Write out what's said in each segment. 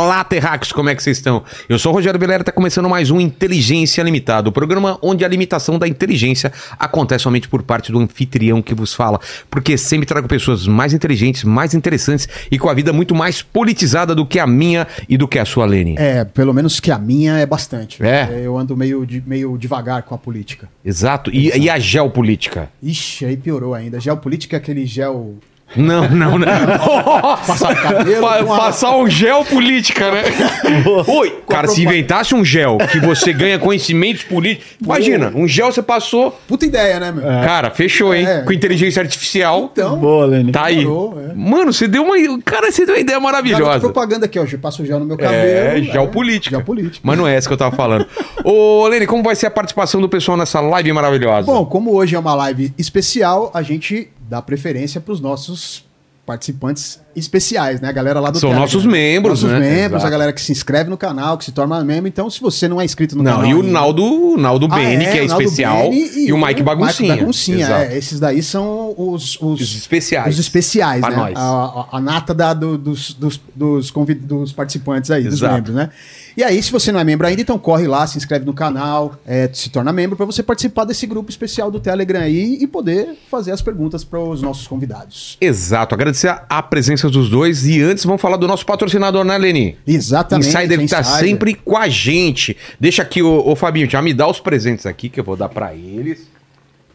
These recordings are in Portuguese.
Olá, terráqueos, como é que vocês estão? Eu sou o Rogério Vilera, tá começando mais um Inteligência Limitada, o programa onde a limitação da inteligência acontece somente por parte do anfitrião que vos fala, porque sempre trago pessoas mais inteligentes, mais interessantes e com a vida muito mais politizada do que a minha e do que a sua, Lene. É, pelo menos que a minha é bastante. É? Eu ando meio, de- meio devagar com a política. Exato. E, e a geopolítica? Ixi, aí piorou ainda. Geopolítica é aquele gel. Não, não, não. Passar o cabelo. Pa- Passar um gel política, né? Oi, cara, se inventasse um gel que você ganha conhecimentos políticos. Imagina, um gel você passou. Puta ideia, né, meu? Cara, fechou, hein? É. Com inteligência artificial. Então, Boa, Lene. Tá aí. Demorou, é. Mano, você deu uma. Cara, você deu uma ideia maravilhosa. propaganda aqui, ó. Eu passo gel no meu cabelo. É, geopolítica. Geopolítica. Mas não é essa que eu tava falando. Ô, Lene, como vai ser a participação do pessoal nessa live maravilhosa? Bom, como hoje é uma live especial, a gente dá preferência para os nossos participantes especiais, né? A galera lá do São Telegram. nossos membros, nossos né? membros, Exato. a galera que se inscreve no canal, que se torna membro. Então, se você não é inscrito no não, canal... e o Naldo, Naldo Ah, Bene, que é o Naldo especial, Bene e, o Mike Baguncinha. Mike Baguncinha, é. Esses daí são os... Os, Os especiais. Os especiais, Pra né? nós. A, a- a nata da- do- dos, dos, dos, convid- dos participantes aí, dos Exato. membros, né? E aí, se você não é membro ainda, então corre lá, se inscreve no canal, é, se torna membro para você participar desse grupo especial do Telegram aí e poder fazer as perguntas para os nossos convidados. Exato, agradecer a, a presença dos dois. E antes, vamos falar do nosso patrocinador, né, Leni? Exatamente. Insider que tá Insider. sempre com a gente. Deixa aqui, ô, ô Fabinho, já me dá os presentes aqui que eu vou dar pra eles.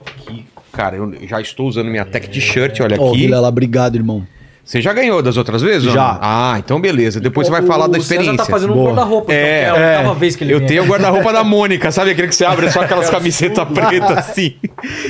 Aqui, cara, eu já estou usando minha tech t-shirt, olha Ó, aqui. Vilela, obrigado, irmão. Você já ganhou das outras vezes? Já. Ah, então beleza. Depois você vai falar da O César experiência. tá fazendo um guarda-roupa, É, então, que é a oitava vez que ele Eu vem tenho o guarda-roupa da Mônica, sabe aquele que você abre só aquelas camisetas pretas assim.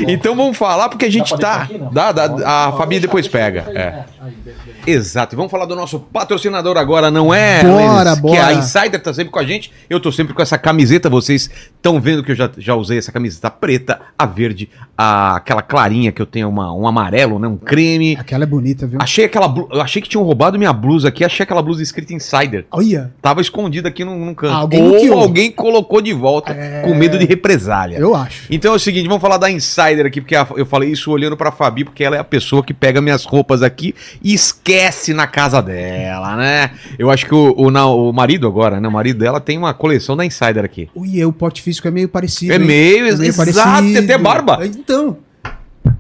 Então vamos falar porque a gente Dá tá. aqui? Dá, dá, a Fabi depois deixa- pega. deixa- É. é. Exato. E vamos falar do nosso patrocinador agora, não é? Bora, Lênis? bora. Que a Insider tá sempre com a gente. Eu tô sempre com essa camiseta. Vocês estão vendo que eu já, já usei essa camiseta preta, a verde, a, aquela clarinha que eu tenho uma, um amarelo, né? Um creme. Aquela é bonita, viu? Achei aquela Eu achei que tinham roubado minha blusa aqui. Achei aquela blusa escrita Insider. Olha, Tava escondida aqui num, num canto. Ah, alguém Ou alguém colocou de volta É. com medo de represália. eu acho. Então é o seguinte, vamos falar da Insider aqui, porque a- eu falei isso olhando pra Fabi, porque ela é a pessoa que pega minhas roupas aqui e esquece na casa dela, né? Eu acho que o, o, o marido agora, né? O marido dela tem uma coleção da Insider aqui. Ui, o porte físico é meio parecido. É hein? meio, exato, tem até barba. Então,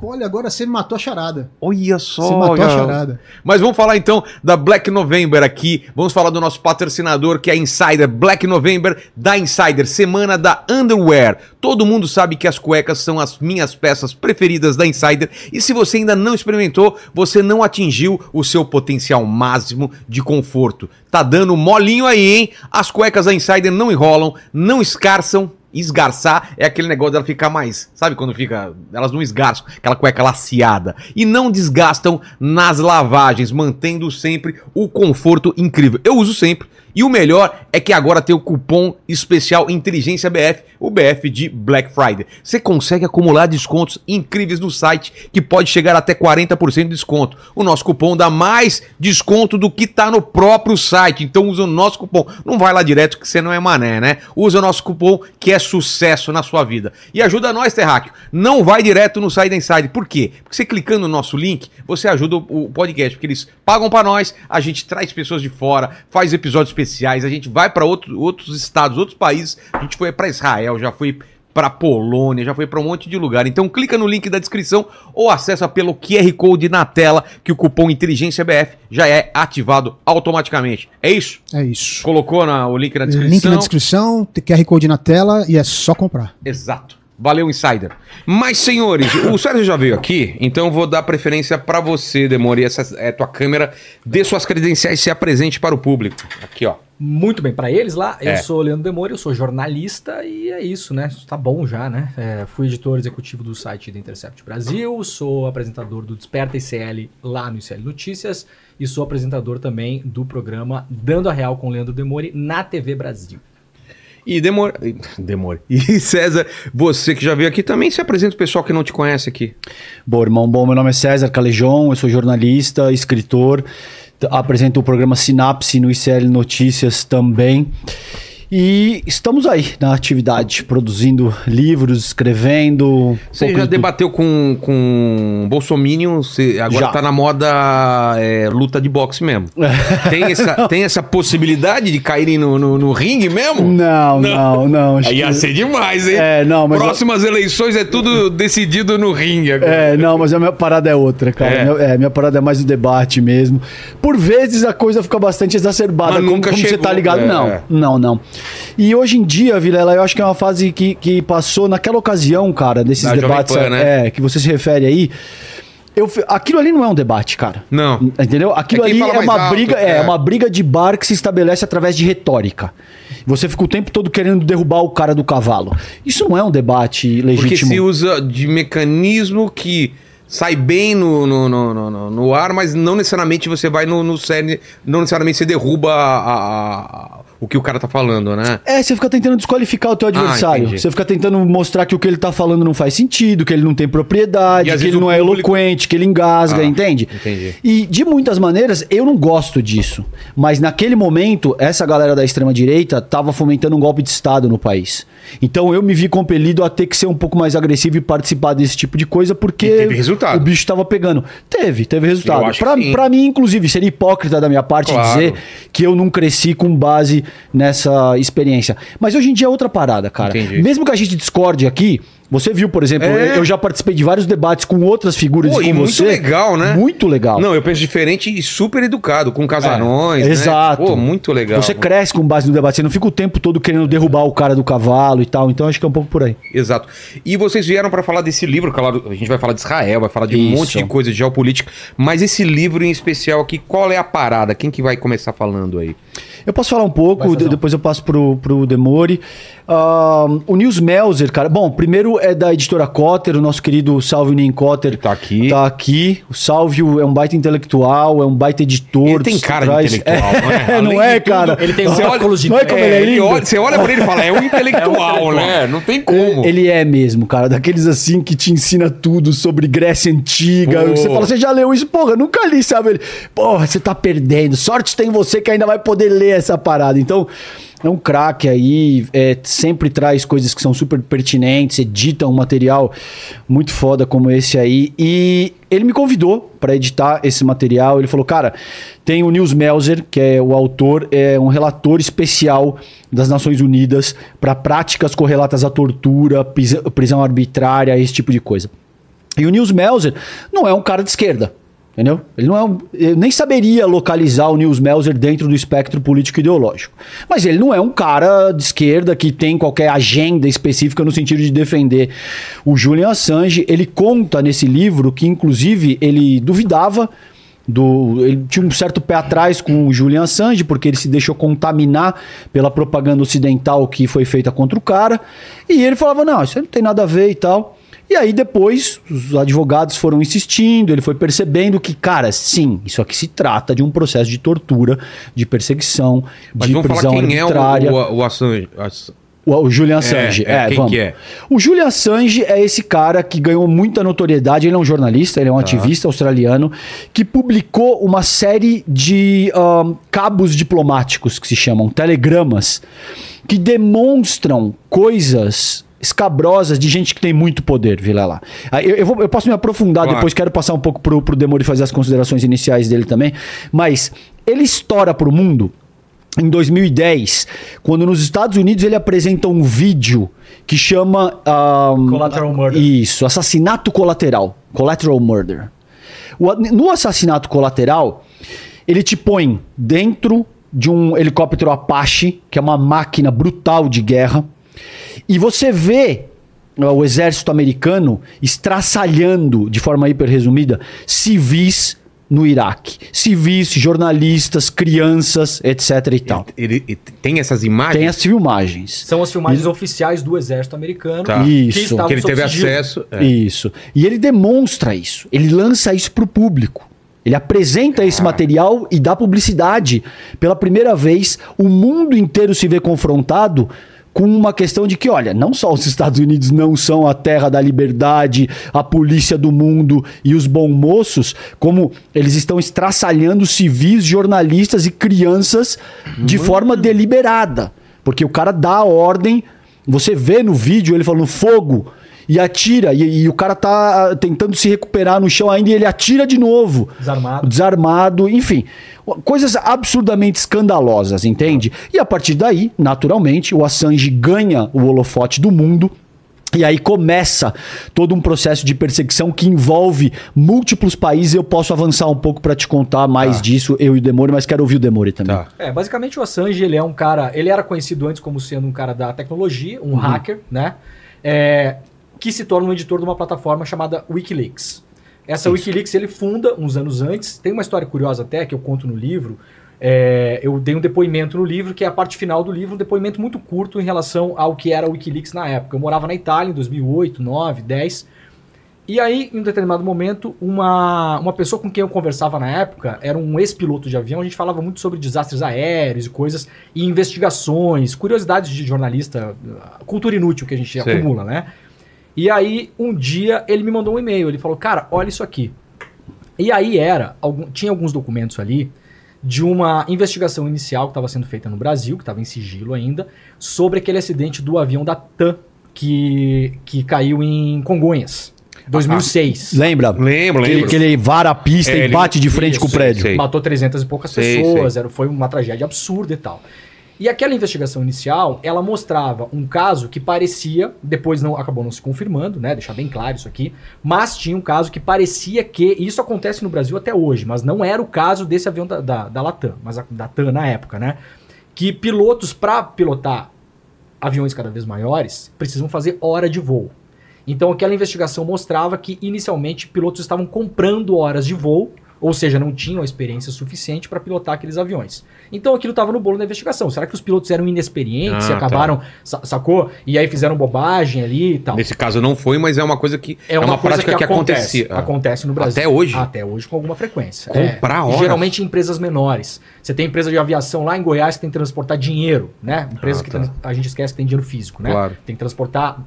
olha, agora você matou a charada. Olha só. Você matou a cara. charada. Mas vamos falar então da Black November aqui. Vamos falar do nosso patrocinador que é a Insider. Black November da Insider, semana da Underwear. Todo mundo sabe que as cuecas são as minhas peças preferidas da Insider. E se você ainda não experimentou, você não atingiu o seu potencial máximo de conforto. Tá dando molinho aí, hein? As cuecas da Insider não enrolam, não escarçam. Esgarçar é aquele negócio dela ficar mais. Sabe quando fica. Elas não esgarçam, aquela cueca laciada. E não desgastam nas lavagens, mantendo sempre o conforto incrível. Eu uso sempre. E o melhor é que agora tem o cupom especial Inteligência BF, o BF de Black Friday. Você consegue acumular descontos incríveis no site, que pode chegar até 40% de desconto. O nosso cupom dá mais desconto do que está no próprio site. Então usa o nosso cupom. Não vai lá direto que você não é mané, né? Usa o nosso cupom que é sucesso na sua vida. E ajuda nós, Terráqueo. Não vai direto no site da Inside. Por quê? Porque você clicando no nosso link, você ajuda o o podcast, porque eles pagam para nós, a gente traz pessoas de fora, faz episódios especiais, a gente vai para outro, outros estados, outros países. A gente foi para Israel, já foi para Polônia, já foi para um monte de lugar. Então clica no link da descrição ou acessa pelo QR Code na tela que o cupom Inteligência BF já é ativado automaticamente. É isso? É isso. Colocou na- o link na descrição? Link na descrição, QR Code na tela e é só comprar. Exato. Valeu, Insider. Mas, senhores, o Sérgio já veio aqui, então eu vou dar preferência pra você, Demore. Essa é tua câmera. Dê suas credenciais e se apresente para o público. Aqui, ó. Muito bem, pra eles lá, É. eu sou o Leandro Demore, eu sou jornalista e é isso, né? Tá bom já, né? É, fui editor executivo do site da Intercept Brasil, sou apresentador do Desperta ICL lá no ICL Notícias e sou apresentador também do programa Dando a Real com o Leandro Demore na TV Brasil. E Demore. Demore. E César, você que já veio aqui também, se apresenta o pessoal que não te conhece aqui. Bom, irmão, bom, meu nome é César Calejon, eu sou jornalista, escritor, apresento o programa Sinapse no ICL Notícias também. E estamos aí na atividade, produzindo livros, escrevendo. Você já debateu com, com Bolsominion, você agora Já. tá na moda é, luta de boxe mesmo. Tem essa, tem essa possibilidade de caírem no, no, no ringue mesmo? Não, não, não. acho Aí ia que- ser demais, hein? É, não, mas eu- Próximas eleições é tudo decidido no ringue agora. É, não, mas a minha parada é outra, cara. É. Minha, é, minha parada é mais o debate mesmo. Por vezes a coisa fica bastante exacerbada, Mas como, como você chegou, tá ligado. é. Não, não, não. E hoje em dia, Vilela, eu acho que é uma fase que, que passou naquela ocasião, cara, desses Jovem debates Pan, né? é, que você se refere aí. Eu, aquilo ali não é um debate, cara. Não. Entendeu? Aquilo É ali é uma alto, briga, é, é. uma briga de bar que se estabelece através de retórica. Você fica o tempo todo querendo derrubar o cara do cavalo. Isso não é um debate Porque legítimo. se usa de mecanismo que sai bem no, no, no, no- no- no ar, mas não necessariamente você vai no, no cerne, não necessariamente você derruba a- a- a- o que o cara tá falando, né? É, você fica tentando desqualificar o teu adversário. entendi. você fica tentando mostrar que o que ele tá falando não faz sentido, que ele não tem propriedade, que ele não é público- eloquente, que ele engasga, Ah, entende? entendi. E de muitas maneiras, eu não gosto disso. Mas naquele momento, essa galera da extrema-direita tava fomentando um golpe de Estado no país. Então eu me vi compelido a ter que ser um pouco mais agressivo e participar desse tipo de coisa, porque o bicho tava pegando. Teve, teve resultado. pra mim, inclusive, seria hipócrita da minha parte Claro. dizer que eu não cresci com base nessa experiência. Mas hoje em dia é outra parada, cara. Entendi. Mesmo que a gente discorde aqui, você viu, por exemplo, É. eu já participei de vários debates com outras figuras Pô, muito você. legal, né? Muito legal. Não, eu penso diferente e super educado, com casarões, É, né? exato. Pô, muito legal. Você cresce com base no debate, você não fica o tempo todo querendo derrubar o cara do cavalo e tal. Então acho que é um pouco por aí. Exato. E vocês vieram para falar desse livro, claro, a gente vai falar de Israel, vai falar de um Isso. monte de coisa de geopolítica, mas esse livro em especial aqui, qual é a parada? Quem que vai começar falando aí? Eu posso falar um pouco, de- depois eu passo pro, pro Demore. Ah, o Nils Melzer, cara. Bom, primeiro é da editora Cotter, o nosso querido Salvio Nin Cotter. Tá aqui. Tá aqui. O Salvio é um baita intelectual, é um baita editor. Ele tem cara de traz- intelectual, não é? É, Além não de é, tudo, cara? ele tem Você óculos de- Não é como É, ele é ele lindo? olha- você olha pra ele e fala, é um intelectual, né? Não tem como. Ele é mesmo, cara. Daqueles assim que te ensina tudo sobre Grécia Antiga. Pô. Você fala, você já leu isso? Porra, nunca li, sabe? Ele, Porra, você tá perdendo. Sorte tem você que ainda vai poder ler essa parada. Então, é um craque aí. é, sempre traz coisas que são super pertinentes, edita um material muito foda como esse aí. E ele me convidou para editar esse material. Ele falou, cara, tem o Nils Melzer, que é o autor, é um relator especial das Nações Unidas para práticas correlatas à tortura, pris- prisão arbitrária, esse tipo de coisa. E o Nils Melzer não é um cara de esquerda. Entendeu? Ele não é um, nem saberia localizar o Nils Melzer dentro do espectro político ideológico. Mas ele não é um cara de esquerda que tem qualquer agenda específica no sentido de defender o Julian Assange. Ele conta nesse livro que, inclusive, ele duvidava do, ele tinha um certo pé atrás com o Julian Assange, porque ele se deixou contaminar pela propaganda ocidental que foi feita contra o cara. E ele falava: não, isso não tem nada a ver e tal. E aí depois os advogados foram insistindo, ele foi percebendo que, cara, sim, isso aqui se trata de um processo de tortura, de perseguição, Mas de vamos falar prisão quem é o, arbitrária. o, o Assange. Ass- O, o Julian Assange. É, É, é, quem vamos. que é? O Julian Assange é esse cara que ganhou muita notoriedade. Ele é um jornalista, ele é um Tá. ativista australiano que publicou uma série de ahn, cabos diplomáticos que se chamam telegramas, que demonstram coisas escabrosas de gente que tem muito poder, Vilela. Aí Eu, eu, vou- eu posso me aprofundar Claro. depois, quero passar um pouco pro, pro Demore fazer as considerações iniciais dele também, mas ele estoura pro mundo em 2010, quando nos Estados Unidos ele apresenta um vídeo que chama. ahm, Collateral Murder. Isso, assassinato colateral. Collateral murder. O no assassinato colateral, ele te põe dentro de um helicóptero Apache, que é uma máquina brutal de guerra, e você vê ó, o exército americano estraçalhando, de forma hiper resumida, civis no Iraque. Civis, jornalistas, crianças, etc e tal. Ele, ele tem essas imagens? Tem as filmagens. São as filmagens oficiais do exército americano. Tá. Isso. estavam que ele teve sigilo. acesso. é. Isso. E ele demonstra isso. Ele lança isso pro público. Ele apresenta esse material e dá publicidade. Pela primeira vez, o mundo inteiro se vê confrontado com uma questão de que, olha, não só os Estados Unidos não são a terra da liberdade, a polícia do mundo e os bons moços, como eles estão estraçalhando civis, jornalistas e crianças de forma deliberada. Porque o cara dá a ordem, você vê no vídeo ele falando fogo e atira, e, e o cara tá ah, tentando se recuperar no chão ainda e ele atira de novo. Desarmado. Desarmado, enfim. Coisas absurdamente escandalosas, entende? E a partir daí, naturalmente, o Assange ganha o holofote do mundo. E aí começa todo um processo de perseguição que envolve múltiplos países. Eu posso avançar um pouco para te contar mais disso, eu e o Demore, mas quero ouvir o Demore também. Tá. É, basicamente o Assange, ele é um cara, ele era conhecido antes como sendo um cara da tecnologia, um hacker, né? É, que se torna um editor de uma plataforma chamada Wikileaks. Essa Wikileaks ele funda uns anos antes. Tem uma história curiosa até que eu conto no livro. É, eu dei um depoimento no livro, que é a parte final do livro, um depoimento muito curto em relação ao que era o Wikileaks na época. Eu morava na Itália em 2008, 9, 10. E aí, em um determinado momento, uma, uma pessoa com quem eu conversava na época era um ex-piloto de avião. A gente falava muito sobre desastres aéreos e coisas, e investigações, curiosidades de jornalista, cultura inútil que a gente Sei. acumula, né? E aí, um dia, ele me mandou um e-mail. Ele falou, cara, olha isso aqui. E aí era, algum- tinha alguns documentos ali de uma investigação inicial que estava sendo feita no Brasil, que estava em sigilo ainda, sobre aquele acidente do avião da TAM que, que caiu em Congonhas, 2006. Lembra? Lembro, Que ele, lembro. que ele vara a pista É, e ele- bate de frente Isso, com o prédio. sei. Matou 300 e poucas Sei, pessoas, sei. Era, foi uma tragédia absurda e tal. E aquela investigação inicial, ela mostrava um caso que parecia, depois não acabou não se confirmando, né? Deixar bem claro isso aqui, mas tinha um caso que parecia que, e isso acontece no Brasil até hoje, mas não era o caso desse avião da, da, da Latam, mas a- da TAM na época, né? Que pilotos, para pilotar aviões cada vez maiores, precisam fazer hora de voo. Então aquela investigação mostrava que inicialmente pilotos estavam comprando horas de voo, ou seja, não tinham a experiência suficiente para pilotar aqueles aviões. Então aquilo estava no bolo da investigação. Será que os pilotos eram inexperientes Ah, e acabaram, sa- sacou? E aí fizeram bobagem ali e tal. Nesse caso não foi, mas é uma coisa que É uma, coisa prática que, acontece, acontecia. Ah. Acontece no Brasil. Até hoje? Até hoje com alguma frequência. Comprar é. horas? Geralmente em empresas menores. Você tem empresa de aviação lá em Goiás que tem que transportar dinheiro, né? Empresa Ah, que tá. trans- a gente esquece que tem dinheiro físico, né? Claro. Tem que transportar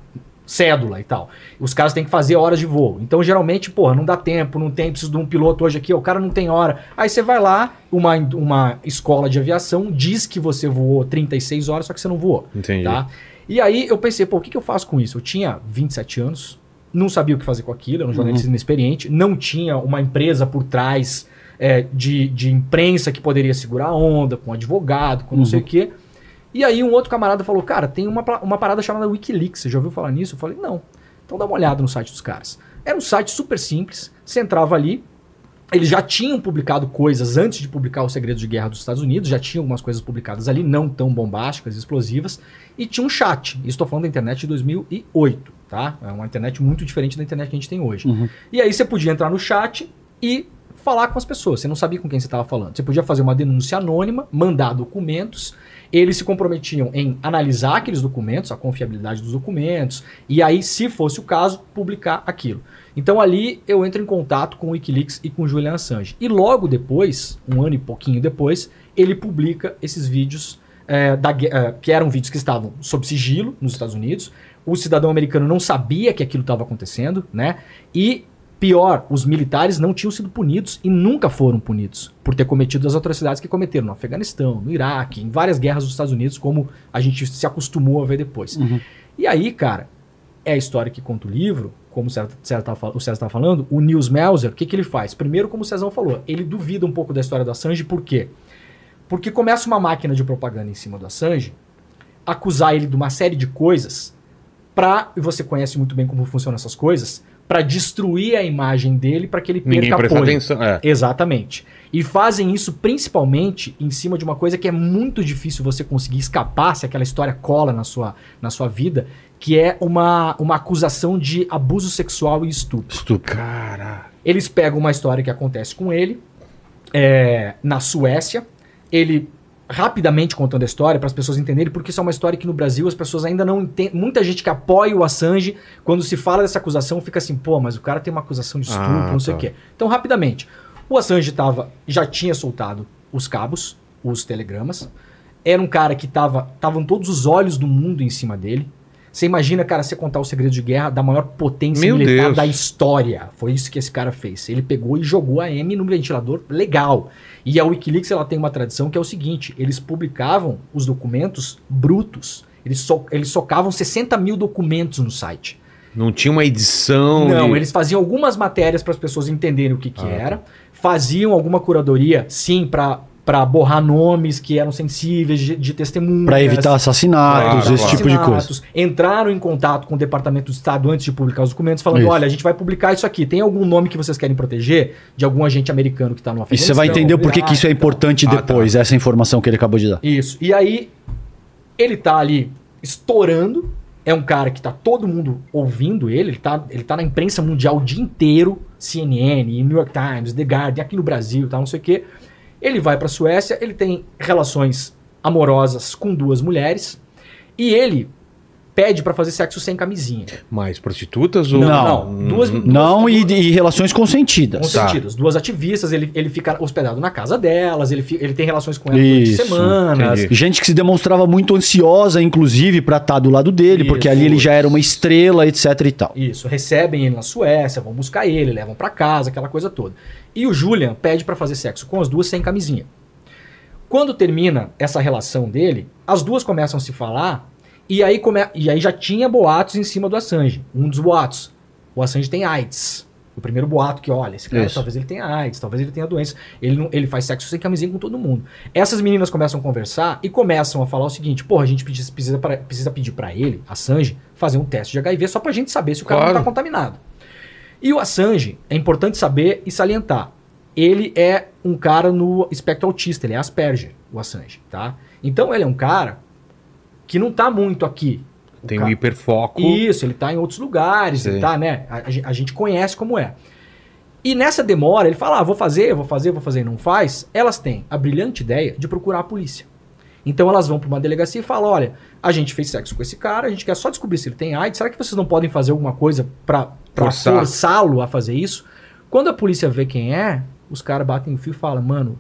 cédula e tal. Os caras têm que fazer horas de voo. Então, geralmente, porra, não dá tempo, não tem, preciso de um piloto hoje aqui, ó, o cara não tem hora. Aí você vai lá, uma, uma escola de aviação diz que você voou 36 horas, só que você não voou. Entendi. Tá? E aí eu pensei, pô, o que, que eu faço com isso? Eu tinha 27 anos, não sabia o que fazer com aquilo, era um jornalista inexperiente, não tinha uma empresa por trás é, de, de imprensa que poderia segurar a onda, com advogado, com não sei o quê. E aí um outro camarada falou, cara, tem uma, uma parada chamada Wikileaks, você já ouviu falar nisso? Eu falei, não. Então dá uma olhada no site dos caras. Era um site super simples, você entrava ali, eles já tinham publicado coisas antes de publicar os segredos de guerra dos Estados Unidos, já tinham algumas coisas publicadas ali, não tão bombásticas explosivas, e tinha um chat. Isso estou falando da internet de 2008, tá? É uma internet muito diferente da internet que a gente tem hoje. E aí você podia entrar no chat e falar com as pessoas. Você não sabia com quem você estava falando. Você podia fazer uma denúncia anônima, mandar documentos. Eles se comprometiam em analisar aqueles documentos, a confiabilidade dos documentos, e aí, se fosse o caso, publicar aquilo. Então ali eu entro em contato com o Wikileaks e com o Julian Assange. E logo depois, um ano e pouquinho depois, ele publica esses vídeos é, da é, que eram vídeos que estavam sob sigilo nos Estados Unidos. O cidadão americano não sabia que aquilo estava acontecendo, né? E pior, os militares não tinham sido punidos e nunca foram punidos por ter cometido as atrocidades que cometeram no Afeganistão, no Iraque, em várias guerras dos Estados Unidos, como a gente se acostumou a ver depois. E aí, cara, é a história que conta o livro, como o César estava falando, o Nils Melzer, o que, que ele faz? Primeiro, como o César falou, ele duvida um pouco da história do Assange, por quê? Porque começa uma máquina de propaganda em cima do Assange, acusar ele de uma série de coisas, pra, e você conhece muito bem como funcionam essas coisas, para destruir a imagem dele, para que ele Ninguém perca presta apoio. atenção. É. Exatamente. E fazem isso principalmente em cima de uma coisa que é muito difícil você conseguir escapar se aquela história cola na sua, na sua vida, que é uma, uma acusação de abuso sexual e estupro. Estupro. Cara. Eles pegam uma história que acontece com ele é, na Suécia. Ele rapidamente contando a história para as pessoas entenderem, porque isso é uma história que no Brasil as pessoas ainda não entendem. Muita gente que apoia o Assange, quando se fala dessa acusação, fica assim, pô, mas o cara tem uma acusação de estupro, Ah, não sei o tá. quê. Então, rapidamente, o Assange tava, já tinha soltado os cabos, os telegramas. Era um cara que tava. Estavam todos os olhos do mundo em cima dele. Você imagina, cara, você contar o segredo de guerra da maior potência Meu militar Deus. da história. Foi isso que esse cara fez. Ele pegou e jogou a M no ventilador legal. E a Wikileaks ela tem uma tradição que é o seguinte: eles publicavam os documentos brutos. Eles, so- eles socavam 60 mil documentos no site. Não tinha uma edição. Não, de- eles faziam algumas matérias para as pessoas entenderem o que, que Ah, era. Faziam alguma curadoria, sim, para para borrar nomes que eram sensíveis de, de testemunhas. Pra evitar assassinatos, Claro, esse claro. tipo de coisa. Entraram em contato com o Departamento do Estado antes de publicar os documentos, falando: Isso. olha, a gente vai publicar isso aqui. Tem algum nome que vocês querem proteger? De algum agente americano que está no E Afeganistão? você vai entender o porquê que isso é Ah, importante Ah, tá. depois, essa informação que ele acabou de dar. Isso. E aí, ele tá ali estourando. É um cara que tá todo mundo ouvindo ele. Ele tá, ele tá na imprensa mundial o dia inteiro. CNN, New York Times, The Guardian, aqui no Brasil, tá, não sei o quê. Ele vai pra Suécia, ele tem relações amorosas com duas mulheres. E ele pede pra fazer sexo sem camisinha. Mais prostitutas ou. Não, Duas, Não, e, e relações consentidas. consentidas. Duas ativistas, ele, ele fica hospedado na casa delas, ele, ele tem relações com elas durante semanas. entendi. Gente que se demonstrava muito ansiosa, inclusive, pra estar do lado dele, porque Isso. ali ele já era uma estrela, etc e tal. Isso, recebem ele na Suécia, vão buscar ele, levam pra casa, aquela coisa toda. E o Julian pede pra fazer sexo com as duas sem camisinha. Quando termina essa relação dele, as duas começam a se falar e aí, come... e aí já tinha boatos em cima do Assange. Um dos boatos, o Assange tem AIDS. O primeiro boato que, olha, esse cara Isso. talvez ele tenha AIDS, talvez ele tenha doença. Ele, não, ele faz sexo sem camisinha com todo mundo. Essas meninas começam a conversar e começam a falar o seguinte: porra, a gente precisa, precisa, pra- precisa pedir pra ele, Assange, fazer um teste de HIV só pra gente saber se o cara Claro. não tá contaminado. E o Assange, é importante saber e salientar, ele é um cara no espectro autista, ele é Asperger, o Assange, tá? Então ele é um cara que não tá muito aqui. O Tem ca- um hiperfoco. Isso, ele tá em outros lugares, Sim. ele tá, né? A, a gen- a gente conhece como é. E nessa demora, ele fala, ah, vou fazer, vou fazer, vou fazer, e não faz. Elas têm a brilhante ideia de procurar a polícia. Então elas vão para uma delegacia e falam, olha, a gente fez sexo com esse cara, a gente quer só descobrir se ele tem AIDS, será que vocês não podem fazer alguma coisa para forçá-lo a fazer isso? Quando a polícia vê quem é, os caras batem o fio e falam, mano,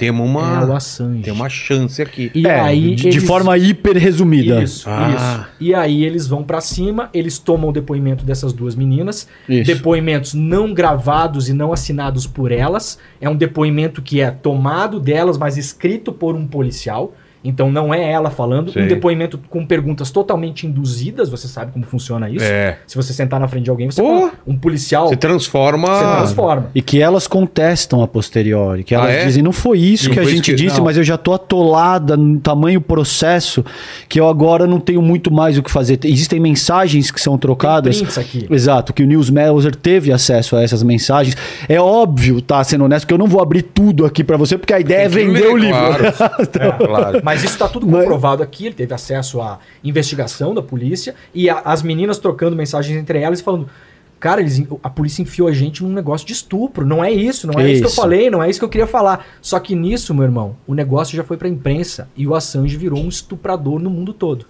Temos é o uma. Assange. Tem uma chance aqui. E É, aí de, de eles- forma hiper resumida. Isso, Ah. isso. E aí eles vão pra cima, eles tomam o depoimento dessas duas meninas, Isso. depoimentos não gravados e não assinados por elas. É um depoimento que é tomado delas, mas escrito por um policial. Então não é ela falando. Sei. Um depoimento com perguntas totalmente induzidas, você sabe como funciona isso. É. Se você sentar na frente de alguém, você Pô. um policial, Você você transforma. transforma. E que elas contestam a posteriori, que Ah, elas é? dizem, não foi isso Não que a gente isso que- disse, não. mas eu já tô atolada no tamanho processo que eu agora não tenho muito mais o que fazer. Existem mensagens que são trocadas. aqui. Exato, que o News Melzer teve acesso a essas mensagens. É óbvio, tá sendo honesto, que eu não vou abrir tudo aqui pra você, porque a ideia é Tem vender ler, o livro. claro. É, claro. Mas isso está tudo comprovado aqui. Ele teve acesso à investigação da polícia e a- as meninas trocando mensagens entre elas e falando. Cara, eles, a polícia enfiou a gente num negócio de estupro. Não é isso, não é isso. que eu Isso. falei, não é isso que eu queria falar. Só que nisso, meu irmão, o negócio já foi pra imprensa e o Assange virou um estuprador no mundo todo.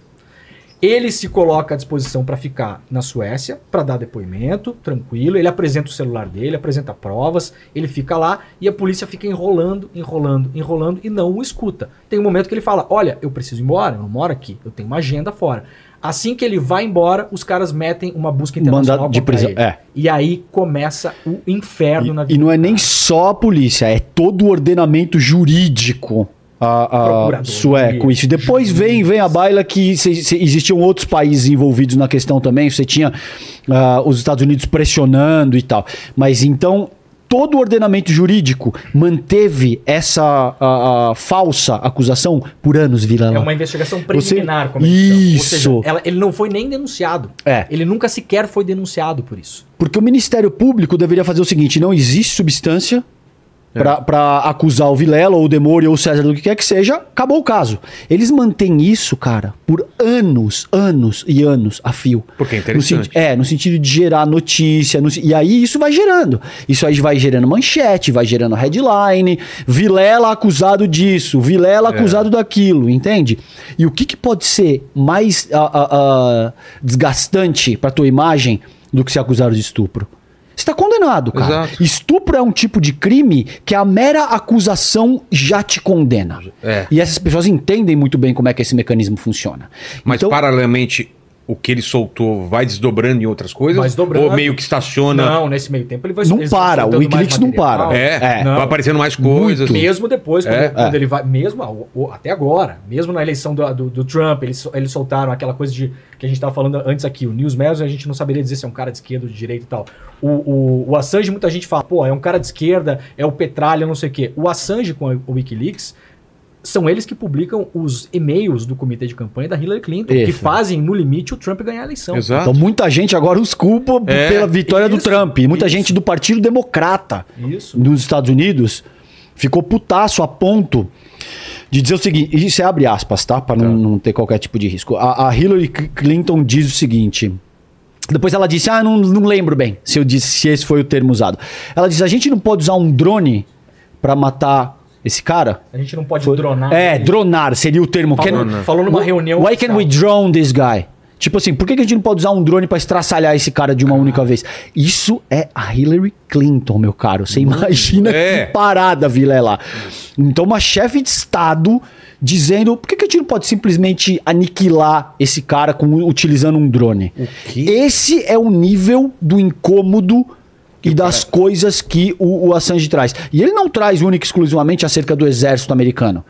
Ele se coloca à disposição para ficar na Suécia, para dar depoimento, tranquilo. Ele apresenta o celular dele, apresenta provas, ele fica lá e a polícia fica enrolando, enrolando, enrolando e não o escuta. Tem um momento que ele fala: Olha, eu preciso ir embora, eu não moro aqui, eu tenho uma agenda fora. Assim que ele vai embora, os caras metem uma busca internacional Mandado de prisão, é. E aí começa o inferno na E, vida. e não é nem só a polícia, é todo o ordenamento jurídico a, a sueco. Isso. Depois vem, vem a baila que se- se- existiam outros países envolvidos na questão também. Você tinha ah, os Estados Unidos pressionando e tal. Mas então. Todo o ordenamento jurídico manteve essa ah, ah, falsa acusação por anos, Vila. É uma investigação preliminar, Você- como Isso. seja, ela- ele não foi nem denunciado. É. Ele nunca sequer foi denunciado por isso. Porque o Ministério Público deveria fazer o seguinte: não existe substância pra pra acusar o Vilela, ou o Demore, ou o César, do que quer que seja, acabou o caso. Eles mantêm isso, cara, por anos, anos e anos a fio. Porque é No interessante. senti- é, no sentido de gerar notícia. no se- e aí isso vai gerando. Isso aí vai gerando manchete, vai gerando headline. Vilela acusado disso, Vilela É. acusado daquilo, entende? E o que, que pode ser mais ah, ah, ah, desgastante pra tua imagem do que ser acusado de estupro? Você tá condenado, cara. Exato. Estupro é um tipo de crime que a mera acusação já te condena. É. E essas pessoas entendem muito bem como é que esse mecanismo funciona. Mas Então- paralelamente, o que ele soltou vai desdobrando em outras coisas? Vai desdobrando. Ou meio que estaciona? Não, nesse meio tempo ele vai Não para, o Wikileaks não para. É, É. vai aparecendo mais coisas. Mesmo depois, quando, É. quando ele vai. Mesmo ao- até agora, mesmo na eleição do, do, do Trump, eles, eles soltaram aquela coisa de que a gente estava falando antes aqui. O News Media, a gente não saberia dizer se é um cara de esquerda ou de direita e tal. O, o, o Assange, muita gente fala, pô, é um cara de esquerda, é o Petralha, não sei o quê. O Assange com o Wikileaks. São eles que publicam os e-mails do comitê de campanha da Hillary Clinton, que Isso. fazem, no limite, o Trump ganhar a eleição. Exato. Então muita gente agora os culpa É, pela vitória do isso, Trump. Muita isso. gente do Partido Democrata Isso. nos Estados Unidos ficou putaço a ponto de dizer o seguinte, e isso é abre aspas, tá? Para não, não ter qualquer tipo de risco. A, a Hillary Clinton diz o seguinte. Depois ela disse, ah, não, não lembro bem se eu disse se esse foi o termo usado. Ela diz, a gente não pode usar um drone para matar esse cara? A gente não pode Foi- dronar. É, dronar seria o termo. Falou, Can- falou numa reunião. Why can we drone this guy? Tipo assim, por que que a gente não pode usar um drone pra estraçalhar esse cara de uma única vez? Isso é a Hillary Clinton, meu caro. Você imagina É. que parada, Vilela. Então, uma chefe de Estado dizendo por que, que a gente não pode simplesmente aniquilar esse cara com, utilizando um drone? quê? Esse é o nível do incômodo e das coisas que o, o Assange traz. E ele não traz única e exclusivamente acerca do exército americano.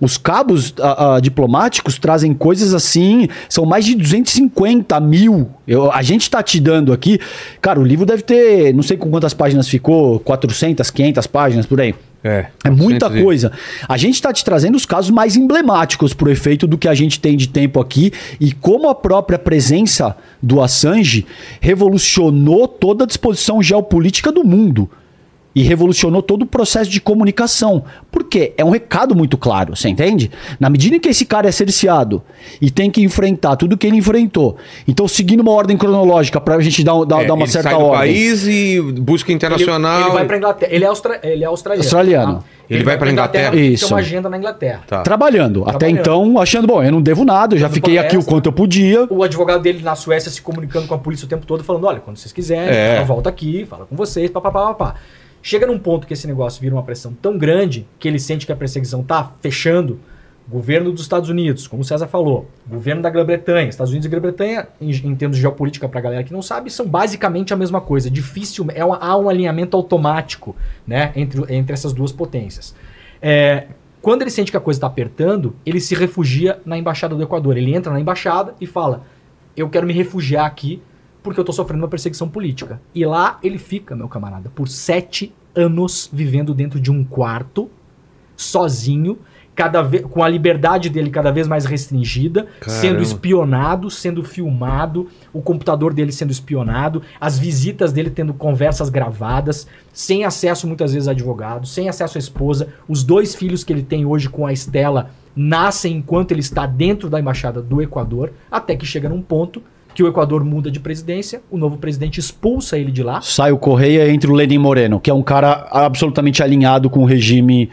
Os cabos ah, ah, diplomáticos trazem coisas assim, são mais de 250 mil. Eu- a gente tá te dando aqui. Cara, o livro deve ter, não sei com quantas páginas ficou, 400, 500 páginas por aí. É, É muita 400 coisa. A gente está te trazendo os casos mais emblemáticos por efeito do que a gente tem de tempo aqui. E como a própria presença do Assange revolucionou toda a disposição geopolítica do mundo e revolucionou todo o processo de comunicação. Por quê? É um recado muito claro, você entende? Na medida em que esse cara é cerceado e tem que enfrentar tudo que ele enfrentou. Então, seguindo uma ordem cronológica para a gente dar, dar, É, dar uma ele certa sai do ordem. país e busca Ele, internacional. ele vai pra Inglaterra. Ele é, austra... ele é australiano. Australiano. tá? Ele vai pra Inglaterra? Tem Isso. uma agenda na Inglaterra. Tá. Trabalhando. Até Trabalhando. então, achando, bom, eu não devo nada, eu já Dando fiquei aqui o palestra. quanto eu podia. O advogado dele na Suécia se comunicando com a polícia o tempo todo, falando: olha, quando vocês quiserem, É. eu volto aqui, fala com vocês, papapá, papá. Chega num ponto que esse negócio vira uma pressão tão grande que ele sente que a perseguição tá fechando. Governo dos Estados Unidos, como o César falou, governo da Grã-Bretanha, Estados Unidos e Grã-Bretanha, em, em termos de geopolítica para a galera que não sabe, são basicamente a mesma coisa. Difícil, é uma- há um alinhamento automático né, entre, entre essas duas potências. É, quando ele sente que a coisa está apertando, ele se refugia na embaixada do Equador. Ele entra na embaixada e fala: Eu quero me refugiar aqui porque eu estou sofrendo uma perseguição política. E lá ele fica, meu camarada, por sete anos vivendo dentro de um quarto, sozinho, cada vez com a liberdade dele cada vez mais restringida, Caramba. sendo espionado, sendo filmado, o computador dele sendo espionado, as visitas dele tendo conversas gravadas, sem acesso muitas vezes a advogado, sem acesso à esposa. Os dois filhos que ele tem hoje com a Estela nascem enquanto ele está dentro da embaixada do Equador, até que chega num ponto que o Equador muda de presidência, o novo presidente expulsa ele de lá. Sai o Correia entre o Lenin Moreno, que é um cara absolutamente alinhado com o regime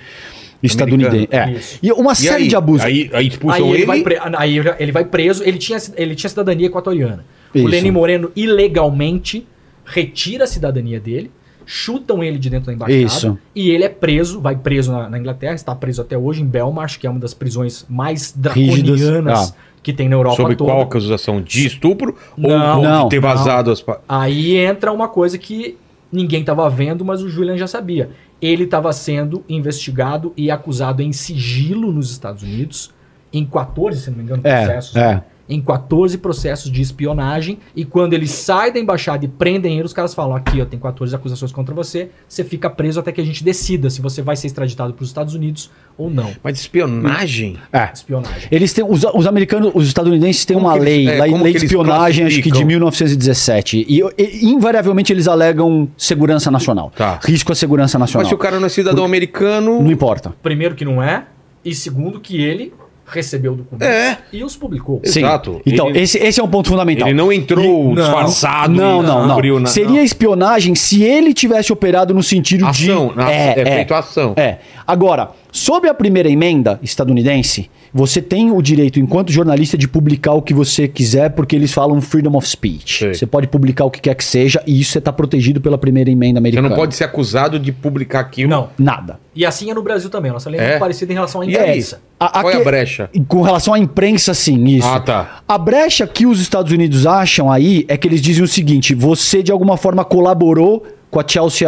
estadunidense. É. Isso. E uma E série aí? de abusos. Aí, aí expulsam Aí ele, ele. vai pre- aí ele vai preso, ele tinha, ele tinha cidadania equatoriana. Isso. O Lenin Moreno ilegalmente retira a cidadania dele, chutam ele de dentro da embaixada Isso. e ele é preso, vai preso na, na Inglaterra, está preso até hoje em Belmarsh, que é uma das prisões mais Rígidas. draconianas Ah. Que tem na Europa Sobre toda. qual acusação? De estupro? Não, ou, não, de ter não. vazado as. pa- Aí entra uma coisa que ninguém estava vendo, mas o Julian já sabia. Ele estava sendo investigado e acusado em sigilo nos Estados Unidos, em 14, se não me engano, É, processos. é. Em 14 processos de espionagem. E quando ele sai da embaixada e prendem ele, os caras falam: aqui, ó, tem 14 acusações contra você. Você fica preso até que a gente decida se você vai ser extraditado para os Estados Unidos ou não. Mas espionagem? É. Espionagem. Eles têm, os, os americanos, os estadunidenses têm Como uma que eles- lei, é, lei, lei de espionagem, acho que de classificam? 1917. E, e, invariavelmente eles alegam segurança nacional. Tá. Risco à segurança nacional. Mas se o cara não é cidadão americano. Não importa. Primeiro, que não é. E segundo, que ele recebeu o documento É. e os publicou. Sim. Exato. Então, Ele- esse, esse é um ponto fundamental. Ele não entrou E- não, disfarçado. Não, não, não. abriu na- Seria espionagem se ele tivesse operado no sentido Ação, de. na- é feito ação. É. Agora, sob a primeira emenda estadunidense, você tem o direito, enquanto jornalista, de publicar o que você quiser, porque eles falam freedom of speech. Sei. Você pode publicar o que quer que seja, e isso está protegido pela primeira emenda Você americana. não pode ser acusado de publicar aquilo. Não. Nada. E assim é no Brasil também. Nossa lei é, É? muito parecida em relação à E aí? imprensa. A- Qual é a brecha? Com relação à imprensa, sim, isso. Ah, tá. A brecha que os Estados Unidos acham aí é que eles dizem o seguinte: você de alguma forma colaborou com a Chelsea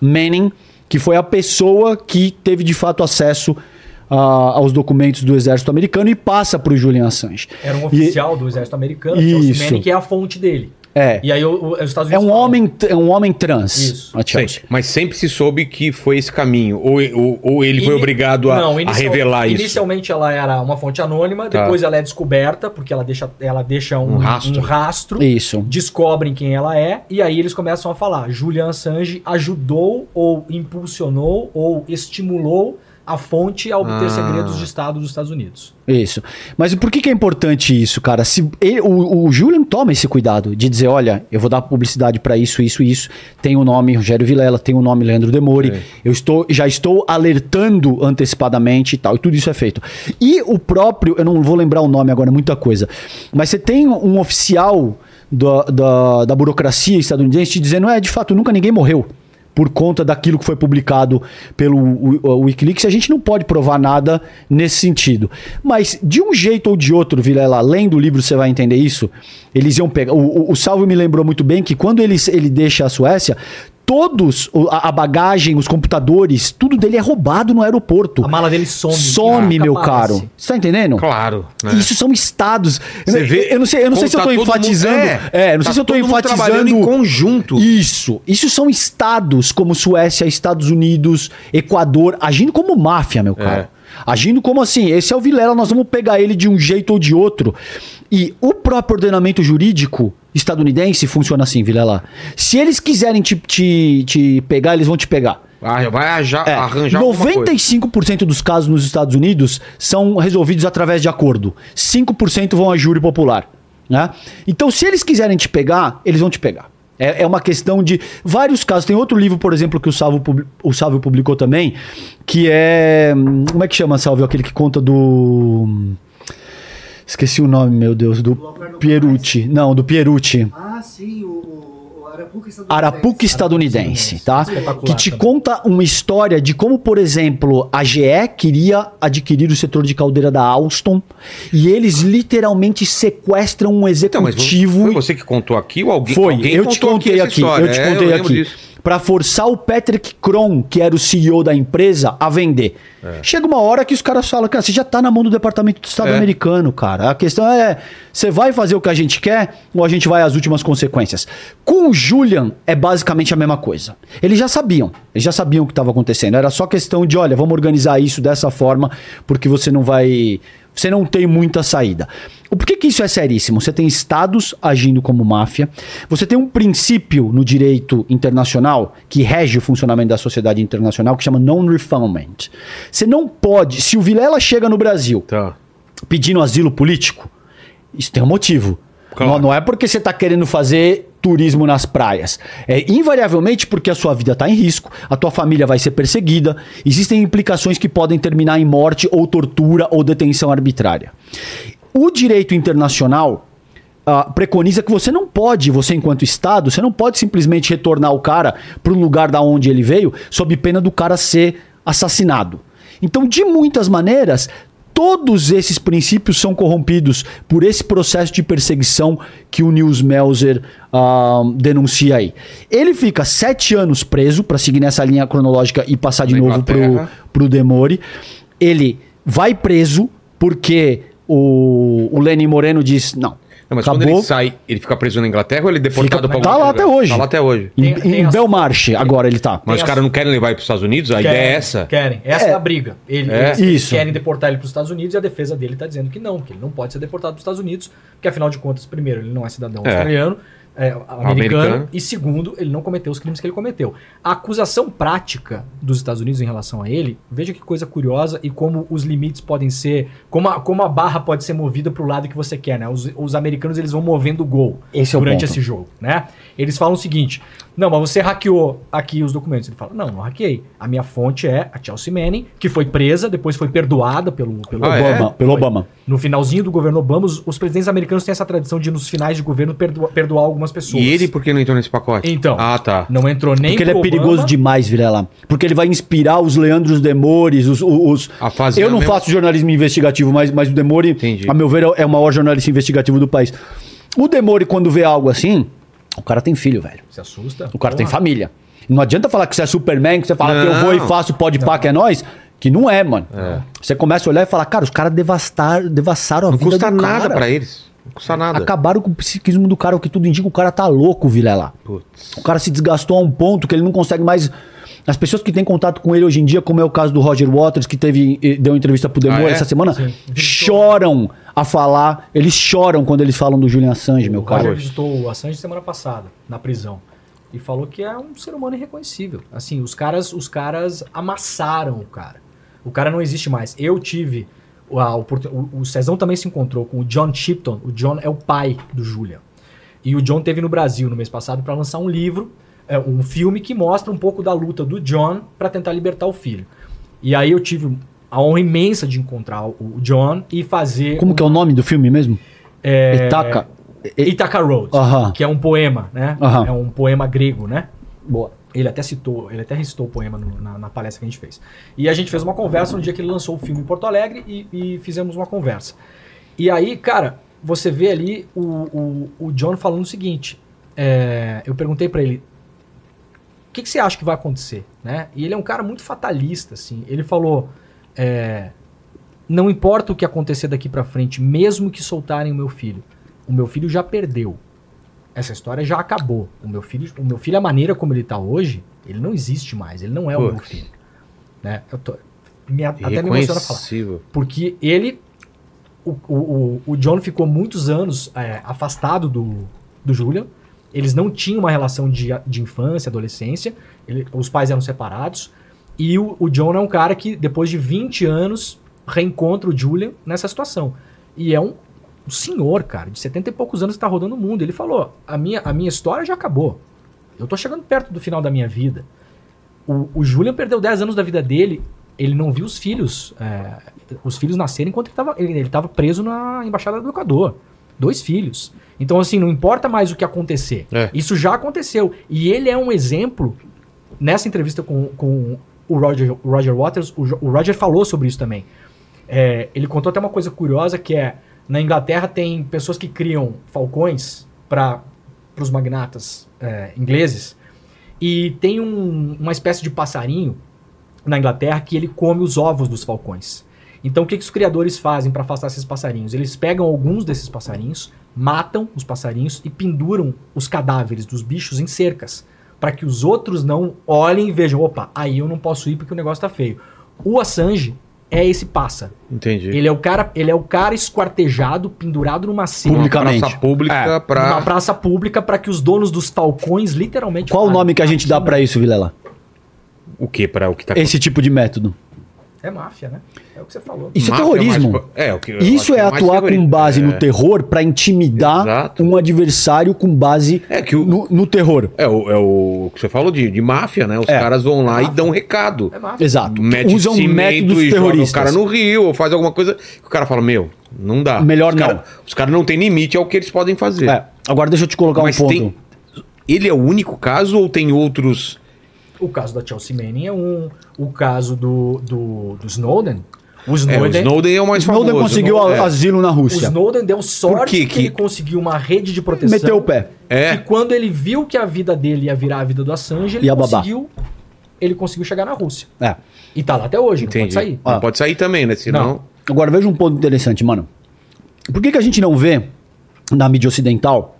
Manning, que foi a pessoa que teve de fato acesso ah, aos documentos do exército americano e passa para o Julian Assange. Era um E- oficial do exército americano, Isso. Chelsea Manning, que é a fonte dele. É. E aí o- o- os Estados É Unidos um falam, homem, é um homem trans. Isso. Chelsea. mas sempre se soube que foi esse caminho. Ou, ou, ou ele foi obrigado a, Não, a revelar isso. Inicialmente ela era uma fonte anônima, Tá. depois ela é descoberta, porque ela deixa, ela deixa um, Um rastro. um rastro, Isso. descobrem quem ela é, e aí eles começam a falar. Julian Assange ajudou ou impulsionou ou estimulou a fonte a obter Ah. segredos de Estado dos Estados Unidos. Isso. Mas por que, que é importante isso, cara? Se ele- o, o Julian toma esse cuidado de dizer, olha, eu vou dar publicidade pra isso, isso isso. Tem o nome Rogério Vilela, tem o nome Leandro Demori. É. Eu estou, já estou alertando antecipadamente e tal. E tudo isso é feito. E o próprio, eu não vou lembrar o nome agora, é muita coisa. Mas você tem um oficial da, da, da burocracia estadunidense te dizendo, é, de fato, nunca ninguém morreu por conta daquilo que foi publicado pelo Wikileaks, a gente não pode provar nada nesse sentido. Mas, de um jeito ou de outro, Vilela, além do livro você vai entender isso, eles iam pegar... O, o, o Salvo me lembrou muito bem que quando ele, ele deixa a Suécia, todos, a, a bagagem, os computadores, tudo dele é roubado no aeroporto. A mala dele some. Some, meu aparece. caro. Você tá entendendo? Claro. né? Isso são estados. Você eu, vê eu não sei, eu não sei se eu tô tá todo mundo- enfatizando. é, É, não sei tá se eu tô enfatizando. em conjunto. Isso. Isso são estados como Suécia, Estados Unidos, Equador, agindo como máfia, meu cara. Agindo como assim, esse é o Vilela, nós vamos pegar ele de um jeito ou de outro. E o próprio ordenamento jurídico estadunidense funciona assim, Vilela. Se eles quiserem te, te, te pegar, eles vão te pegar. Ah, vai arranjar, É, arranjar alguma coisa. 95% dos casos nos Estados Unidos são resolvidos através de acordo. 5% vão a júri popular. Né? Então, se eles quiserem te pegar, eles vão te pegar. É, é uma questão de vários casos. Tem outro livro, por exemplo, que o Salvo, o Salvio publicou também, que é. hum, Como é que chama, Salvio? Aquele que conta do. Esqueci o nome, meu Deus. Do Pierucci. Não, do Pierucci. Ah, sim, o, o, Arapuca estadunidense. Arapuca estadunidense, tá? Que te também. conta uma história de como, por exemplo, a GE queria adquirir o setor de caldeira da Alstom e eles literalmente sequestram um Então, mas executivo. foi você que contou aqui ou alguém, Foi, alguém eu te contei aqui, história? eu te É, contei lembro aqui. disso. Pra forçar o Patrick Kron, que era o CEO da empresa, a vender. É. Chega uma hora que os caras falam, cara, você já tá na mão do Departamento do Estado É. americano, cara. A questão é, você vai fazer o que a gente quer ou a gente vai às últimas consequências? Com o Julian é basicamente a mesma coisa. Eles já sabiam, eles já sabiam o que estava acontecendo. Era só questão de, olha, vamos organizar isso dessa forma, porque você não vai você não tem muita saída. O porquê que isso é seríssimo? Você tem estados agindo como máfia, você tem um princípio no direito internacional que rege o funcionamento da sociedade internacional que chama non-refoulement. Você não pode, se o Vilela chega no Brasil Tá. pedindo asilo político, isso tem um motivo. Claro. Não, não é porque você está querendo fazer turismo nas praias. É invariavelmente porque a sua vida está em risco, a tua família vai ser perseguida, existem implicações que podem terminar em morte ou tortura ou detenção arbitrária. O direito internacional ah, preconiza que você não pode, você enquanto Estado, você não pode simplesmente retornar o cara para o lugar da onde ele veio, sob pena do cara ser assassinado. Então, de muitas maneiras, todos esses princípios são corrompidos por esse processo de perseguição que o Nils Melzer ah, denuncia aí. Ele fica sete anos preso, para seguir nessa linha cronológica e passar de Na novo pro, Inglaterra. pro Demore. Ele vai preso porque o, o Lenin Moreno diz: não. Não, mas quando acabou. ele sai, ele fica preso na Inglaterra ou ele é deportado Fica- pra tá lá lugar? até hoje. Tá lá até hoje. Em, Tem- tem em as- Belmarche, agora ele tá. Mas Tem os as- caras não querem levar ele pros Estados Unidos? A Querem, ideia é essa? Querem. Essa é, É. a briga. Ele- É. Eles, eles querem deportar ele para os Estados Unidos e a defesa dele está dizendo que não, que ele não pode ser deportado para os Estados Unidos, porque afinal de contas, primeiro, ele não é cidadão É. australiano, é, americano, Americano. e segundo, ele não cometeu os crimes que ele cometeu. A acusação prática dos Estados Unidos em relação a ele, veja que coisa curiosa e como os limites podem ser, como a, como a barra pode ser movida para o lado que você quer, né? Os, os americanos eles vão movendo o gol Esse é o durante esse jogo, né? Eles falam o seguinte: não, mas você hackeou aqui os documentos. Ele fala: não, não hackeei. A minha fonte é a Chelsea Manning, que foi presa, depois foi perdoada pelo, pelo Ah, é? Obama, pelo Foi. Obama. No finalzinho do governo Obama, os, os presidentes americanos têm essa tradição de, nos finais de governo, perdoa- perdoar algumas algumas pessoas. E ele por que não entrou nesse pacote? Então, Ah, tá. não entrou nem Porque ele é pro perigoso Obama, demais, Vilela. Porque ele vai inspirar os Leandros Demores, os. os- A fazer Eu não mesma- faço jornalismo investigativo, mas, mas o Demore, Entendi. a meu ver, é o maior jornalista investigativo do país. O Demore, quando vê algo assim, o cara tem filho, velho. Se assusta. O cara tem Porra. família. Não adianta falar que você é Superman, que você fala que eu Não. vou e faço pode pá, que é nós. Que não é, mano. Você começa a olhar e falar, cara, os caras devastar, devassaram a Não vida custa do nada cara. pra eles. Não custa nada. Acabaram com o psiquismo do cara, o que tudo indica, o cara tá louco, Vilela. Putz. O cara se desgastou a um ponto que ele não consegue mais. As pessoas que têm contato com ele hoje em dia, como é o caso do Roger Waters, que teve eh, deu entrevista pro Demore Ah, é? essa semana, Sim. choram a falar. Eles choram quando eles falam do Julian Assange, meu O cara. visitou o Assange semana passada, na prisão. E falou que é um ser humano irreconhecível. Assim, os caras, os caras amassaram o cara. O cara não existe mais. Eu tive. A oportun- o, o Cezão também se encontrou com o John Chipton. O John é o pai do Julian. E o John teve no Brasil no mês passado para lançar um livro, é, um filme que mostra um pouco da luta do John para tentar libertar o filho. E aí eu tive a honra imensa de encontrar o John e fazer. Como que é o nome do filme mesmo? É, Itaca. Ithaca Road, Aham. que é um poema, né? Aham. É um poema grego, né? Boa. Ele até citou, ele até recitou o poema no- na, na palestra que a gente fez. E a gente fez uma conversa no dia que ele lançou o filme em Porto Alegre e, e fizemos uma conversa. E aí, cara, você vê ali o, o, o John falando o seguinte: é, eu perguntei pra ele, o que, que você acha que vai acontecer? Né? E ele é um cara muito fatalista, assim. Ele falou: é, não importa o que acontecer daqui pra frente, mesmo que soltarem o meu filho, o meu filho já perdeu. Essa história já acabou. O meu filho, o meu filho, a maneira como ele tá hoje, ele não existe mais. Ele não é o meu filho. Né? Eu tô- me- até me emociona falar. Porque ele. O, o, o- o John ficou muitos anos é, afastado do, do Julian. Eles não tinham uma relação de, de infância, adolescência. Ele- os pais eram separados. E o, o John é um cara que, depois de 20 anos, reencontra o Julian nessa situação. E é um, um senhor, cara, de 70 e poucos anos que tá rodando o mundo. Ele falou: a minha, a minha história já acabou. Eu tô chegando perto do final da minha vida. O, o Julian perdeu 10 anos da vida dele. Ele não viu os filhos. é, os filhos nascerem enquanto ele estava ele, ele tava preso na embaixada do Equador. Dois filhos. Então, assim, não importa mais o que acontecer. É. Isso já aconteceu. E ele é um exemplo. Nessa entrevista com, com o Roger, o Roger Waters, o, o Roger falou sobre isso também. É, ele contou até uma coisa curiosa que é na Inglaterra tem pessoas que criam falcões para os magnatas é, ingleses e tem um- uma espécie de passarinho na Inglaterra que ele come os ovos dos falcões. Então o que, que os criadores fazem para afastar esses passarinhos? Eles pegam alguns desses passarinhos, matam os passarinhos e penduram os cadáveres dos bichos em cercas para que os outros não olhem e vejam, opa, aí eu não posso ir porque o negócio tá feio. O Assange é esse pássaro. Entendi. Ele é o cara, ele é o cara esquartejado, pendurado numa Uma Publicamente. praça pública É. pra... numa praça pública para que os donos dos falcões literalmente Qual o nome que a gente dá "Aqui pra isso, Vilela? O que? Pra o que tá Esse tipo de método. É máfia, né? É o que você falou. Isso Máfia é terrorismo. mais- É, o que Isso é que mais atuar com base É. no terror pra intimidar Exato. um adversário com base É que o- no, no terror. É o, é o que você falou de, de máfia, né? Os É. caras vão lá e dão um recado. É máfia. Exato. Mete Usam métodos e joga terroristas. o cara no rio ou faz alguma coisa que o cara fala, meu, não dá. Melhor os não. Cara, os caras não têm limite ao que eles podem fazer. É, Agora deixa eu te colocar Mas um ponto. tem... Ele é o único caso ou tem outros... O caso da Chelsea Manning é um. O caso do, do, do Snowden. O É, o Snowden. Snowden é o mais Snowden famoso. conseguiu não- a- é. asilo na o Rússia. Snowden deu sorte que que, ele conseguiu uma rede de proteção. Meteu o pé. É. E quando ele viu que a vida dele ia virar a vida do Assange, ele conseguiu. Ele conseguiu chegar na Rússia. É. E tá lá até hoje, não pode Entendi. sair. Não Ah. pode sair também, né? Senão... Não. Agora veja um ponto interessante, mano. Por que, que a gente não vê na mídia ocidental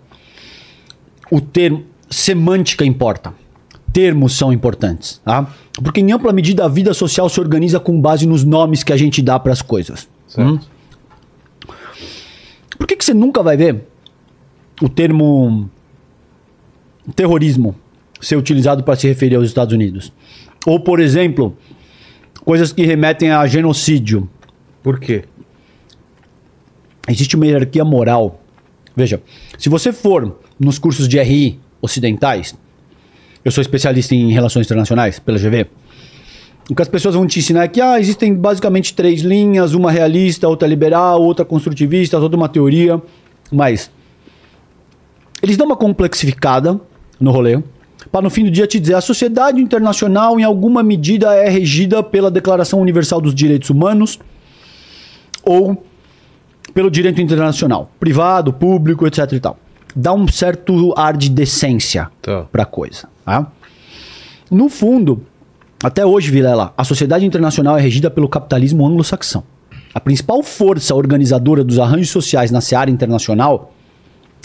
o termo semântica importa? Termos são importantes, tá? Porque em ampla medida a vida social se organiza com base nos nomes que a gente dá para as coisas. Certo. Hum? Por que, que você nunca vai ver o termo terrorismo ser utilizado para se referir aos Estados Unidos? Ou, por exemplo, coisas que remetem a genocídio. Por quê? Existe uma hierarquia moral. Veja, se você for nos cursos de RI ocidentais, eu sou especialista em relações internacionais pela GV. O que as pessoas vão te ensinar é que ah, existem basicamente três linhas, uma realista, outra liberal, outra construtivista, outra uma teoria, mas Eles dão uma complexificada no rolê, para no fim do dia te dizer: a sociedade internacional, em alguma medida, é regida pela Declaração Universal dos Direitos Humanos ou pelo direito internacional, privado, público, etc e tal. Dá um certo ar de decência Tá. pra coisa. Tá? No fundo, até hoje, Vilela, a sociedade internacional é regida pelo capitalismo anglo-saxão. A principal força organizadora dos arranjos sociais na seara internacional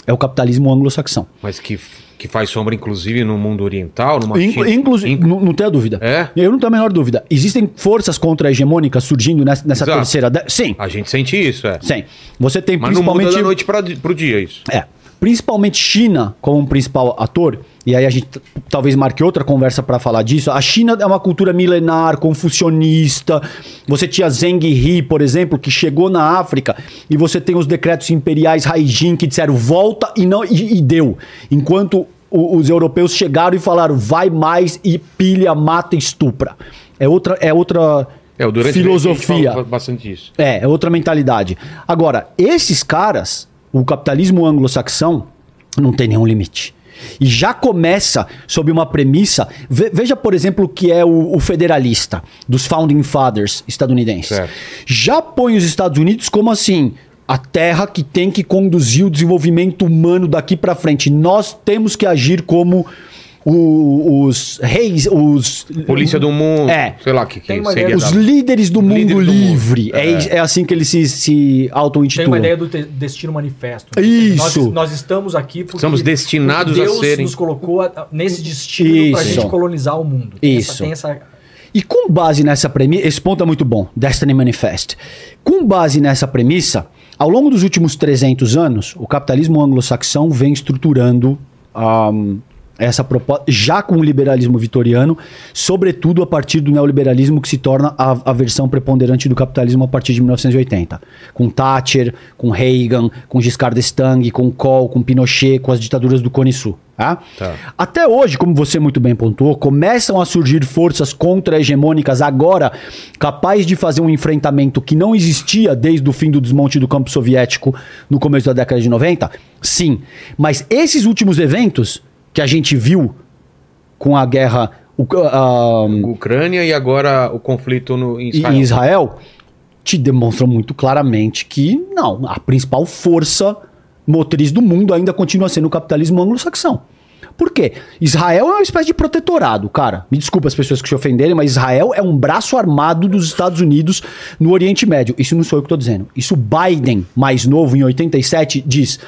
é o capitalismo anglo-saxão. Mas que, que faz sombra, inclusive, no mundo oriental, numa Inclu China- inclusive, Inclu- não, tenho dúvida. É? Eu não tenho a menor dúvida. Existem forças contra-hegemônicas surgindo nessa, nessa terceira. de- Sim, A gente sente isso, é. sim. Você tem Mas não muda principalmente. da noite pra, pro dia isso. É. Principalmente China como um principal ator, e aí a gente talvez marque outra conversa para falar disso. A China é uma cultura milenar, confucionista. Você tinha Zheng He, por exemplo, que chegou na África e você tem os decretos imperiais Haijin que disseram volta e não e, e deu. Enquanto o- os europeus chegaram e falaram vai mais e pilha, mata e estupra. É outra é outra É, filosofia. bastante isso. É, é outra mentalidade. Agora, esses caras, o capitalismo anglo-saxão, não tem nenhum limite. E já começa sob uma premissa. ve- veja, por exemplo, o que é o, o federalista dos Founding Fathers estadunidenses. Certo. Já põe os Estados Unidos como assim. A terra que tem que conduzir o desenvolvimento humano daqui pra frente. Nós temos que agir como o- os reis, os. Polícia do mundo, É. sei lá o que, que Tem uma seria. ideia Os da- líderes do mundo Líderes do mundo. livre. É. is- é assim que eles se, se Tem auto-intitulam. uma ideia do te- destino manifesto. né? Isso. Nós, nós estamos aqui porque Estamos destinados porque a Deus serem- nos colocou a- nesse destino pra Isso. gente colonizar o mundo. Tem essa- Isso. tem essa E com base nessa premissa, esse ponto é muito bom, Destiny Manifest. Com base nessa premissa, ao longo dos últimos 300 anos, o capitalismo anglo-saxão vem estruturando ahm, essa proposta, já com o liberalismo vitoriano, sobretudo a partir do neoliberalismo que se torna a, a versão preponderante do capitalismo a partir de 1980. Com Thatcher, com Reagan, com Giscard d'Estaing, com Kohl, com Pinochet, com as ditaduras do Cone Sul. Tá? Tá. Até hoje, como você muito bem pontuou, começam a surgir forças contra-hegemônicas agora capazes de fazer um enfrentamento que não existia desde o fim do desmonte do campo soviético no começo da década de 90? Sim. Mas esses últimos eventos que a gente viu com a guerra o- ah, Ucrânia e agora o conflito no, em em Israel. Israel te demonstram muito claramente que não, a principal força motriz do mundo ainda continua sendo o capitalismo anglo-saxão. Por quê? Israel é uma espécie de protetorado, cara. Me desculpa as pessoas que se ofenderem, mas Israel é um braço armado dos Estados Unidos no Oriente Médio. Isso não sou eu que estou dizendo. Isso Biden, mais novo, em 87, diz: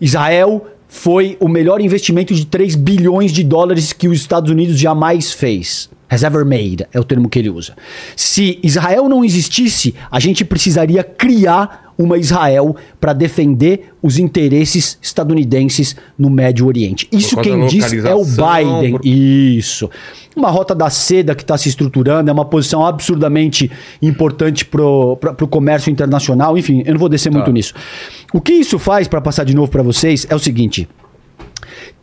Israel foi o melhor investimento de 3 bilhões de dólares que os Estados Unidos jamais fez. Has ever made, é o termo que ele usa. Se Israel não existisse, a gente precisaria criar uma Israel para defender os interesses estadunidenses no Médio Oriente. Isso quem diz é o Biden. por- Isso. Uma rota da seda que está se estruturando, é uma posição absurdamente importante para o comércio internacional. Enfim, eu não vou descer muito nisso. O que isso faz, para passar de novo para vocês, é o seguinte: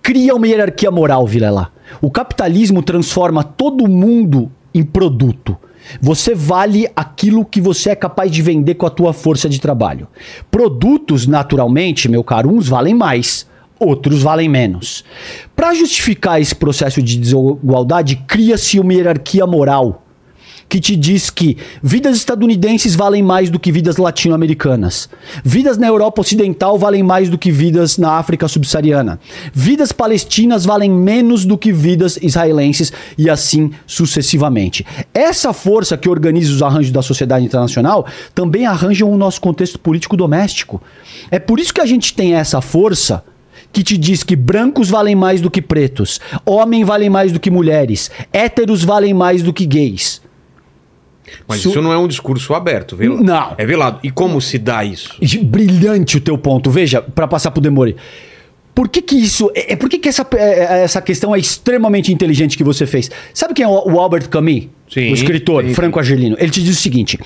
cria uma hierarquia moral, Vilela. O capitalismo transforma todo mundo em produto. Você vale aquilo que você é capaz de vender com a tua força de trabalho. Produtos, naturalmente, meu caro, uns valem mais, outros valem menos. Para justificar esse processo de desigualdade, cria-se uma hierarquia moral que te diz que vidas estadunidenses valem mais do que vidas latino-americanas. Vidas na Europa Ocidental valem mais do que vidas na África Subsaariana. Vidas palestinas valem menos do que vidas israelenses e assim sucessivamente. Essa força que organiza os arranjos da sociedade internacional também arranja o nosso contexto político doméstico. É por isso que a gente tem essa força que te diz que brancos valem mais do que pretos, homens valem mais do que mulheres, héteros valem mais do que gays. Mas Su- isso não é um discurso aberto, velado. Não. É velado. E como se dá isso? Brilhante o teu ponto. Veja, para passar pro Demore. Por que que isso... É, é- por que que essa, é- é- essa questão é extremamente inteligente que você fez? Sabe quem é o, o Albert Camus? Sim, o escritor, sim, sim. Franco Argelino. Ele te diz o seguinte.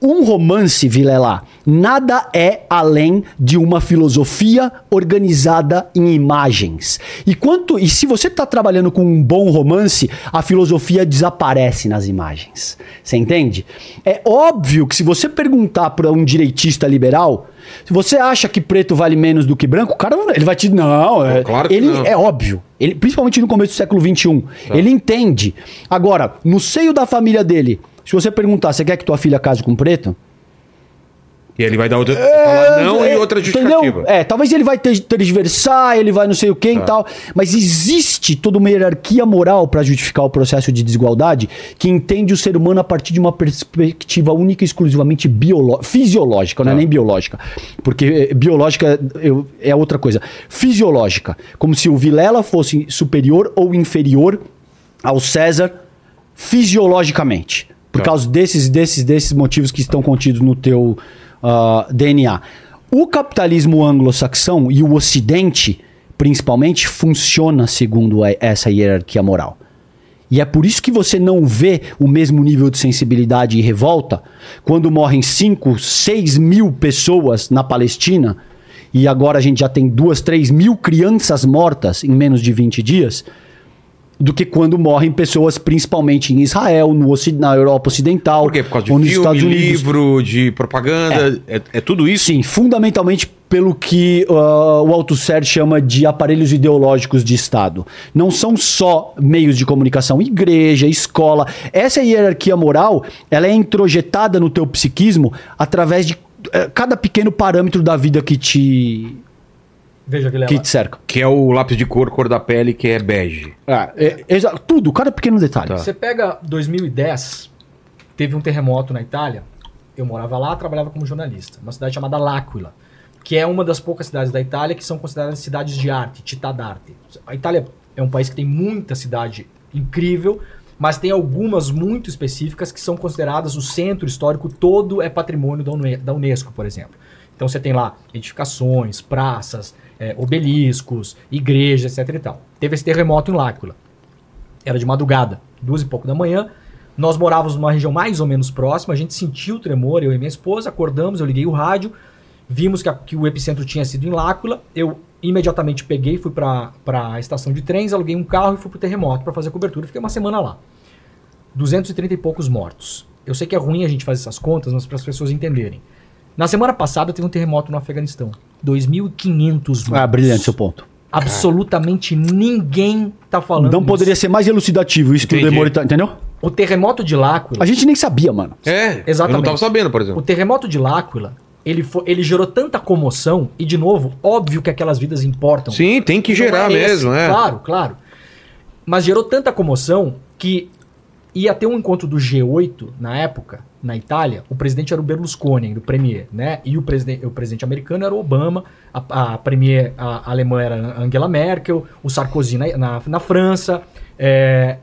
Um romance, Vilela, nada é além de uma filosofia organizada em imagens. E, quanto, e se você está trabalhando com um bom romance, a filosofia desaparece nas imagens. Você entende? É óbvio que se você perguntar para um direitista liberal Se você acha que preto vale menos do que branco, o cara ele vai te. Não, é, Claro ele não. é óbvio. Ele, principalmente no começo do século XXI. Tá. Ele entende. Agora, no seio da família dele, se você perguntar, você quer que tua filha case com preto? E ele vai dar outra. falar não É, e outra entendeu? justificativa. É, talvez ele vai ter- tergiversar, ele vai não sei o que e Tá. tal. Mas existe toda uma hierarquia moral para justificar o processo de desigualdade que entende o ser humano a partir de uma perspectiva única e exclusivamente fisiológica, não é Tá. nem biológica. Porque eh, biológica eu- é outra coisa. Fisiológica. Como se o Vilela fosse superior ou inferior ao César fisiologicamente. Por Tá. causa desses, desses, desses motivos que estão contidos no teu ah, DNA. O capitalismo anglo-saxão e o Ocidente, principalmente, funciona segundo essa hierarquia moral. E é por isso que você não vê o mesmo nível de sensibilidade e revolta quando morrem 5, 6 mil pessoas na Palestina e agora a gente já tem 2, 3 mil crianças mortas em menos de 20 dias do que quando morrem pessoas principalmente em Israel, no, na Europa Ocidental, Por quê? Por causa de ou nos filme, Estados Unidos. livro, de propaganda. É, é tudo isso? Sim, fundamentalmente pelo que ah, o Althusser chama de aparelhos ideológicos de Estado. Não são só meios de comunicação, igreja, escola. Essa hierarquia moral, ela é introjetada no teu psiquismo através de eh, cada pequeno parâmetro da vida que te, Veja, Vilela. que te cerca. Que é o lápis de cor, cor da pele, que é bege. É, exa- tudo, cada pequeno detalhe. Tá. Você pega 2010, teve um terremoto na Itália. Eu morava lá, trabalhava como jornalista. Uma cidade chamada L'Aquila, que é uma das poucas cidades da Itália que são consideradas cidades de arte, città d'arte. A Itália é um país que tem muita cidade incrível, mas tem algumas muito específicas que são consideradas o centro histórico todo é patrimônio da Unesco, por exemplo. Então você tem lá edificações, praças, eh, obeliscos, igrejas, etc e tal. Teve esse terremoto em L'Aquila era de madrugada, duas e pouco da manhã. Nós morávamos numa região mais ou menos próxima, a gente sentiu o tremor, eu e minha esposa, acordamos, eu liguei o rádio, vimos que, a- que o epicentro tinha sido em L'Aquila, eu imediatamente peguei, fui para a estação de trens, aluguei um carro e fui pro terremoto para fazer cobertura, fiquei uma semana lá. 230 e poucos mortos. Eu sei que é ruim a gente fazer essas contas, mas para as pessoas entenderem. Na semana passada teve um terremoto no Afeganistão. 2.500 mortos. Ah, brilhante seu ponto. Absolutamente ninguém tá falando Não disso. poderia ser mais elucidativo isso que Entendi. o Demore tá, entendeu? O terremoto de L'Aquila, A gente nem sabia, mano. É, Exatamente. eu não tava sabendo, por o exemplo. terremoto de L'Aquila, ele, foi, ele gerou tanta comoção e de novo, óbvio que aquelas vidas importam. Sim, tem que Não gerar é esse, mesmo, é. Claro, claro. Mas gerou tanta comoção que ia ter um encontro do G8 na época, na Itália. O presidente era o Berlusconi, do premier, né? E o presidente, o presidente americano era o Obama, a, a premier a, alemã era a Angela Merkel, o Sarkozy na, na, na França. É,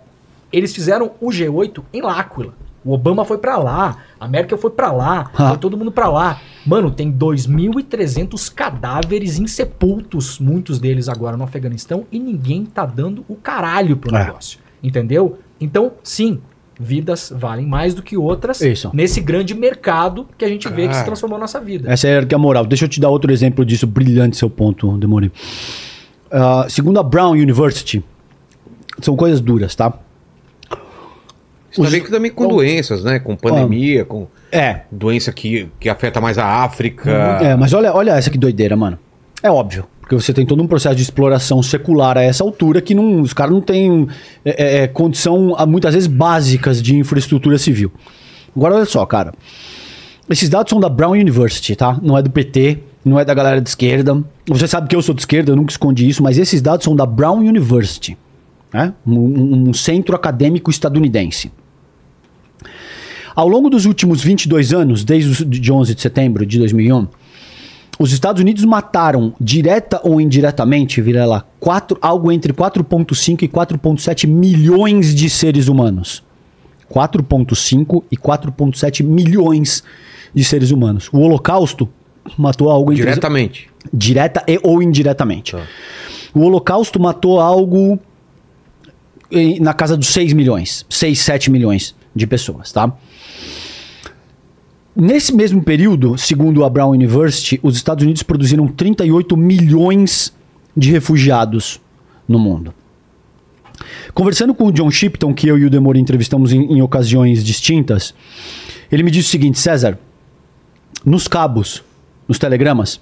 eles fizeram o G8 em L'Aquila. O Obama foi pra lá, a Merkel foi pra lá, Ah. foi todo mundo pra lá. Mano, tem 2.300 cadáveres insepultos, muitos deles agora no Afeganistão, e ninguém tá dando o caralho pro É. negócio. Entendeu? Então, sim, vidas valem mais do que outras Isso. nesse grande mercado que a gente vê que se transformou na nossa vida. Essa é a moral. Deixa eu te dar outro exemplo disso, brilhante seu ponto, Demore. Ah, segundo a Brown University, são coisas duras, tá? Você vê que também com doenças, né? Com pandemia, com É. doença que, que afeta mais a África. É, mas olha, olha essa que doideira, mano. É óbvio. Porque você tem todo um processo de exploração secular a essa altura que não, os caras não têm é, é, condição, ah, muitas vezes, básicas de infraestrutura civil. Agora, olha só, cara. Esses dados são da Brown University, tá? Não é do PT, não é da galera de esquerda. Você sabe que eu sou de esquerda, eu nunca escondi isso, mas esses dados são da Brown University, né? um, um- um centro acadêmico estadunidense. Ao longo dos últimos 22 anos, desde o de 11 de setembro de 2001, os Estados Unidos mataram, direta ou indiretamente, vira lá, quatro, algo entre 4,5 e 4,7 milhões de seres humanos. 4,5 e 4,7 milhões de seres humanos. O Holocausto matou algo entre Diretamente. direta e ou indiretamente. Tá. O Holocausto matou algo na casa dos 6 milhões, 6, 7 milhões de pessoas, tá? Nesse mesmo período, segundo a Brown University, os Estados Unidos produziram 38 milhões de refugiados no mundo. Conversando com o John Shipton, que eu e o Demore entrevistamos em, em ocasiões distintas, ele me disse o seguinte, César, nos cabos, nos telegramas,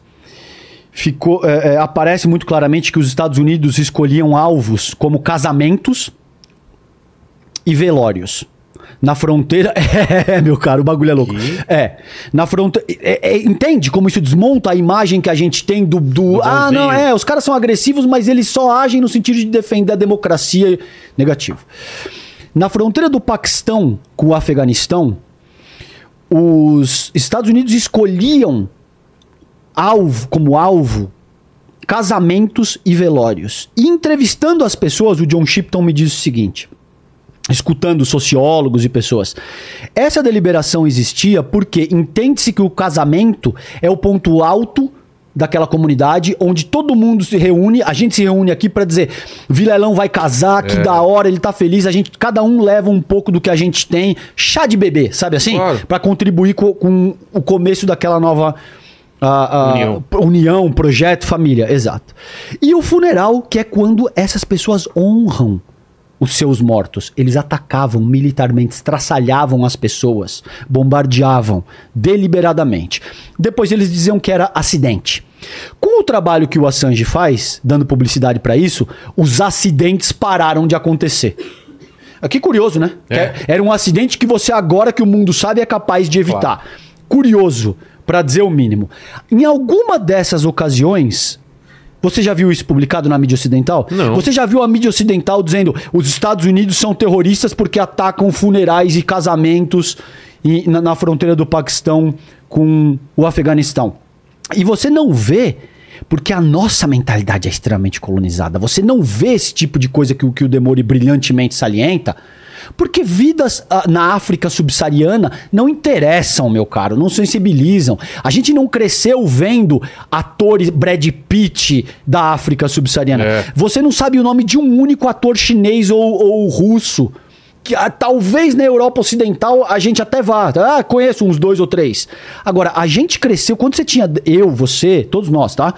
ficou, é, é, aparece muito claramente que os Estados Unidos escolhiam alvos como casamentos e velórios. Na fronteira. É, meu caro, o bagulho é louco. É. Na fronteira. é- é- entende como isso desmonta a imagem que a gente tem do. do ah, não, é. Os caras são agressivos, mas eles só agem no sentido de defender a democracia. Negativo. Na fronteira do Paquistão com o Afeganistão, os Estados Unidos escolhiam alvo como alvo casamentos e velórios. E entrevistando as pessoas, o John Shipton me diz o seguinte: escutando sociólogos e pessoas. Essa deliberação existia porque entende-se que o casamento é o ponto alto daquela comunidade onde todo mundo se reúne, a gente se reúne aqui pra dizer, Vilela vai casar, que da hora, ele tá feliz, a gente cada um leva um pouco do que a gente tem, chá de bebê, sabe assim? Claro. Pra contribuir co- com, o começo daquela nova ah, ah, União. união, projeto, família, exato. E o funeral, que é quando essas pessoas honram os seus mortos. Eles atacavam militarmente, estraçalhavam as pessoas, bombardeavam deliberadamente. Depois eles diziam que era acidente. Com o trabalho que o Assange faz, dando publicidade para isso, os acidentes pararam de acontecer. Ah, Que curioso, né? É. É- Era um acidente que você, agora que o mundo sabe, é capaz de evitar. Curioso, para dizer o mínimo. Em alguma dessas ocasiões, você já viu isso publicado na mídia ocidental? Não. Você já viu a mídia ocidental dizendo os Estados Unidos são terroristas porque atacam funerais e casamentos e- na, na fronteira do Paquistão com o Afeganistão? E você não vê, porque a nossa mentalidade é extremamente colonizada. Você não vê esse tipo de coisa que, o- que o Demore brilhantemente salienta. Porque vidas ah, na África subsaariana não interessam, meu caro, não sensibilizam. A gente não cresceu vendo atores Brad Pitt da África subsaariana. É. Você não sabe o nome de um único ator chinês ou, ou russo. Que ah, talvez na Europa Ocidental a gente até vá. Ah, conheço uns dois ou três. Agora, a gente cresceu. Quando você tinha. Eu, você, todos nós, tá?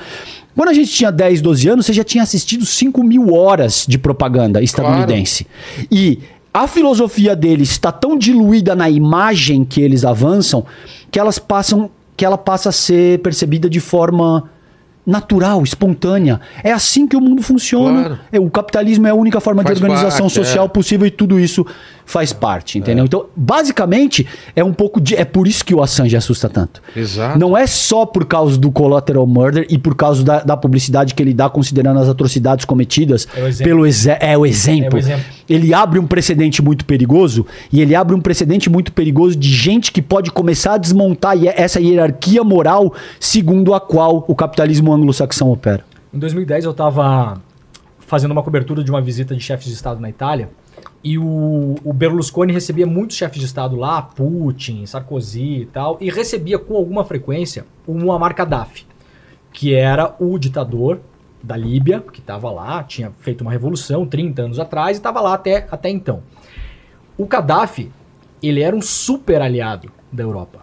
Quando a gente tinha 10, 12 anos, você já tinha assistido 5 mil horas de propaganda estadunidense. E a filosofia deles está tão diluída na imagem que eles avançam que elas passam. que ela passa a ser percebida de forma natural, espontânea. É assim que o mundo funciona. Claro. É, o capitalismo é a única forma Faz de organização parte, social é. possível e tudo isso faz parte, entendeu? Então, basicamente, é um pouco de. É por isso que o Assange assusta tanto. Exato. Não é só por causa do collateral murder e por causa da, da publicidade que ele dá considerando as atrocidades cometidas É o exemplo. pelo exe é o exemplo. É o exemplo. Ele abre um precedente muito perigoso e ele abre um precedente muito perigoso de gente que pode começar a desmontar essa hierarquia moral segundo a qual o capitalismo anglo-saxão opera. Em 2010 eu estava fazendo uma cobertura de uma visita de chefes de Estado na Itália e o, o Berlusconi recebia muitos chefes de Estado lá, Putin, Sarkozy e tal, e recebia com alguma frequência o Muammar Gaddafi, que era o ditador da Líbia, que estava lá, tinha feito uma revolução 30 anos atrás e estava lá até, até então. O Gaddafi, ele era um super aliado da Europa.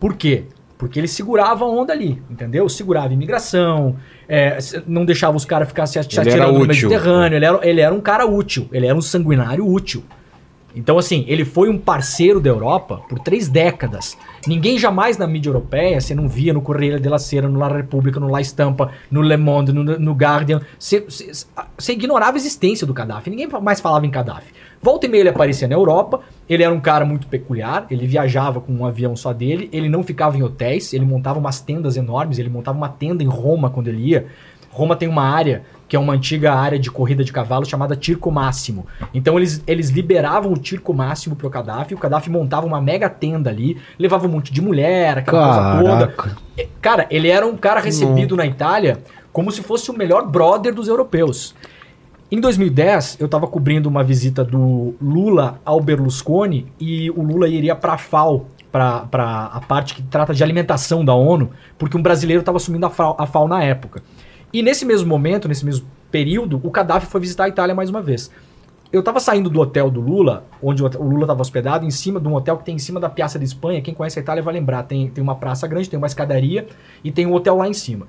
Por quê? Porque ele segurava a onda ali, entendeu? Segurava a imigração, é, não deixava os caras ficar se atirando no. Mediterrâneo. Ele era, ele era um cara útil, ele era um sanguinário útil. Então, assim, ele foi um parceiro da Europa por três décadas. Ninguém jamais na mídia europeia, você não via no Correio della Sera, no La Repubblica, no La Stampa, no Le Monde, no, no Guardian. Você, você- você ignorava a existência do Gaddafi. Ninguém mais falava em Gaddafi. Volta e meia ele aparecia na Europa. Ele era um cara muito peculiar. Ele viajava com um avião só dele. Ele não ficava em hotéis. Ele montava umas tendas enormes. Ele montava uma tenda em Roma quando ele ia. Roma tem uma área que é uma antiga área de corrida de cavalo chamada Tirco Máximo. Então eles, eles liberavam o Tirco Máximo pro Gaddafi, o Gaddafi montava uma mega tenda ali, levava um monte de mulher, aquela coisa Caraca. toda. É, Cara, ele era um cara recebido na Itália como se fosse o melhor brother dos europeus. Em 2010, eu estava cobrindo uma visita do Lula ao Berlusconi e o Lula iria para a FAO, para a parte que trata de alimentação da ONU, porque um brasileiro estava assumindo a FAO, a FAO na época. E nesse mesmo momento, nesse mesmo período, o Gaddafi foi visitar a Itália mais uma vez. Eu estava saindo do hotel do Lula, onde o Lula estava hospedado, em cima de um hotel que tem em cima da Piazza de Espanha. Quem conhece a Itália vai lembrar. Tem, tem uma praça grande, tem uma escadaria e tem um hotel lá em cima.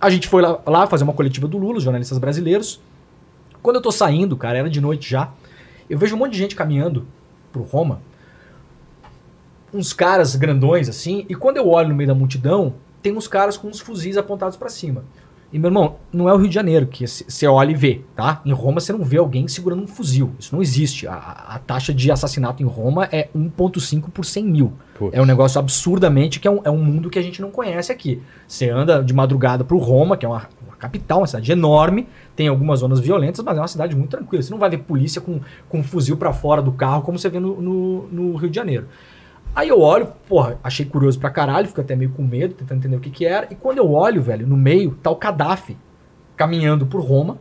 A gente foi lá, lá fazer uma coletiva do Lula, os jornalistas brasileiros. Quando eu tô saindo, cara, era de noite já, eu vejo um monte de gente caminhando pro Roma. Uns caras grandões assim, e quando eu olho no meio da multidão, tem uns caras com uns fuzis apontados pra cima. E, meu irmão, não é o Rio de Janeiro que você olha e vê, tá? Em Roma você não vê alguém segurando um fuzil. Isso não existe. A, a taxa de assassinato em Roma é 1,5 por 100 mil. Putz. É um negócio absurdamente que é um, é um mundo que a gente não conhece aqui. Você anda de madrugada pro Roma, que é uma capital, uma cidade enorme, tem algumas zonas violentas, mas é uma cidade muito tranquila. Você não vai ver polícia com, com um fuzil pra fora do carro como você vê no, no, no Rio de Janeiro. Aí eu olho, porra, achei curioso pra caralho, fico até meio com medo, tentando entender o que que era. E quando eu olho, velho, no meio tá o Gaddafi caminhando por Roma,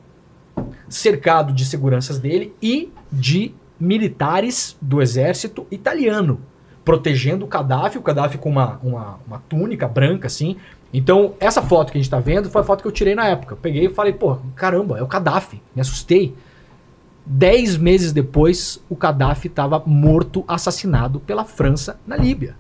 cercado de seguranças dele e de militares do exército italiano, protegendo o Gaddafi, o Gaddafi com uma, uma, uma túnica branca, assim. Então, essa foto que a gente tá vendo foi a foto que eu tirei na época. Eu peguei e falei, pô, caramba, é o Gaddafi. Me assustei. Dez meses depois, o Gaddafi estava morto, assassinado pela França na Líbia.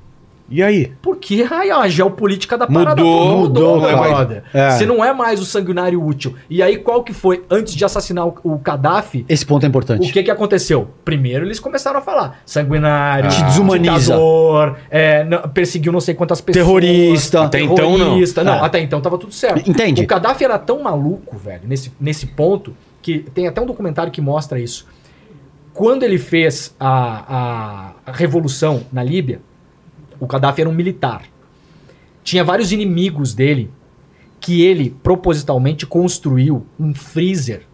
E aí? Porque ai, a geopolítica da parada Mudou, mudou, meu cara. brother. É. Você não é mais o sanguinário útil. E aí, qual que foi? Antes de assassinar o, o Gaddafi, Esse ponto é importante. o que que aconteceu? Primeiro eles começaram a falar sanguinário, Te desumaniza. ditador, é, não- perseguiu não sei quantas pessoas. Terrorista. Até então, não. terrorista. Não, É. até então tava tudo certo. Entende? O Gaddafi era tão maluco, velho, nesse, nesse ponto, que tem até um documentário que mostra isso. Quando ele fez a, a, a revolução na Líbia, o Gaddafi era um militar. Tinha vários inimigos dele que ele propositalmente construiu um freezer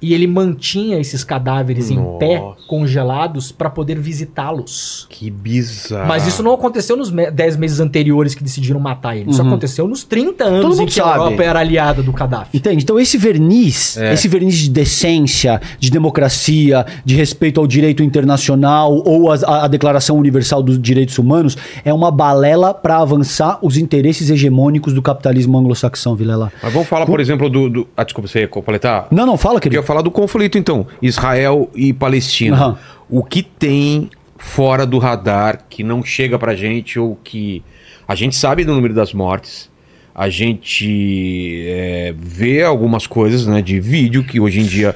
e ele mantinha esses cadáveres em pé, Nossa. congelados, para poder visitá-los. Que bizarro. Mas isso não aconteceu nos 10 meses anteriores que decidiram matar ele. Isso Uhum. aconteceu nos 30 Todo anos em que a sabe. Europa era aliada do Gaddafi. Entende? Então esse verniz, É. esse verniz de decência, de democracia, de respeito ao direito internacional ou a, a Declaração Universal dos Direitos Humanos é uma balela para avançar os interesses hegemônicos do capitalismo anglo-saxão, Vilela. Mas vamos falar, por exemplo, do. do... Ah, desculpa, você ia completar? Não, não, fala, Eu querido. Falar do conflito, então. Israel e Palestina. Aham. O que tem fora do radar que não chega pra gente ou que. A gente sabe do número das mortes. A gente é, vê algumas coisas né, de vídeo que hoje em dia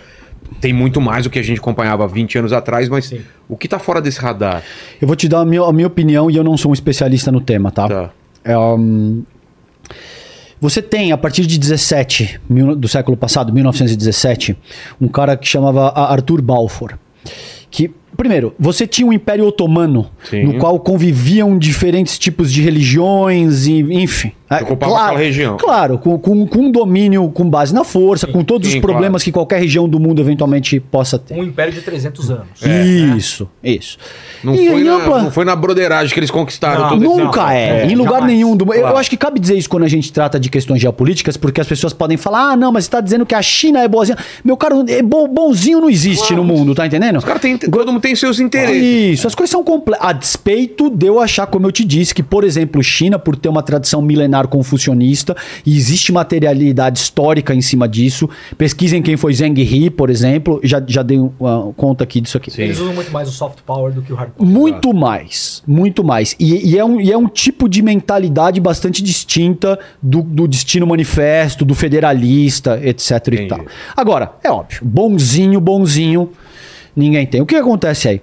tem muito mais do que a gente acompanhava 20 anos atrás, mas Sim. o que tá fora desse radar? Eu vou te dar a minha, a minha opinião e eu não sou um especialista no tema, tá? Tá. É, hum, você tem, a partir de 17, mil- do século passado, 1917, um cara que chamava Arthur Balfour. Que, primeiro, você tinha um Império Otomano, Sim. no qual conviviam diferentes tipos de religiões, e, enfim. É, ocupava aquela região. Claro, com, com, com um domínio com base na força, com todos Sim, os problemas que qualquer região do mundo eventualmente possa ter. Um império de 300 anos. Isso, isso. Não, E foi na, ampla- não foi na broderagem que eles conquistaram Não, todo esse- Nunca Não, é, é, em lugar jamais. nenhum do mundo. Eu Claro. acho que cabe dizer isso quando a gente trata de questões geopolíticas, porque as pessoas podem falar: ah, não, mas você tá dizendo que a China é boazinha. Meu caro, é bom, bonzinho não existe no mundo, tá entendendo? Os caras têm. Todo mundo tem seus interesses. Isso, as coisas são completas. A despeito de eu achar, como eu te disse, que, por exemplo, China, por ter uma tradição milenar confucionista, e existe materialidade histórica em cima disso. Pesquisem quem foi Zheng He, por exemplo. Já, já dei uma conta aqui disso aqui. Sim. Eles usam muito mais o soft power do que o hard power. Muito mais, muito mais. E, e é um, e é um tipo de mentalidade bastante distinta do, do destino manifesto, do federalista, etc e tal. Agora, é óbvio, bonzinho, bonzinho, ninguém tem. O que acontece aí?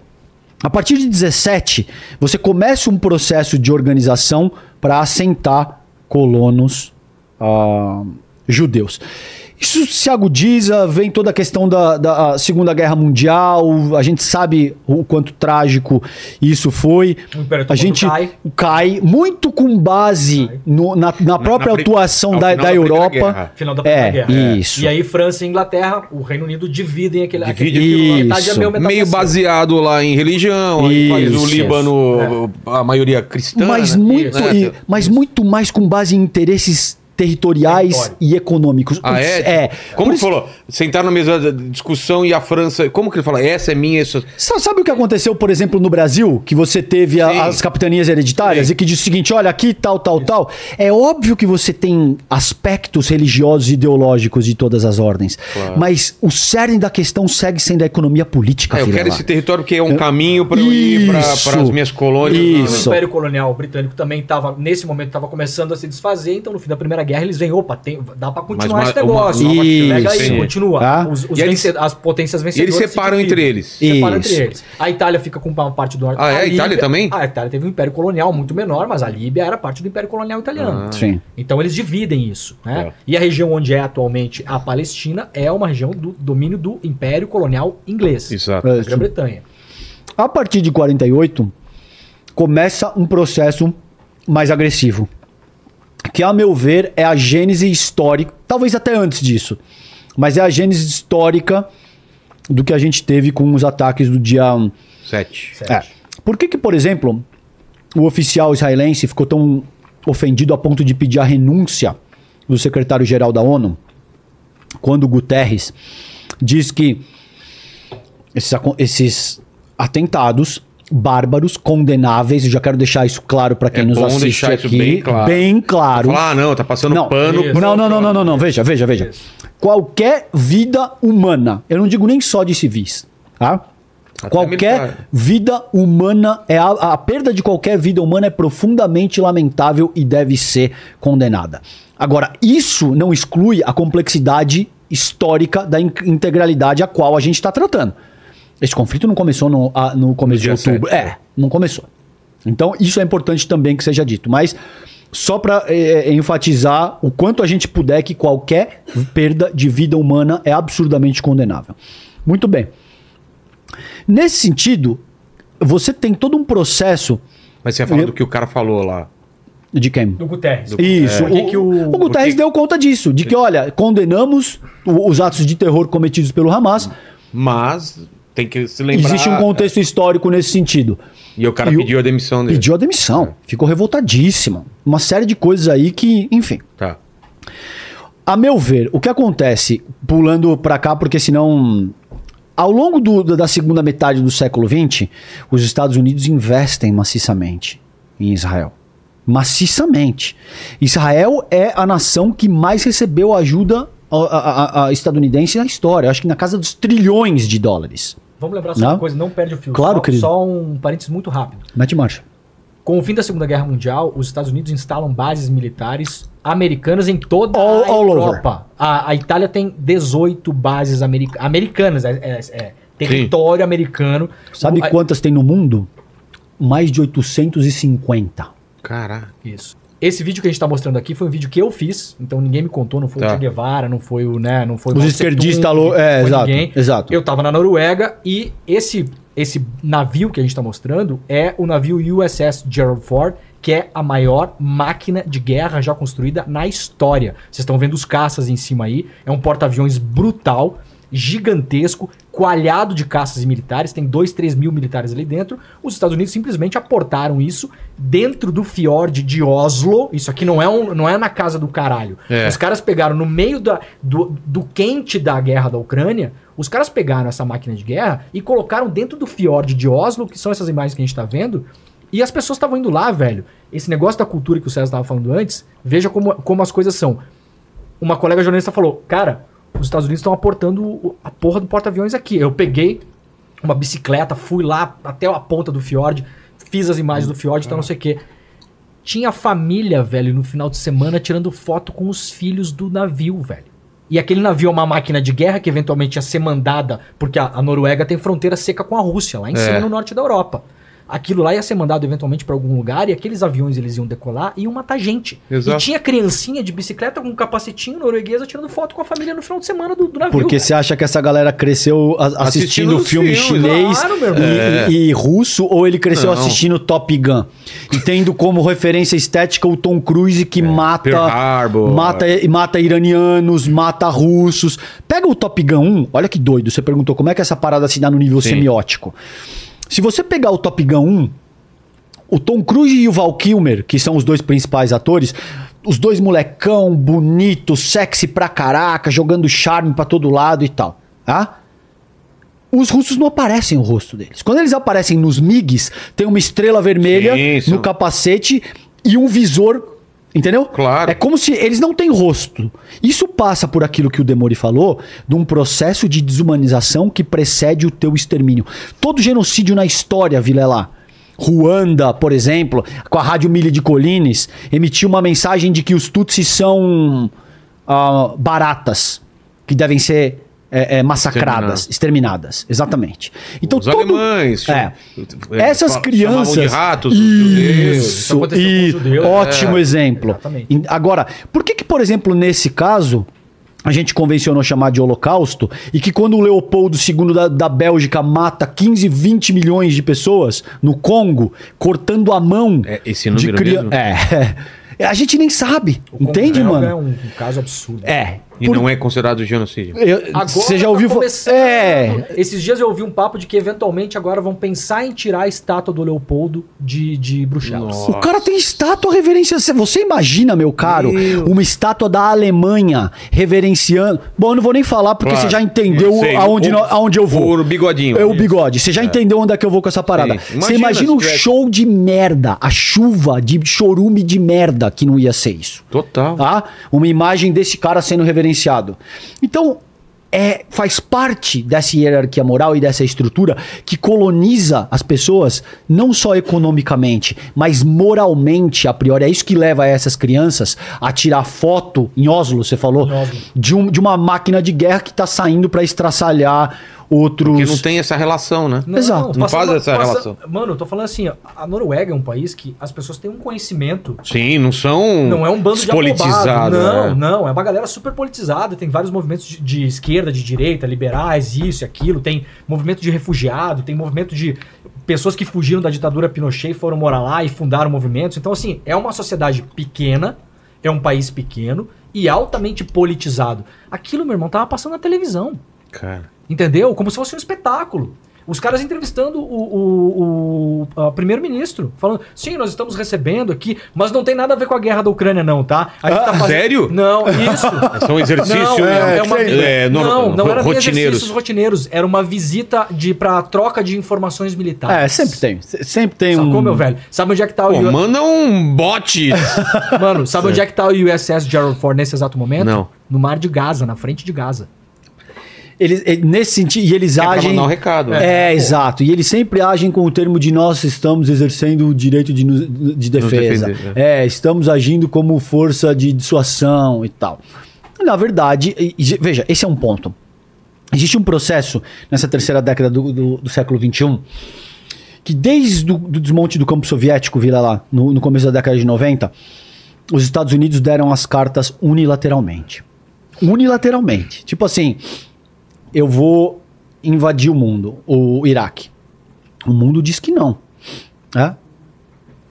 A partir de 17, você começa um processo de organização para assentar colonos ah, judeus. Isso se agudiza, vem toda a questão da, da Segunda Guerra Mundial, a gente sabe o quanto trágico isso foi. O Império A gente cai. cai muito com base no- na, na própria na pri- atuação da, final da da Europa. Guerra. Final da É, Primeira Guerra. isso. E aí França e Inglaterra, o Reino Unido dividem aquele... Divide aquele metade é Isso. meu, metade Meio é baseado lá em religião, aí faz o Isso. Líbano, a maioria cristã. mas né? muito, Isso. e- mas muito mais com base em interesses territoriais Território. e econômicos. Ah, é? é. Como Por que isso- falou? Sentar na mesa da discussão e a França. Como que ele fala? Essa é minha, essa. Sa- Sabe o que aconteceu, por exemplo, no Brasil? Que você teve a- as capitanias hereditárias Sim. e que diz o seguinte: olha, aqui tal, tal, tal. É óbvio que você tem aspectos religiosos e ideológicos de todas as ordens. Claro. Mas o cerne da questão segue sendo a economia política. Ah, eu quero lá. esse território porque é um caminho para eu ir Isso. para as minhas colônias. Isso. O Império Colonial Britânico também estava, nesse momento, estava começando a se desfazer, então no fim da Primeira guerra, eles veem, opa, tem, dá pra continuar esse uma- negócio. uma nova Pega chance. aí, Sim. continua. Tá? Os, os E eles- as potências E vencedoras. eles se separam entre eles. Separam Isso. entre eles. A Itália fica com uma parte do norte. Ah, é? A Itália também? A Itália teve um império colonial muito menor, mas a Líbia era parte do império colonial italiano. Ah. Sim. Então eles dividem isso, né? É. E a região onde é atualmente a Palestina é uma região do domínio do Império Colonial Inglês, Exato. da É, Grã-Bretanha. A partir de 48, começa um processo mais agressivo. Que, a meu ver, é a gênese histórica, talvez até antes disso, mas é a gênese histórica do que a gente teve com os ataques do dia. um, Sete. É. Por que, que, por exemplo, o oficial israelense ficou tão ofendido a ponto de pedir a renúncia do secretário-geral da ONU quando Guterres diz que esses, esses atentados bárbaros, condenáveis, eu já quero deixar isso claro para quem É nos assiste deixar isso aqui, bem claro. bem claro. Falar, ah, não, tá passando Não, pano. Isso. Não, não, não, não, não, não, veja, veja, veja. Isso. Qualquer vida humana, eu não digo nem só de civis, tá? Até qualquer militar. vida humana, é a, a perda de qualquer vida humana é profundamente lamentável e deve ser condenada. Agora, isso não exclui a complexidade histórica da in- integralidade a qual a gente está tratando. Esse conflito não começou no, a- no começo dia de outubro. sete. É, não começou. Então, isso é importante também que seja dito. Mas, só para enfatizar o quanto a gente puder que qualquer perda de vida humana é absurdamente condenável. Muito bem. Nesse sentido, você tem todo um processo Mas você ia falar Eu- do que o cara falou lá. de quem? Do Guterres. Isso. Que O, que o- o Guterres porque- deu conta disso, de que, olha, condenamos o- os atos de terror cometidos pelo Hamas. Mas tem que se lembrar. Existe um contexto histórico nesse sentido. E o cara E o- pediu a demissão dele. Pediu a demissão. Ficou revoltadíssima. Uma série de coisas aí que, enfim. Tá. A meu ver, o que acontece, pulando pra cá, porque senão. Ao longo do- da segunda metade do século XX, os Estados Unidos investem maciçamente em Israel. Maciçamente. Israel é a nação que mais recebeu ajuda a- a- a estadunidense na história. Acho que na casa dos trilhões de dólares. Vamos lembrar só Não? uma coisa, não perde o fio. Claro, só, querido. Só um parênteses muito rápido. Mete marcha. Com o fim da Segunda Guerra Mundial, os Estados Unidos instalam bases militares americanas em toda All- a all Europa. A, a Itália tem 18 bases america americanas, é, é- é território americano. Sabe O- a- quantas tem no mundo? Mais de 850. Caraca. Isso. Esse vídeo que a gente tá mostrando aqui foi um vídeo que eu fiz, então ninguém me contou, não foi Tá. o Che Guevara, não foi o, né, não foi Os esquerdistas lo- é, não foi exato, exato. Eu tava na Noruega e esse esse navio que a gente tá mostrando é o navio USS Gerald Ford, que é a maior máquina de guerra já construída na história. Vocês estão vendo os caças em cima aí, é um porta-aviões brutal, gigantesco, coalhado de caças e militares, tem 2, 3 mil militares ali dentro. Os Estados Unidos simplesmente aportaram isso dentro do fiord de Oslo. Isso aqui não é, um, não é na casa do caralho. É. Os caras pegaram no meio da, do, do quente da guerra da Ucrânia, os caras pegaram essa máquina de guerra e colocaram dentro do fiord de Oslo, que são essas imagens que a gente tá vendo, e as pessoas estavam indo lá, velho. Esse negócio da cultura que o César estava falando antes, veja como, como as coisas são. Uma colega jornalista falou, cara, os Estados Unidos estão aportando a porra do porta-aviões aqui. Eu peguei uma bicicleta, fui lá até a ponta do fiord, fiz as imagens do fiord e tal, não sei o quê. Tinha família, velho, no final de semana tirando foto com os filhos do navio, velho. E aquele navio é uma máquina de guerra que eventualmente ia ser mandada, porque a, a Noruega tem fronteira seca com a Rússia, lá em É. cima no norte da Europa. Aquilo lá ia ser mandado eventualmente para algum lugar e aqueles aviões eles iam decolar e iam matar gente. Exato. E tinha criancinha de bicicleta com um capacetinho norueguesa tirando foto com a família no final de semana do, do navio. Porque você acha que essa galera cresceu a- assistindo, Assistindo filme filmes, chinês claro, meu e, e- e russo, ou ele cresceu Não. assistindo Top Gun? E tendo como referência estética o Tom Cruise que mata, Pearl Harbor. mata, mata iranianos, mata russos. Pega o Top Gun 1, olha que doido, você perguntou como é que essa parada se dá no nível Sim. semiótico. Se você pegar o Top Gun 1, o Tom Cruise e o Val Kilmer, que são os dois principais atores, os dois molecão, bonito, sexy pra caraca, jogando charme pra todo lado e tal, tá? Os russos não aparecem o rosto deles. Quando eles aparecem nos MiGs, tem uma estrela vermelha Isso. no capacete e um visor, entendeu? Claro. É como se eles não têm rosto. Isso passa por aquilo que o Demori falou, de um processo de desumanização que precede o teu extermínio. Todo genocídio na história, Vilela, Ruanda, por exemplo, com a Rádio Milha de Colines, emitiu uma mensagem de que os Tutsis são ah, baratas, que devem ser é, é, massacradas, exterminadas. Exatamente. Então, Os alemães. É. é, Essas fa- crianças. de ratos, os judeus. Isso, e os judeus, ótimo é. exemplo. Exatamente. Agora, por que que, por exemplo, nesse caso, a gente convencionou chamar de holocausto e que quando o Leopoldo II da, da Bélgica mata 15, 20 milhões de pessoas no Congo, cortando a mão É esse de criança. mesmo? É, é. A gente nem sabe, O Congo entende, belga mano? É um, um caso absurdo. É. E Por- não é considerado genocídio. eu- Agora Você já tá ouviu falar? É. Esses dias eu ouvi um papo de que eventualmente agora vão pensar em tirar a estátua do Leopoldo de, de Bruxelas. Nossa. O cara tem estátua reverenciando. Você imagina, meu caro, Meu. uma estátua da Alemanha reverenciando. Bom, eu não vou nem falar porque Claro. você já entendeu Sei. aonde, O- aonde eu vou. o bigodinho. É o bigode. Você já entendeu onde é que eu vou com essa parada. Sim. Você Imagina imagina um show de merda, a chuva de chorume de merda que não ia ser isso Total. tá? Uma imagem desse cara sendo reverenciado. Então, é, faz parte dessa hierarquia moral e dessa estrutura que coloniza as pessoas não só economicamente, mas moralmente a priori. É isso que leva essas crianças a tirar foto em Oslo, você falou, Oslo. de, um, de uma máquina de guerra que está saindo para estraçalhar outros. Porque não tem essa relação, né? Exato. Não faz essa relação. Mano, eu tô falando assim, ó, a Noruega é um país que as pessoas têm um conhecimento. Sim, não são Não é um bando de politizados. politizado. Não, né? não. É uma galera super politizada. Tem vários movimentos de, de esquerda, de direita, liberais, isso e aquilo. Tem movimento de refugiado, tem movimento de pessoas que fugiram da ditadura Pinochet e foram morar lá e fundaram movimentos. Então, assim, é uma sociedade pequena, é um país pequeno e altamente politizado. Aquilo, meu irmão, tava passando na televisão. Cara. Entendeu? Como se fosse um espetáculo. Os caras entrevistando o, o- o, ah, primeiro-ministro, falando: sim, nós estamos recebendo aqui, mas não tem nada a ver com a guerra da Ucrânia, não, tá? A gente tá fazendo- sério? Não, isso. São exercícios Não, é, é uma, é, não, não era nem rotineiros. exercícios rotineiros. Era uma visita de para troca de informações militares. É, sempre tem. Se- Sempre tem Sacou, um. meu velho? Sabe onde é que tá o Pô, manda um bote. Mano, sabe onde é que tá o USS Gerald Ford nesse exato momento? Não. No mar de Gaza, na frente de Gaza. Eles, eh, nesse sentido, e eles É pra agem. mandar um recado. É, Pô. exato. E eles sempre agem com o termo de nós estamos exercendo o direito de, de defesa. defender, é. estamos agindo como força de dissuasão e tal. Na verdade, veja, esse é um ponto. Existe um processo nessa terceira década do, do, do século XXI que desde o do desmonte do campo soviético, vira lá, no, no começo da década de 90, os Estados Unidos deram as cartas unilateralmente. Unilateralmente. Tipo assim, eu vou invadir o mundo, o Iraque. O mundo diz que não. né?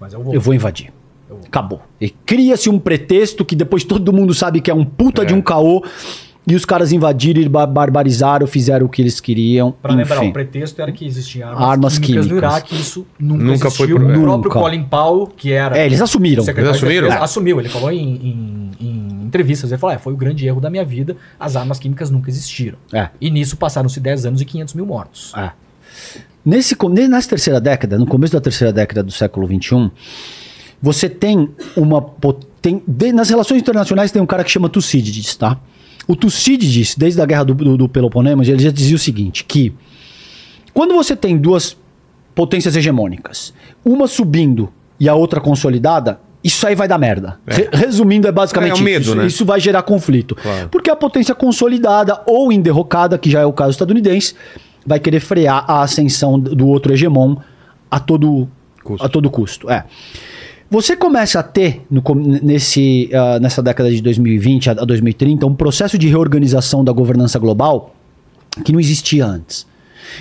Mas eu vou. Eu vou invadir. Acabou. E cria-se um pretexto que depois todo mundo sabe que é um puta É. de um caô. E os caras invadiram, e ba- barbarizaram, fizeram o que eles queriam. Pra lembrar, enfim. o pretexto era que existiam armas, Armas químicas, químicas. Iraque, isso nunca, Nunca foi existiu. pro- O próprio Nunca. Colin Powell, que era... É, eles assumiram. Eles assumiram? defesa, Assumiu, ele falou em, em- em entrevistas, ele falou, é, foi o grande erro da minha vida, as armas químicas nunca existiram. É. E nisso passaram-se 10 anos e 500 mil mortos. É. Nesse, nessa terceira década, no começo da terceira década do século XXI, você tem uma. Tem, nas relações internacionais tem um cara que chama Tucídides, tá? O Tucídides, desde a guerra do, do, do ele já dizia o seguinte: que quando você tem duas potências hegemônicas, uma subindo e a outra consolidada, isso aí vai dar merda. Re- resumindo, é basicamente É, é o medo, isso. né? Isso vai gerar conflito. Claro. Porque a potência consolidada ou enderrocada, que já é o caso estadunidense, vai querer frear a ascensão do outro hegemon a todo Custo. a todo custo. É. Você começa a ter, no nesse, ah, nessa década de 2020 a a 2030, um processo de reorganização da governança global que não existia antes.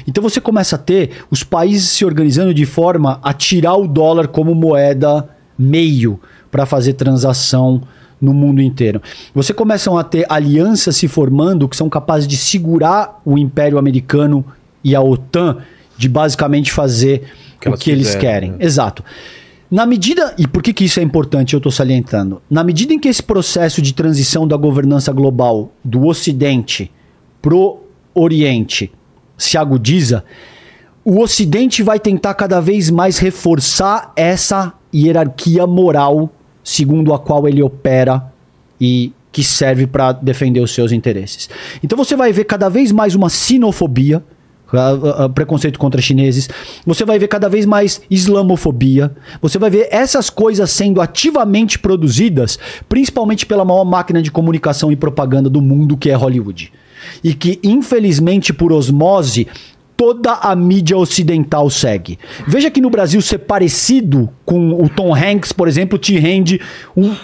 Então você começa a ter os países se organizando de forma a tirar o dólar como moeda meio para fazer transação no mundo inteiro. Você começa a ter alianças se formando que são capazes de segurar o Império Americano e a OTAN de basicamente fazer Que o que eles querem. né? Exato. Na medida, e por que, que isso é importante, eu estou salientando? Na medida em que esse processo de transição da governança global do Ocidente pro Oriente se agudiza, o Ocidente vai tentar cada vez mais reforçar essa hierarquia moral segundo a qual ele opera e que serve para defender os seus interesses. Então você vai ver cada vez mais uma sinofobia, preconceito contra chineses. Você vai ver cada vez mais islamofobia. Você vai ver essas coisas sendo ativamente produzidas, principalmente pela maior máquina de comunicação e propaganda do mundo, que é Hollywood. E que, infelizmente, por osmose, toda a mídia ocidental segue. Veja que no Brasil ser parecido com o Tom Hanks, por exemplo, te rende um,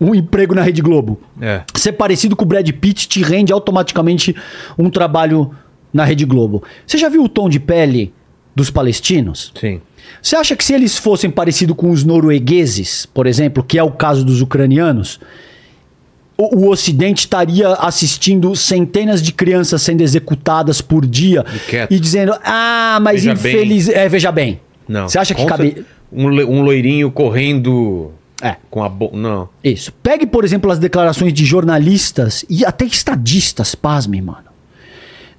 um emprego na Rede Globo. É. Ser parecido com o Brad Pitt te rende automaticamente um trabalho na Rede Globo. Você já viu o tom de pele dos palestinos? Sim. Você acha que se eles fossem parecidos com os noruegueses, por exemplo, que é o caso dos ucranianos, o, o Ocidente estaria assistindo centenas de crianças sendo executadas por dia E e dizendo: Ah, mas Veja infeliz. É, veja bem. Não. Você acha que cabe. Um, um loirinho correndo É. com a boca. Não. Isso. Pegue, por exemplo, as declarações de jornalistas e até estadistas, pasme, mano.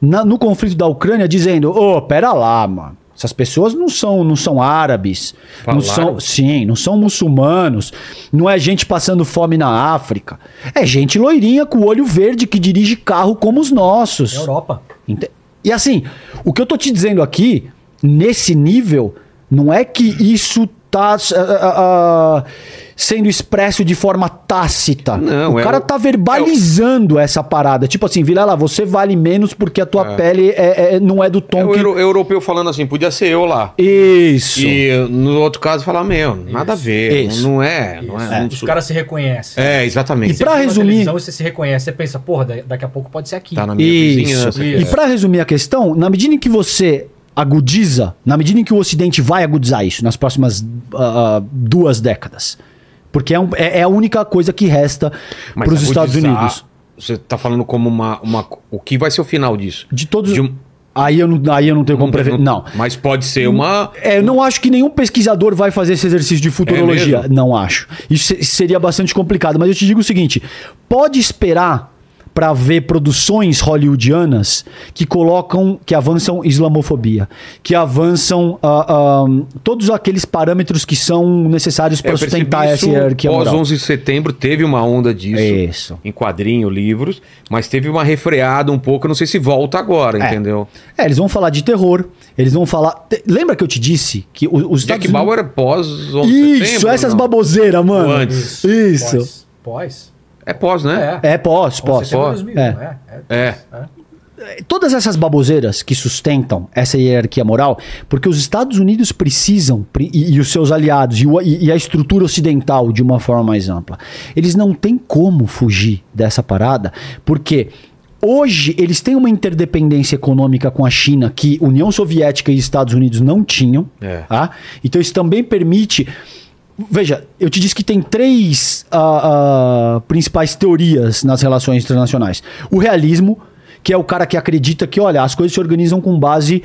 Na- no conflito da Ucrânia, dizendo: Ô, pera lá, mano. Essas pessoas não são, não são árabes, não Falaram? são, sim, não são muçulmanos, não é gente passando fome na África, é gente loirinha com o olho verde que dirige carro como os nossos. É Europa. Ente- E assim, o que eu tô te dizendo aqui, nesse nível, não é que isso tá ah, ah, sendo expresso de forma tácita. Não, o é cara o- tá verbalizando essa parada. Tipo assim, Vilela, você vale menos porque a tua pele é, é- não é do É tom o que... euro- europeu falando assim, podia ser eu lá. Isso. E no outro caso falar, meu, nada a ver. Isso. Não é. Não é, não Os caras se reconhecem. é, exatamente. E pra Você resumir- Você se reconhece, você pensa, porra, da- daqui a pouco pode ser aqui. Tá na minha Isso. vizinhança. E pra resumir a questão, na medida em que você agudiza, na medida em que o Ocidente vai agudizar isso nas próximas ah, duas décadas, porque é, um- é- é a única coisa que resta para os Estados Unidos. Você tá falando como uma, uma. O que vai ser o final disso? De todos. De um- Aí, eu não, aí eu não tenho como prever. Não. Mas pode ser uma. É, eu não acho que nenhum pesquisador vai fazer esse exercício de futurologia. É não acho. Isso se- seria bastante complicado. Mas eu te digo o seguinte: pode esperar para ver produções hollywoodianas que colocam, que avançam islamofobia, que avançam ah, ah, todos aqueles parâmetros que são necessários para sustentar essa isso hierarquia Pós moral. 11 de setembro teve uma onda disso. Isso. Em quadrinho, livros. Mas teve uma refreada um pouco. Não sei se volta agora, É. entendeu? É, eles vão falar de terror, eles vão falar. Te- Lembra que eu te disse que o- os Jack Estados Unidos- Bauer pós 11 de Isso, setembro. essas não? baboseiras, mano. Antes. Isso. Pós. Pós? É pós, né? É, pós, pós. Setembro pós. de 2000, É. não é? É. Todas essas baboseiras que sustentam essa hierarquia moral, porque os Estados Unidos precisam, e, e os seus aliados, e, o- e a estrutura ocidental de uma forma mais ampla, eles não têm como fugir dessa parada, porque hoje eles têm uma interdependência econômica com a China que União Soviética e Estados Unidos não tinham. É. tá? Então isso também permite. Veja, eu te disse que tem três ah, ah, principais teorias nas relações internacionais. O realismo, que é o cara que acredita que, olha, as coisas se organizam com base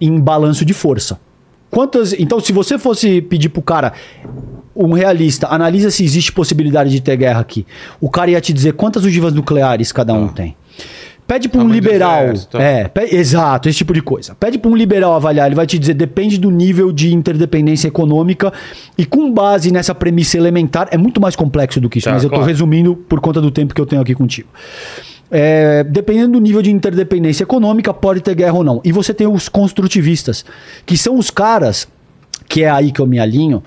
em balanço de força. Quantas. Então, se você fosse pedir pro cara, um realista, analisa se existe possibilidade de ter guerra aqui. O cara ia te dizer quantas ogivas nucleares cada um tem. Pede pra um do liberal. É, exato, esse tipo de coisa. Pede pra um liberal avaliar, ele vai te dizer, depende do nível de interdependência econômica e com base nessa premissa elementar, é muito mais complexo do que isso, Tá, mas eu tô claro. resumindo por conta do tempo que eu tenho aqui contigo. É, dependendo do nível de interdependência econômica, pode ter guerra ou não. E você tem os construtivistas, que são os caras, que é aí que eu me alinho,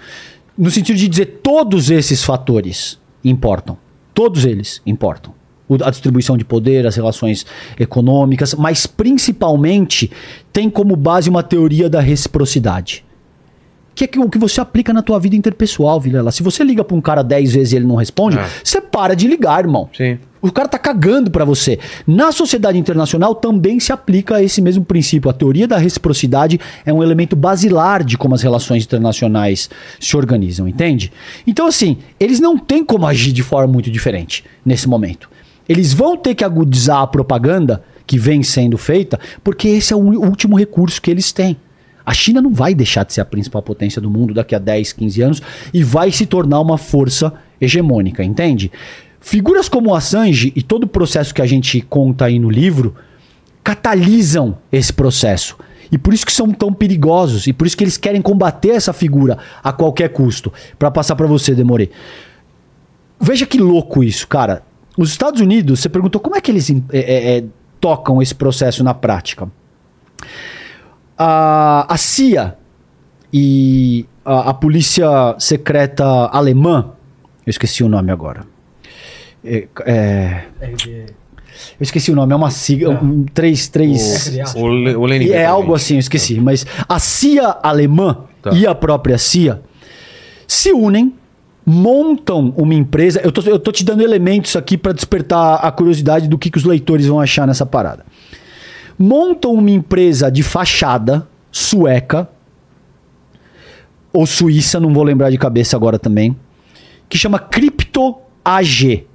no sentido de dizer todos esses fatores importam. Todos eles importam. A distribuição de poder, as relações econômicas, mas principalmente tem como base uma teoria da reciprocidade. Que é o que você aplica na tua vida interpessoal, Vilela. Se você liga pra um cara 10 vezes e ele não responde, É. você para de ligar, irmão. Sim. O cara tá cagando pra você. Na sociedade internacional também se aplica esse mesmo princípio. A teoria da reciprocidade é um elemento basilar de como as relações internacionais se organizam, entende? Então, assim, eles não têm como agir de forma muito diferente nesse momento. Eles vão ter que agudizar a propaganda que vem sendo feita, porque esse é o último recurso que eles têm. A China não vai deixar de ser a principal potência do mundo daqui a 10, 15 anos e vai se tornar uma força hegemônica, entende? Figuras como Assange e todo o processo que a gente conta aí no livro catalisam esse processo. E por isso que são tão perigosos e por isso que eles querem combater essa figura a qualquer custo. Pra passar pra você, Demorei. Veja que louco isso, cara. Os Estados Unidos, você perguntou como é que eles é, é, é, tocam esse processo na prática. a, a CIA e a, a polícia secreta alemã, eu esqueci o nome agora. É, é, eu esqueci o nome, é uma sigla, um, três, três... O, o E é algo assim, eu esqueci. Mas a CIA alemã Tá. e a própria CIA se unem, montam uma empresa. Eu tô, eu tô te dando elementos aqui para despertar a curiosidade do que, que os leitores vão achar nessa parada. Montam uma empresa de fachada sueca ou suíça, não vou lembrar de cabeça agora também, que chama Crypto AG.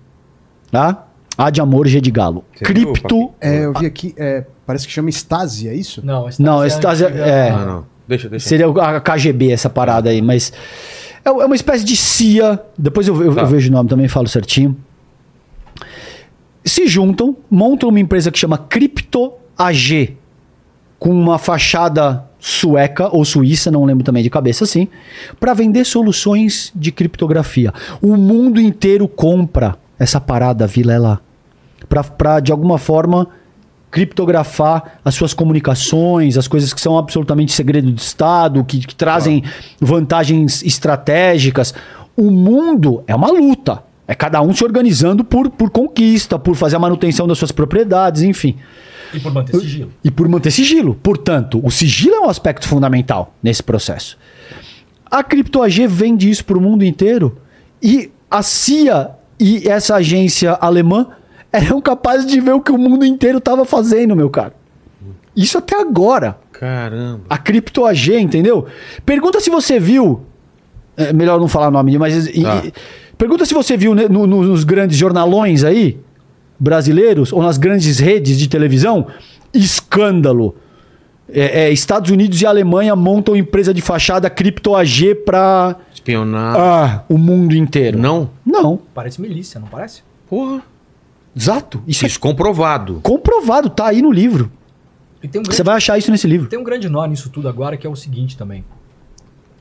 Tá? A de amor, G de galo. Você Cripto. É, eu vi aqui, é, parece que chama Stasi, é isso? Não, Não, esse tá- antiga. é. Ah, não. Deixa, deixa. Seria o- a KGB essa parada aí, mas é é uma espécie de CIA. Depois eu, eu- Tá. eu vejo o nome também, falo certinho. Se juntam, montam uma empresa que chama Crypto AG, com uma fachada sueca ou suíça, não lembro também de cabeça assim, para vender soluções de criptografia. O mundo inteiro compra essa parada, Vilela, para de alguma forma criptografar as suas comunicações, as coisas que são absolutamente segredo de Estado, que, que trazem vantagens estratégicas. O mundo é uma luta. É cada um se organizando por, por conquista, por fazer a manutenção das suas propriedades, enfim. E por manter sigilo. E por manter sigilo. Portanto, o sigilo é um aspecto fundamental nesse processo. A Cripto AG vende isso para o mundo inteiro e a CIA e essa agência alemã eram capazes de ver o que o mundo inteiro estava fazendo, meu cara. Isso até agora. Caramba. A Cripto AG, entendeu? Pergunta se você viu. é, melhor não falar nome, mas. Tá. e- pergunta se você viu né, no- no- nos grandes jornalões aí, brasileiros, ou nas grandes redes de televisão, escândalo. É, é, Estados Unidos e Alemanha montam empresa de fachada Cripto AG pra Espionar. ah, o mundo inteiro. Não? Não. Parece milícia, não parece? Porra. Exato. Isso, Isso comprovado. é comprovado, tá aí no livro. E tem um grande Você vai achar isso nesse livro. Tem um grande nó nisso tudo agora que é o seguinte também.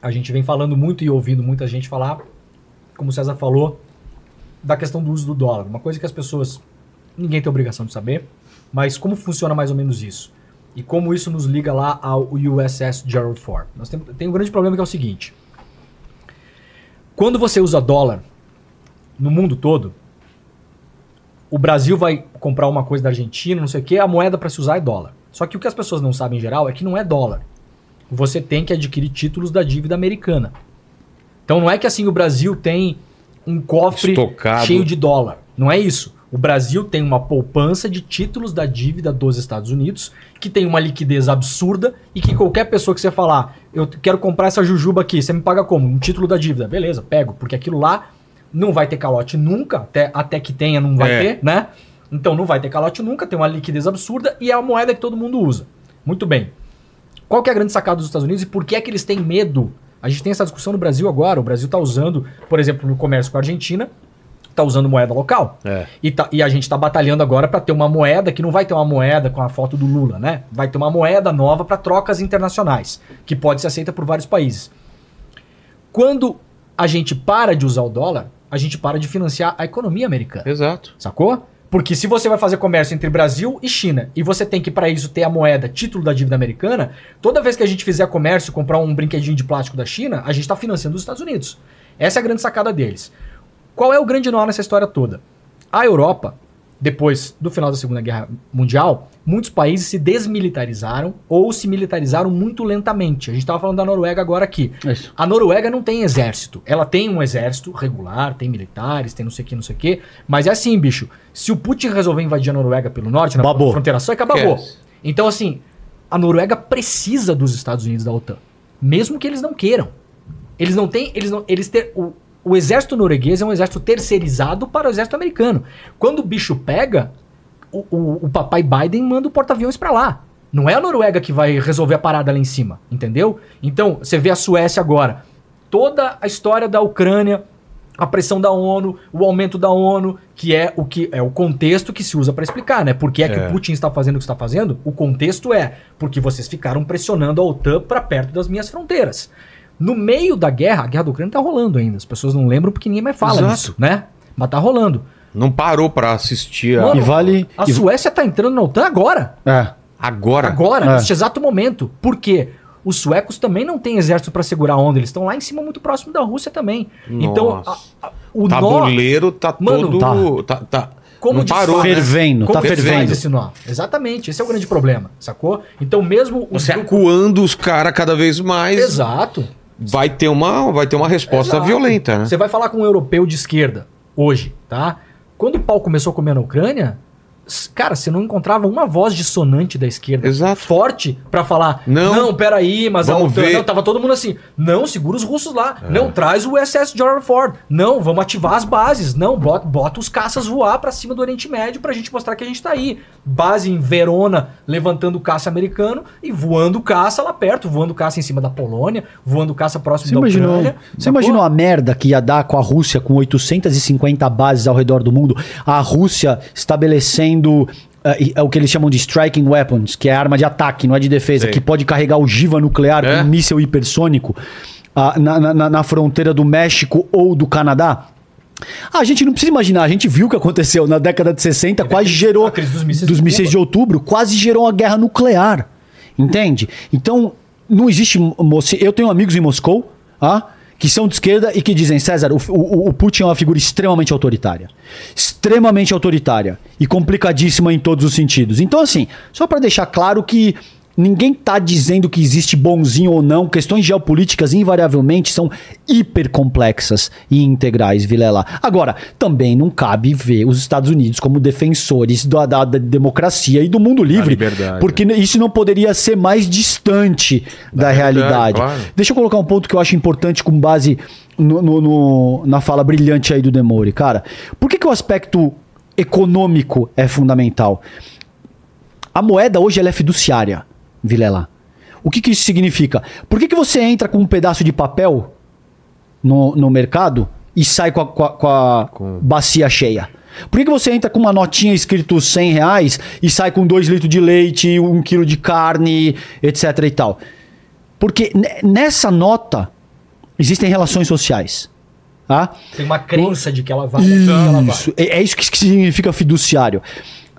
A gente vem falando muito e ouvindo muita gente falar, como o César falou, da questão do uso do dólar. Uma coisa que as pessoas. Ninguém tem obrigação de saber, mas como funciona mais ou menos isso? E como isso nos liga lá ao USS Gerald Ford. Nós temos, tem um grande problema que é o seguinte. Quando você usa dólar no mundo todo, o Brasil vai comprar uma coisa da Argentina, não sei o que, a moeda para se usar é dólar. Só que o que as pessoas não sabem em geral é que não é dólar. Você tem que adquirir títulos da dívida americana. Então não é que assim o Brasil tem um cofre Estocado. cheio de dólar. Não é isso. O Brasil tem uma poupança de títulos da dívida dos Estados Unidos, que tem uma liquidez absurda e que qualquer pessoa que você falar, eu quero comprar essa jujuba aqui, você me paga como? Um título da dívida. Beleza, pego, porque aquilo lá não vai ter calote nunca, até, até que tenha não vai É. ter, né? Então não vai ter calote nunca, tem uma liquidez absurda e é a moeda que todo mundo usa. Muito bem. Qual que é a grande sacada dos Estados Unidos e por que é que eles têm medo? A gente tem essa discussão no Brasil agora. O Brasil está usando, por exemplo, no comércio com a Argentina, está usando moeda local. É. E, tá- e a gente está batalhando agora para ter uma moeda que não vai ter uma moeda com a foto do Lula, né? Vai ter uma moeda nova para trocas internacionais, que pode ser aceita por vários países. Quando a gente para de usar o dólar, a gente para de financiar a economia americana. Exato. Sacou? Porque se você vai fazer comércio entre Brasil e China e você tem que, para isso, ter a moeda título da dívida americana, toda vez que a gente fizer comércio comprar um brinquedinho de plástico da China, a gente está financiando os Estados Unidos. Essa é a grande sacada deles. Qual é o grande nó nessa história toda? A Europa, depois do final da Segunda Guerra Mundial, muitos países se desmilitarizaram ou se militarizaram muito lentamente. A gente estava falando da Noruega agora aqui. Isso. A Noruega não tem exército. Ela tem um exército regular, tem militares, tem não sei o que, não sei o que. Mas é assim, bicho. Se o Putin resolver invadir a Noruega pelo norte, na Babou. fronteira sul, é que acabou. Então, assim, a Noruega precisa dos Estados Unidos da OTAN. Mesmo que eles não queiram. Eles não têm. Eles não. Eles ter, o, o exército norueguês é um exército terceirizado para o exército americano. Quando o bicho pega, o, o, o papai Biden manda o porta-aviões para lá. Não é a Noruega que vai resolver a parada lá em cima, entendeu? Então, você vê a Suécia agora. Toda a história da Ucrânia, a pressão da ONU, o aumento da ONU, que é o que é o contexto que se usa para explicar, né? Por que é, que É. o Putin está fazendo o que está fazendo? O contexto é porque vocês ficaram pressionando a OTAN para perto das minhas fronteiras. No meio da guerra, a guerra da Ucrânia tá rolando ainda. As pessoas não lembram porque ninguém mais fala Exato. disso, né? Mas tá rolando. Não parou pra assistir a. Mano, E vale- A Suécia tá entrando na OTAN agora. É. Agora. Agora, É. neste exato momento. Por quê? Os suecos também não têm exército para segurar a onda. Eles estão lá em cima, muito próximo da Rússia também. Então, a- a- o nó... Tabuleiro tá Mano, todo. Tá. tá, Como não parou, desfaz- né? Fervendo, Como tá fervendo. esse nó? Exatamente, esse é o grande problema, sacou? Então, mesmo os Você grupos- acuando os caras cada vez mais. Exato. Vai ter uma, vai ter uma resposta Exato. violenta, né? Você vai falar com um europeu de esquerda hoje, tá? Quando o pau começou a comer na Ucrânia, cara, você não encontrava uma voz dissonante da esquerda Exato. forte pra falar, Não. não, peraí, mas a Vamos OTAN, ver." É. não, tava todo mundo assim, não, segura os russos lá, não, traz o SS Gerald Ford, não, vamos ativar as bases, não, bota, bota os caças voar pra cima do Oriente Médio pra gente mostrar que a gente tá aí. Base em Verona, levantando caça americano e voando caça lá perto, voando caça em cima da Polônia, voando caça próximo Você da imaginou, Ucrânia. você imaginou a merda que ia dar com a Rússia com 850 bases ao redor do mundo? A Rússia estabelecendo eh, o que eles chamam de striking weapons, que é arma de ataque, não é de defesa, Sei. que pode carregar ogiva nuclear É? com um míssil hipersônico ah, na, na- na- fronteira do México ou do Canadá. Ah, a gente não precisa imaginar, a gente viu o que aconteceu na década de 60, quase gerou a crise dos mísseis dos de mísseis de outubro, quase gerou uma guerra nuclear. Entende? Então, não existe. Eu tenho amigos em Moscou ah, que são de esquerda e que dizem: César, o, o- o Putin é uma figura extremamente autoritária. Extremamente autoritária. E complicadíssima em todos os sentidos. Então, assim, só para deixar claro que. Ninguém tá dizendo que existe bonzinho ou não. Questões geopolíticas, invariavelmente, são hiper complexas e integrais, Vilela. Agora, também não cabe ver os Estados Unidos como defensores da, da- da democracia e do mundo livre. Porque isso não poderia ser mais distante da, verdade, realidade. claro. Deixa eu colocar um ponto que eu acho importante com base no- no- no- na fala brilhante aí do Demore, cara. Por que, que o aspecto econômico é fundamental? A moeda hoje é fiduciária, Vilela. O que, que isso significa? Por que, que você entra com um pedaço de papel no, no mercado e sai com a, com a- com a Com- bacia cheia? Por que, que você entra com uma notinha escrito 100 reais e sai com 2 litros de leite, 1 quilo de carne, etc e tal? Porque ne- nessa nota existem relações sociais. Tá? Tem uma crença de que ela vai. que ela vai. Isso, é, é isso que significa fiduciário.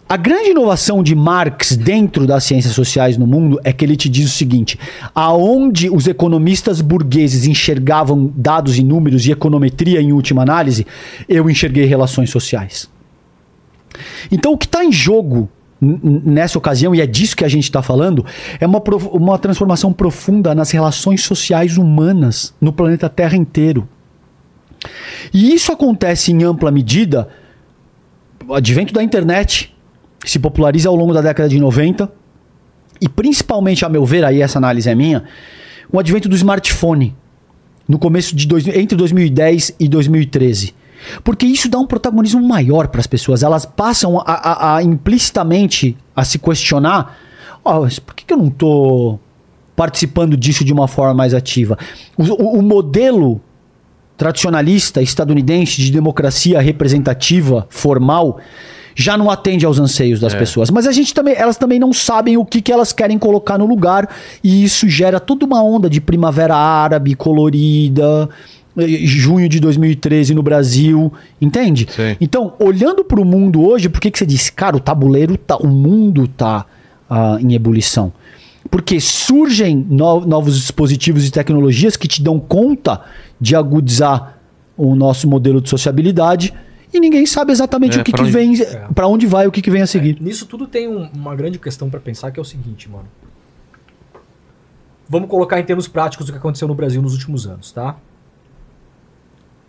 A grande inovação de Marx dentro das ciências sociais no mundo é que ele te diz o seguinte: aonde os economistas burgueses enxergavam dados e números e econometria em última análise, eu enxerguei relações sociais. Então o que está em jogo nessa ocasião, e é disso que a gente está falando, é uma, uma transformação profunda nas relações sociais humanas no planeta Terra inteiro. E isso acontece em ampla medida. Advento da internet se populariza ao longo da década de 90 e principalmente, a meu ver, aí essa análise é minha, o advento do smartphone no começo de dois, entre 2010 e 2013. Porque isso dá um protagonismo maior para as pessoas. Elas passam a, a- a implicitamente a se questionar: "Ó, mas por que, que eu não estou participando disso de uma forma mais ativa? O, o- o modelo tradicionalista estadunidense de democracia representativa formal já não atende aos anseios das pessoas. Mas a gente também, elas também não sabem o que, que elas querem colocar no lugar e isso gera toda uma onda de primavera árabe colorida, eh, junho de 2013 no Brasil, entende? Sim. Então, olhando para o mundo hoje, por que, que você disse, cara, o tabuleiro tá, o mundo tá ah, em ebulição? Porque surgem no- novos dispositivos e tecnologias que te dão conta de agudizar o nosso modelo de sociabilidade e ninguém sabe exatamente É, o que, pra que onde- vem, para onde vai, o que, que vem a seguir. Nisso tudo tem um- uma grande questão pra pensar que é o seguinte, mano. Vamos colocar em termos práticos o que aconteceu no Brasil nos últimos anos, tá?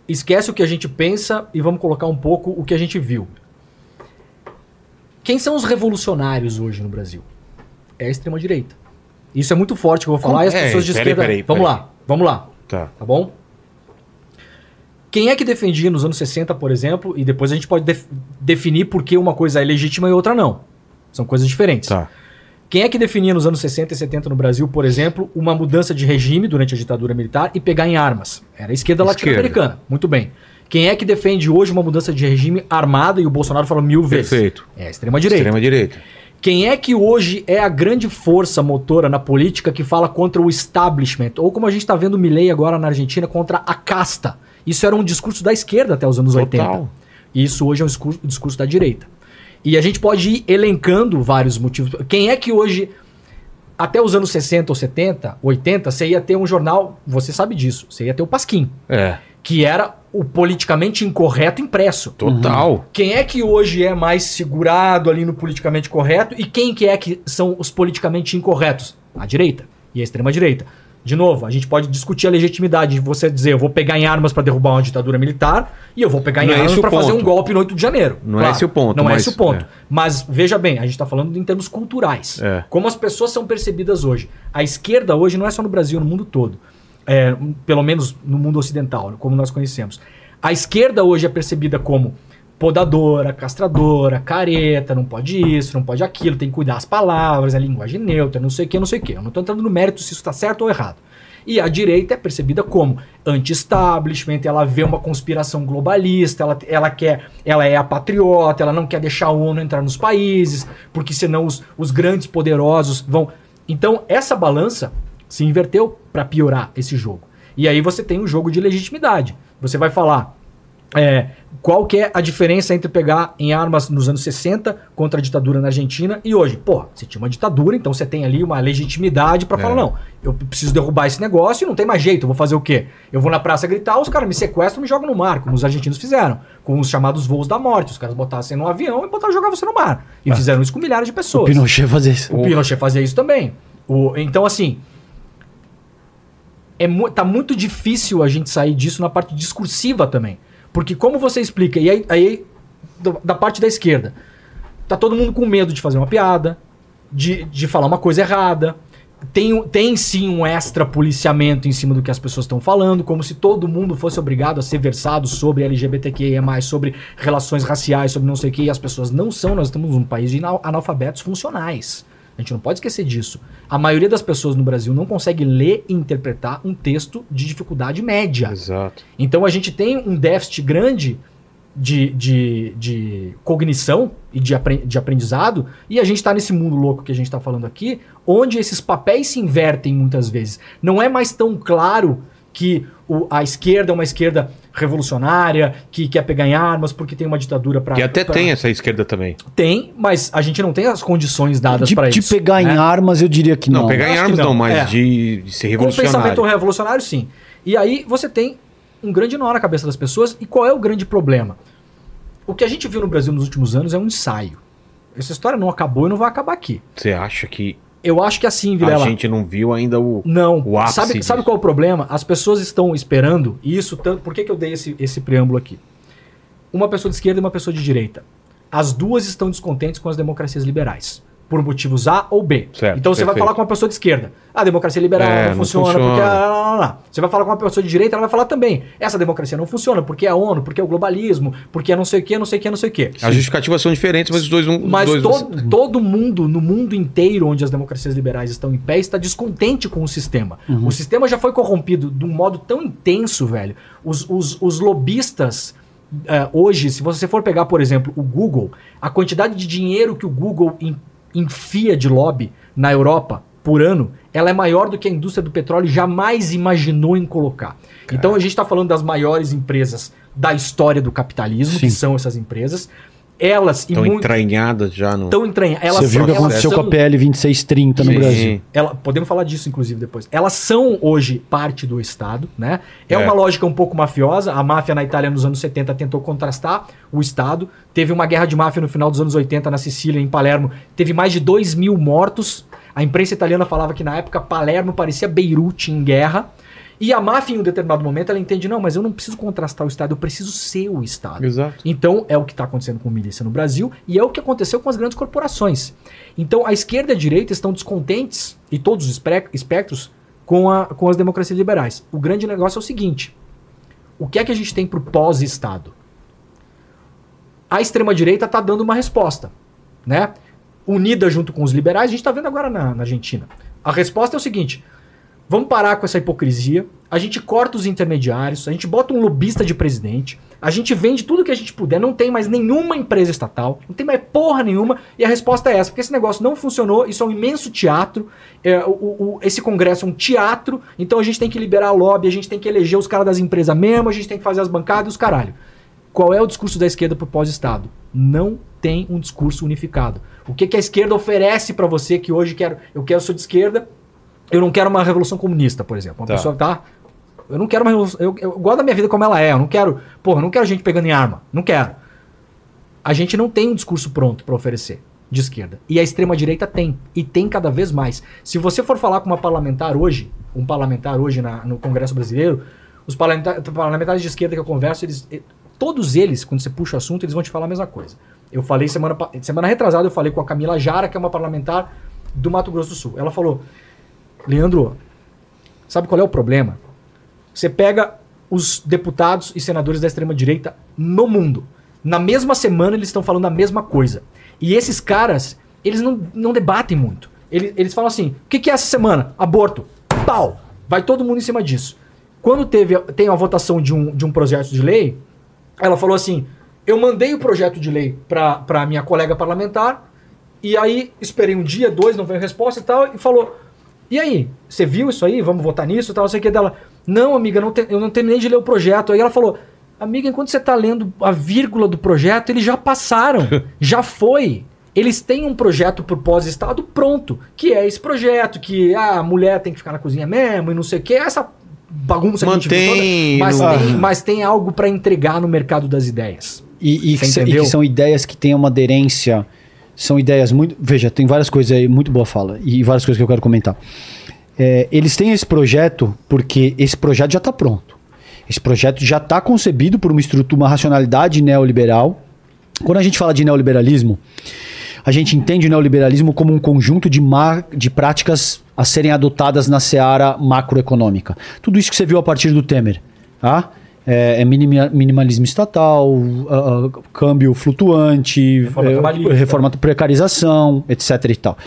Esquece o que a gente pensa e vamos colocar um pouco o que a gente viu. Quem são os revolucionários hoje no Brasil? É a extrema direita. Isso é muito forte que eu vou falar e as É, pessoas de peraí, esquerda. peraí, vamos peraí. lá, vamos lá, Tá. tá bom? Quem é que defendia nos anos 60, por exemplo, e depois a gente pode def- definir por que uma coisa é legítima e outra não. São coisas diferentes. Tá. Quem é que definia nos anos 60 e 70 no Brasil, por exemplo, uma mudança de regime durante a ditadura militar e pegar em armas? Era a esquerda Esquerda. latino-americana. Muito bem. Quem é que defende hoje uma mudança de regime armada e o Bolsonaro fala mil vezes? Perfeito. É a extrema-direita. Extrema direita. Quem é que hoje é a grande força motora na política que fala contra o establishment? Ou como a gente está vendo o Milley agora na Argentina, contra a casta. Isso era um discurso da esquerda até os anos Total. 80. E isso hoje é um discurso, um discurso da direita. E a gente pode ir elencando vários motivos. Quem é que hoje, até os anos 60 ou 70, 80, você ia ter um jornal, você sabe disso, você ia ter o Pasquim, É. que era o politicamente incorreto impresso. Total. Quem é que hoje é mais segurado ali no politicamente correto e quem que é que são os politicamente incorretos? A direita e a extrema direita. De novo, a gente pode discutir a legitimidade de você dizer eu vou pegar em armas para derrubar uma ditadura militar e eu vou pegar em Não é armas o para fazer um golpe no 8 de janeiro. Não é esse o ponto, Não é mas- esse o ponto. é. Mas veja bem, a gente está falando em termos culturais. É. Como as pessoas são percebidas hoje. A esquerda hoje não é só no Brasil, no mundo todo. É, pelo menos no mundo ocidental, como nós conhecemos. A esquerda hoje é percebida como podadora, castradora, careta, não pode isso, não pode aquilo, tem que cuidar as palavras, a linguagem neutra, não sei o que, não sei o que. Eu não estou entrando no mérito se isso está certo ou errado. E a direita é percebida como anti-establishment, ela vê uma conspiração globalista, ela, ela quer, ela é a patriota, ela não quer deixar a ONU entrar nos países, porque senão os, os grandes poderosos vão. Então, essa balança se inverteu para piorar esse jogo. E aí você tem um jogo de legitimidade. Você vai falar, é, qual que é a diferença entre pegar em armas nos anos 60 contra a ditadura na Argentina e hoje? Pô, você tinha uma ditadura, então você tem ali uma legitimidade pra É. falar, não, eu preciso derrubar esse negócio e não tem mais jeito, eu vou fazer o quê? Eu vou na praça gritar, os caras me sequestram e me jogam no mar, como os argentinos fizeram, com os chamados voos da morte. Os caras botassem no avião e botavam jogar você no mar. E fizeram isso com milhares de O pessoas. Pinochet fazia isso. O Pinochet fazia isso também. O- então, assim. É, mu- tá muito difícil a gente sair disso na parte discursiva também. Porque, como você explica, e aí, aí da parte da esquerda, tá todo mundo com medo de fazer uma piada, de, de falar uma coisa errada. Tem, tem sim um extra policiamento em cima do que as pessoas estão falando, como se todo mundo fosse obrigado a ser versado sobre LGBTQIA, sobre relações raciais, sobre não sei o que, e as pessoas não são. Nós estamos num país de anal- analfabetos funcionais. A gente não pode esquecer disso. A maioria das pessoas no Brasil não consegue ler e interpretar um texto de dificuldade média. Exato. Então a gente tem um déficit grande de, de, de cognição e de, de aprendizado, e a gente está nesse mundo louco que a gente está falando aqui, onde esses papéis se invertem muitas vezes. Não é mais tão claro que o- a esquerda é uma esquerda revolucionária, que quer pegar em armas porque tem uma ditadura para. Que até tem essa esquerda também. Tem, mas a gente não tem as condições dadas De, para de isso. pegar né? em armas, eu diria que Não, não. pegar em armas não. não, mas É. de, de ser Com pensamento revolucionário. revolucionário, sim. E aí você tem um grande nó na cabeça das pessoas. E qual é o grande problema? O que a gente viu no Brasil nos últimos anos é um ensaio. Essa história não acabou e não vai acabar aqui. Você acha que Eu acho que assim, a Vilela. gente não viu ainda o. Não. o ápice sabe, disso? sabe qual é o problema? As pessoas estão esperando, e isso tanto. Por que, que eu dei esse, esse preâmbulo aqui? Uma pessoa de esquerda e uma pessoa de direita. As duas estão descontentes com as democracias liberais. Por motivos A ou B. Certo, então você vai falar com uma pessoa de esquerda. A democracia liberal É, não, não funciona, funciona. porque. lá, lá, lá. Você vai falar com uma pessoa de direita, ela vai falar também. Essa democracia não funciona porque é a ONU, porque é o globalismo, porque é não sei o que, não sei o que, não sei o que. As justificativas são diferentes, mas os dois não. Mas dois todo, todo mundo, no mundo inteiro onde as democracias liberais estão em pé, está descontente com o sistema. O sistema já foi corrompido de um modo tão intenso, velho. Os, os, os lobistas, eh, hoje, se você for pegar, por exemplo, o Google, a quantidade de dinheiro que o Google enfia de lobby na Europa por ano, ela é maior do que a indústria do petróleo jamais imaginou em colocar. Então a gente está falando das maiores empresas da história do capitalismo, que Sim. são essas empresas. Elas Estão muito entranhadas já no. tão entranha. Elas Você viu o que aconteceu são- com a PL 2630 no Sim. Brasil. ela- podemos falar disso, inclusive, depois. Elas são hoje parte do Estado, né? É, É. uma lógica um pouco mafiosa. A máfia na Itália nos anos 70 tentou contrastar o Estado. Teve uma guerra de máfia no final dos anos 80 na Sicília, em Palermo. Teve mais de 2 mil mortos. A imprensa italiana falava que na época Palermo parecia Beirute em guerra. E a máfia, em um determinado momento, ela entende: não, mas eu não preciso contrastar o Estado, eu preciso ser o Estado. Exato. Então, é o que está acontecendo com milícia no Brasil e é o que aconteceu com as grandes corporações. Então, a esquerda e a direita estão descontentes, e todos os espectros, com, a, com as democracias liberais. O grande negócio é o seguinte: o que é que a gente tem para o pós-Estado? A extrema-direita está dando uma resposta, né? Unida junto com os liberais, a gente está vendo agora na, na Argentina. A resposta é o seguinte: Vamos parar com essa hipocrisia. A gente corta os intermediários, a gente bota um lobista de presidente, a gente vende tudo que a gente puder, não tem mais nenhuma empresa estatal, não tem mais porra nenhuma, e a resposta é essa, porque esse negócio não funcionou, isso é um imenso teatro, é, o- o- esse congresso é um teatro, então a gente tem que liberar lobby, a gente tem que eleger os caras das empresas mesmo, a gente tem que fazer as bancadas e os caralho. Qual é o discurso da esquerda pro pós-Estado? Não tem um discurso unificado. O que, que a esquerda oferece para você que hoje quero, eu quero ser de esquerda, eu não quero uma revolução comunista, por exemplo. Uma Tá. pessoa que tá. Eu não quero uma revolução. Eu, eu gosto da minha vida como ela é. Eu não quero. Porra, eu não quero gente pegando em arma. Não quero. A gente não tem um discurso pronto para oferecer de esquerda. E a extrema-direita tem. E tem cada vez mais. Se você for falar com uma parlamentar hoje, um parlamentar hoje na- no Congresso Brasileiro, os parlamenta- parlamentares de esquerda que eu converso, eles, eh, todos eles, quando você puxa o assunto, eles vão te falar a mesma coisa. Eu falei semana, semana retrasada, eu falei com a Camila Jara, que é uma parlamentar do Mato Grosso do Sul. Ela falou: Leandro, sabe qual é o problema? Você pega os deputados e senadores da extrema-direita no mundo. Na mesma semana eles estão falando a mesma coisa. E esses caras, eles não, não debatem muito. Eles, eles falam assim: o que, que é essa semana? Aborto. Pau! Vai todo mundo em cima disso. Quando teve, tem a votação de um, de um projeto de lei, ela falou assim: eu mandei o projeto de lei para minha colega parlamentar, e aí esperei um dia, dois, não veio resposta e tal, e falou: e aí, você viu isso aí? Vamos votar nisso e tal, não sei o que dela. Não, amiga, não te- eu não terminei de ler o projeto. Aí ela falou: Amiga, enquanto você tá lendo a vírgula do projeto, eles já passaram. já foi. Eles têm um projeto pro pós-estado pronto, que é esse projeto, que ah, a mulher tem que ficar na cozinha mesmo e não sei o que, essa bagunça que a gente viu Mantém toda, mas, no- tem, mas tem algo para entregar no mercado das ideias. E, e que, e que são ideias que têm uma aderência. São ideias muito. Veja, tem várias coisas aí, muito boa fala, e várias coisas que eu quero comentar. É, eles têm esse projeto porque esse projeto já está pronto. Esse projeto já está concebido por uma estrutura, uma racionalidade neoliberal. Quando a gente fala de neoliberalismo, a gente entende o neoliberalismo como um conjunto de, de práticas a serem adotadas na seara macroeconômica. Tudo isso que você viu a partir do Temer. Tá? É, é minima- minimalismo estatal, ah, câmbio flutuante, Reforma trabalhista. reforma precarização, etc. e tal.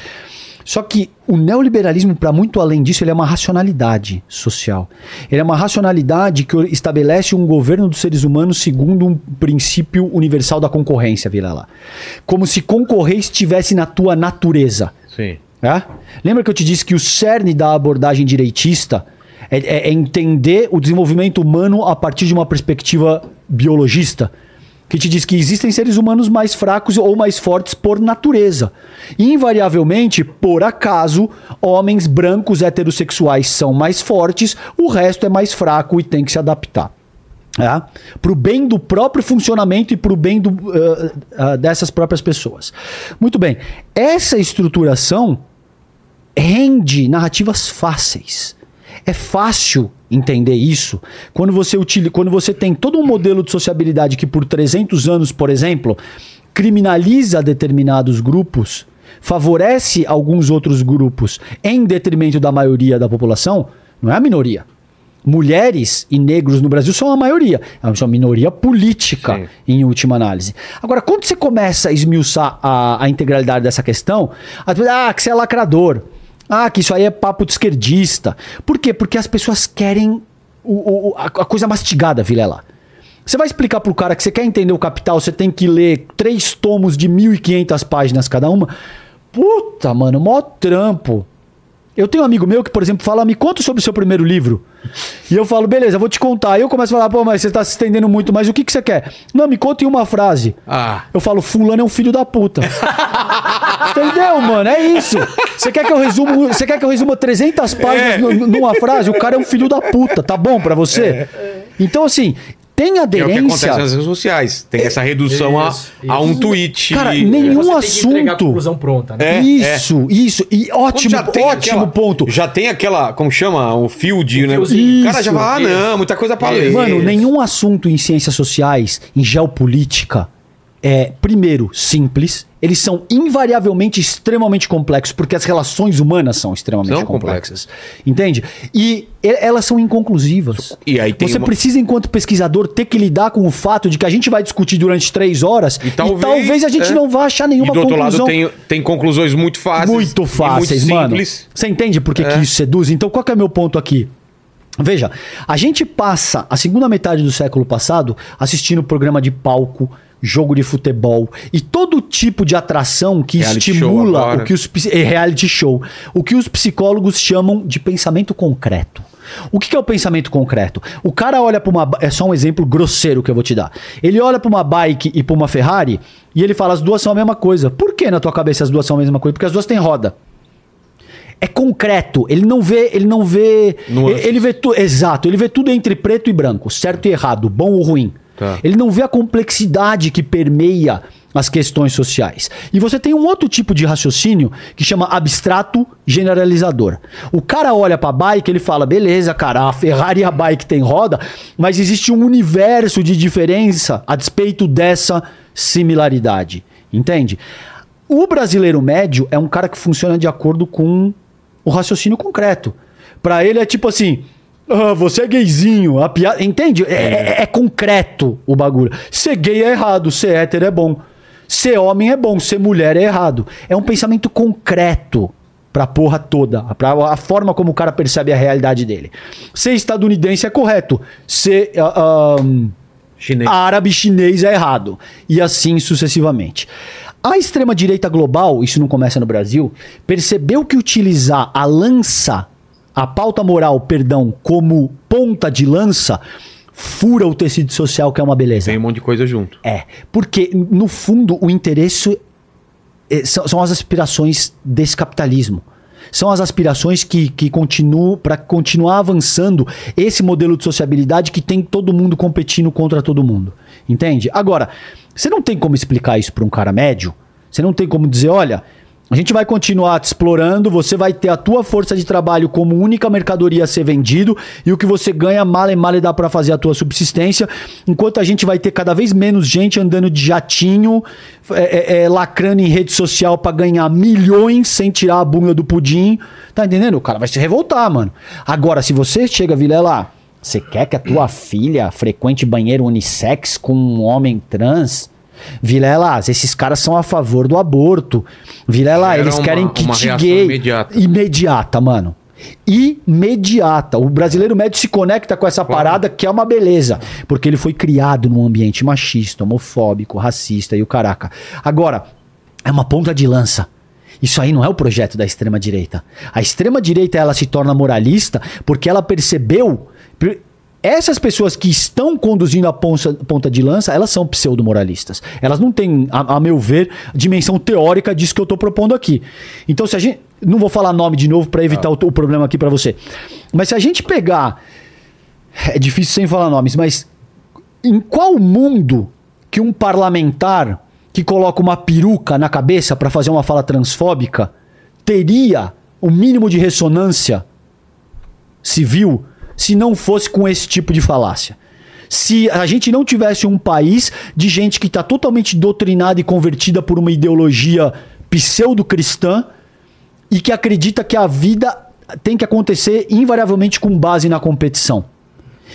Só que o neoliberalismo, para muito além disso, ele é uma racionalidade social. Ele é uma racionalidade que estabelece um governo dos seres humanos segundo um princípio universal da concorrência, vira lá. Como se concorrer estivesse na tua natureza. Sim. É? Lembra que eu te disse que o cerne da abordagem direitista é, é- é entender o desenvolvimento humano a partir de uma perspectiva biologista? Que te diz que existem seres humanos mais fracos ou mais fortes por natureza. Invariavelmente, por acaso, homens brancos heterossexuais são mais fortes, o resto é mais fraco e tem que se adaptar. É? Para o bem do próprio funcionamento e para o bem do, ah, ah, dessas próprias pessoas. Muito bem. Essa estruturação rende narrativas fáceis. É fácil entender isso quando você, utiliza, quando você tem todo um modelo de sociabilidade que por 300 anos, por exemplo, criminaliza determinados grupos, favorece alguns outros grupos em detrimento da maioria da população, não é a minoria. Mulheres e negros no Brasil são a maioria. São a minoria política, Sim. em última análise. Agora, quando você começa a esmiuçar a, a integralidade dessa questão, pessoas, ah, que você é lacrador. Ah, que isso aí é papo de esquerdista. Por quê? Porque as pessoas querem o- o- a, a coisa mastigada, Vilela. Você vai explicar pro cara que você quer entender o capital, você tem que ler três tomos de 1.500 páginas cada uma. Puta, mano, mó trampo. Eu tenho um amigo meu que, por exemplo, fala, me conta sobre o seu primeiro livro. E eu falo, beleza, vou te contar. Aí eu começo a falar, pô, mas você tá se estendendo muito, mas o que, que você quer? Não, me conta em uma frase. Ah. Eu falo, fulano é um filho da puta. Entendeu, mano? É isso. Você quer que eu resumo, você quer que eu resuma 300 páginas É. nu- numa frase? O cara é um filho da puta, tá bom pra você? Então assim, tem É o que acontece aderência. nas redes sociais. Tem essa redução a, Isso, a um isso. tweet. Cara, nenhum Você assunto. conclusão pronta, né? É, isso, isso. E ótimo, ótimo aquela- ponto. Já tem aquela, como chama? O field, né? fiozinho. O cara já Isso. fala, ah, não, muita coisa pra ler. Mano, Isso. nenhum assunto em ciências sociais, em geopolítica, é, primeiro, simples. Eles são invariavelmente extremamente complexos, porque as relações humanas são extremamente São complexas. Entende? E e- elas são inconclusivas. E aí tem Você uma- precisa, enquanto pesquisador, ter que lidar com o fato de que a gente vai discutir durante três horas E talvez, a gente é. não vá achar E nenhuma do outro conclusão. lado tem, tem conclusões muito fáceis. Muito e fáceis, muito mano. simples. Você entende por que, que isso seduz? Então, qual que é o meu ponto aqui? Veja, a gente passa a segunda metade do século passado assistindo programa de palco, jogo de futebol e todo tipo de atração que Reality estimula o que os é, reality show, o que os psicólogos chamam de pensamento concreto. O que, que é o pensamento concreto? O cara olha pra uma. É só um exemplo grosseiro que eu vou te dar. Ele olha pra uma bike e pra uma Ferrari e ele fala: as duas são a mesma coisa. Por que na tua cabeça as duas são a mesma coisa? Porque as duas têm roda. É concreto. Ele não vê, ele não vê, Nuances. ele vê tudo, exato, ele vê tudo entre preto e branco, certo e errado, bom ou ruim. Tá. Ele não vê a complexidade que permeia as questões sociais. E você tem um outro tipo de raciocínio que chama abstrato generalizador. O cara olha pra bike, ele fala: "Beleza, cara, a Ferrari e a bike tem roda, mas existe um universo de diferença a despeito dessa similaridade". Entende? O brasileiro médio é um cara que funciona de acordo com o raciocínio concreto. Pra ele é tipo assim: "Ah, você é gayzinho, a piada. Entende? É, é- é concreto o bagulho. Ser gay é errado, ser hétero é bom. Ser homem é bom, ser mulher é errado. É um pensamento concreto pra porra toda. Pra a forma como o cara percebe a realidade dele. Ser estadunidense é correto. Ser. ah, ahn, Chinês. árabe chinês é errado. E assim sucessivamente. A extrema-direita global, isso não começa no Brasil, percebeu que utilizar a lança, a pauta moral, perdão, como ponta de lança, fura o tecido social, que é uma beleza. Tem um monte de coisa junto. É, porque no fundo o interesse eh, são, são as aspirações desse capitalismo. São as aspirações que, que continuam para continuar avançando esse modelo de sociabilidade que tem todo mundo competindo contra todo mundo. Entende? Agora, você não tem como explicar isso para um cara médio. Você não tem como dizer, olha, a gente vai continuar te explorando, você vai ter a tua força de trabalho como única mercadoria a ser vendido e o que você ganha mal e mal dá para fazer a tua subsistência, enquanto a gente vai ter cada vez menos gente andando de jatinho, é, é, é, lacrando em rede social para ganhar milhões sem tirar a bunda do pudim. Tá entendendo? O cara vai se revoltar, mano. Agora, se você chega, Vilela, você quer que a tua filha frequente banheiro unissex com um homem trans? Vilela, esses caras são a favor do aborto. Vilela, Gera eles uma- querem kit reação gay. imediata. Imediata, mano. Imediata. O brasileiro médio se conecta com essa parada que é uma beleza. Porque ele foi criado num ambiente machista, homofóbico, racista e o caraca. Agora, é uma ponta de lança. Isso aí não é o projeto da extrema direita. A extrema direita ela se torna moralista porque ela percebeu per- essas pessoas que estão conduzindo a ponta, ponta de lança, elas são pseudo-moralistas. Elas não têm, a, a meu ver, dimensão teórica disso que eu estou propondo aqui. Então, se a gente. Não vou falar nome de novo para evitar o, o problema aqui para você. Mas se a gente pegar. É difícil sem falar nomes, mas em qual mundo que um parlamentar que coloca uma peruca na cabeça para fazer uma fala transfóbica teria o mínimo de ressonância civil se não fosse com esse tipo de falácia? Se a gente não tivesse um país de gente que está totalmente doutrinada e convertida por uma ideologia pseudo-cristã e que acredita que a vida tem que acontecer invariavelmente com base na competição.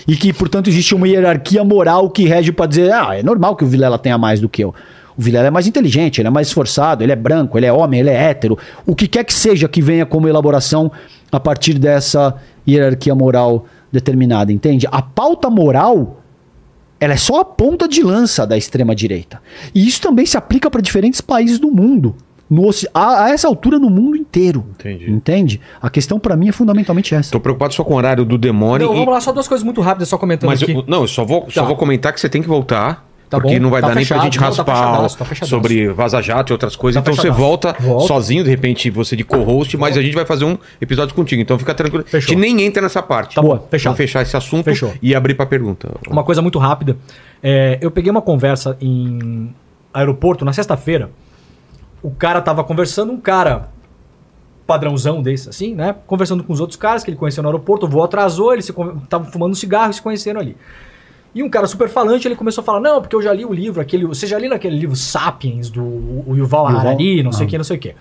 E que, portanto, existe uma hierarquia moral que rege para dizer: ah, é normal que o Vilela tenha mais do que eu. O Vilela é mais inteligente, ele é mais esforçado, ele é branco, ele é homem, ele é hétero. O que quer que seja que venha como elaboração a partir dessa hierarquia moral determinada, entende? A pauta moral ela é só a ponta de lança da extrema direita. E isso também se aplica para diferentes países do mundo. No, a, a essa altura no mundo inteiro. Entendi. Entende? A questão para mim é fundamentalmente essa. Tô preocupado só com o horário do demônio. Não, e- vamos lá, só duas coisas muito rápidas, só comentando Mas aqui. eu, não, eu só vou, só Tá. vou comentar que você tem que voltar. Tá porque bom, não vai tá dar nem pra fechado. gente Não, tá raspar tá fechadaço. sobre Vaza Jato e outras coisas. Tá então você volta sozinho, de repente você de co-host, mas a gente vai fazer um episódio contigo. Então fica tranquilo. Fechou. A gente nem entra nessa parte. Tá bom, fechado. Vamos fechar esse assunto Fechou. e abrir pra pergunta. Uma coisa muito rápida. É, eu peguei uma conversa em aeroporto na sexta-feira. O cara tava conversando, um cara padrãozão desse, assim, né? Conversando com os outros caras que ele conheceu no aeroporto. O voo atrasou, eles estavam fumando um cigarro e se conheceram ali. E um cara super falante, ele começou a falar: Não, porque eu já li o livro, aquele. Você já li naquele livro Sapiens, do o Yuval? Harari, não sei o que, não sei o que.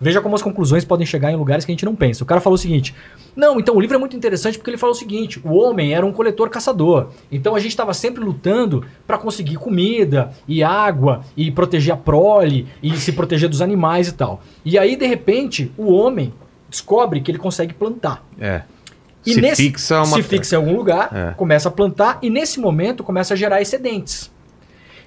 Veja como as conclusões podem chegar em lugares que a gente não pensa. O cara falou o seguinte: Não, então o livro é muito interessante porque ele falou o seguinte: o homem era um coletor-caçador. Então a gente estava sempre lutando para conseguir comida e água e proteger a prole e se proteger dos animais e tal. E aí, de repente, o homem descobre que ele consegue plantar. É. E se nesse- fixa uma. se fixa em algum lugar, É. começa a plantar e nesse momento começa a gerar excedentes.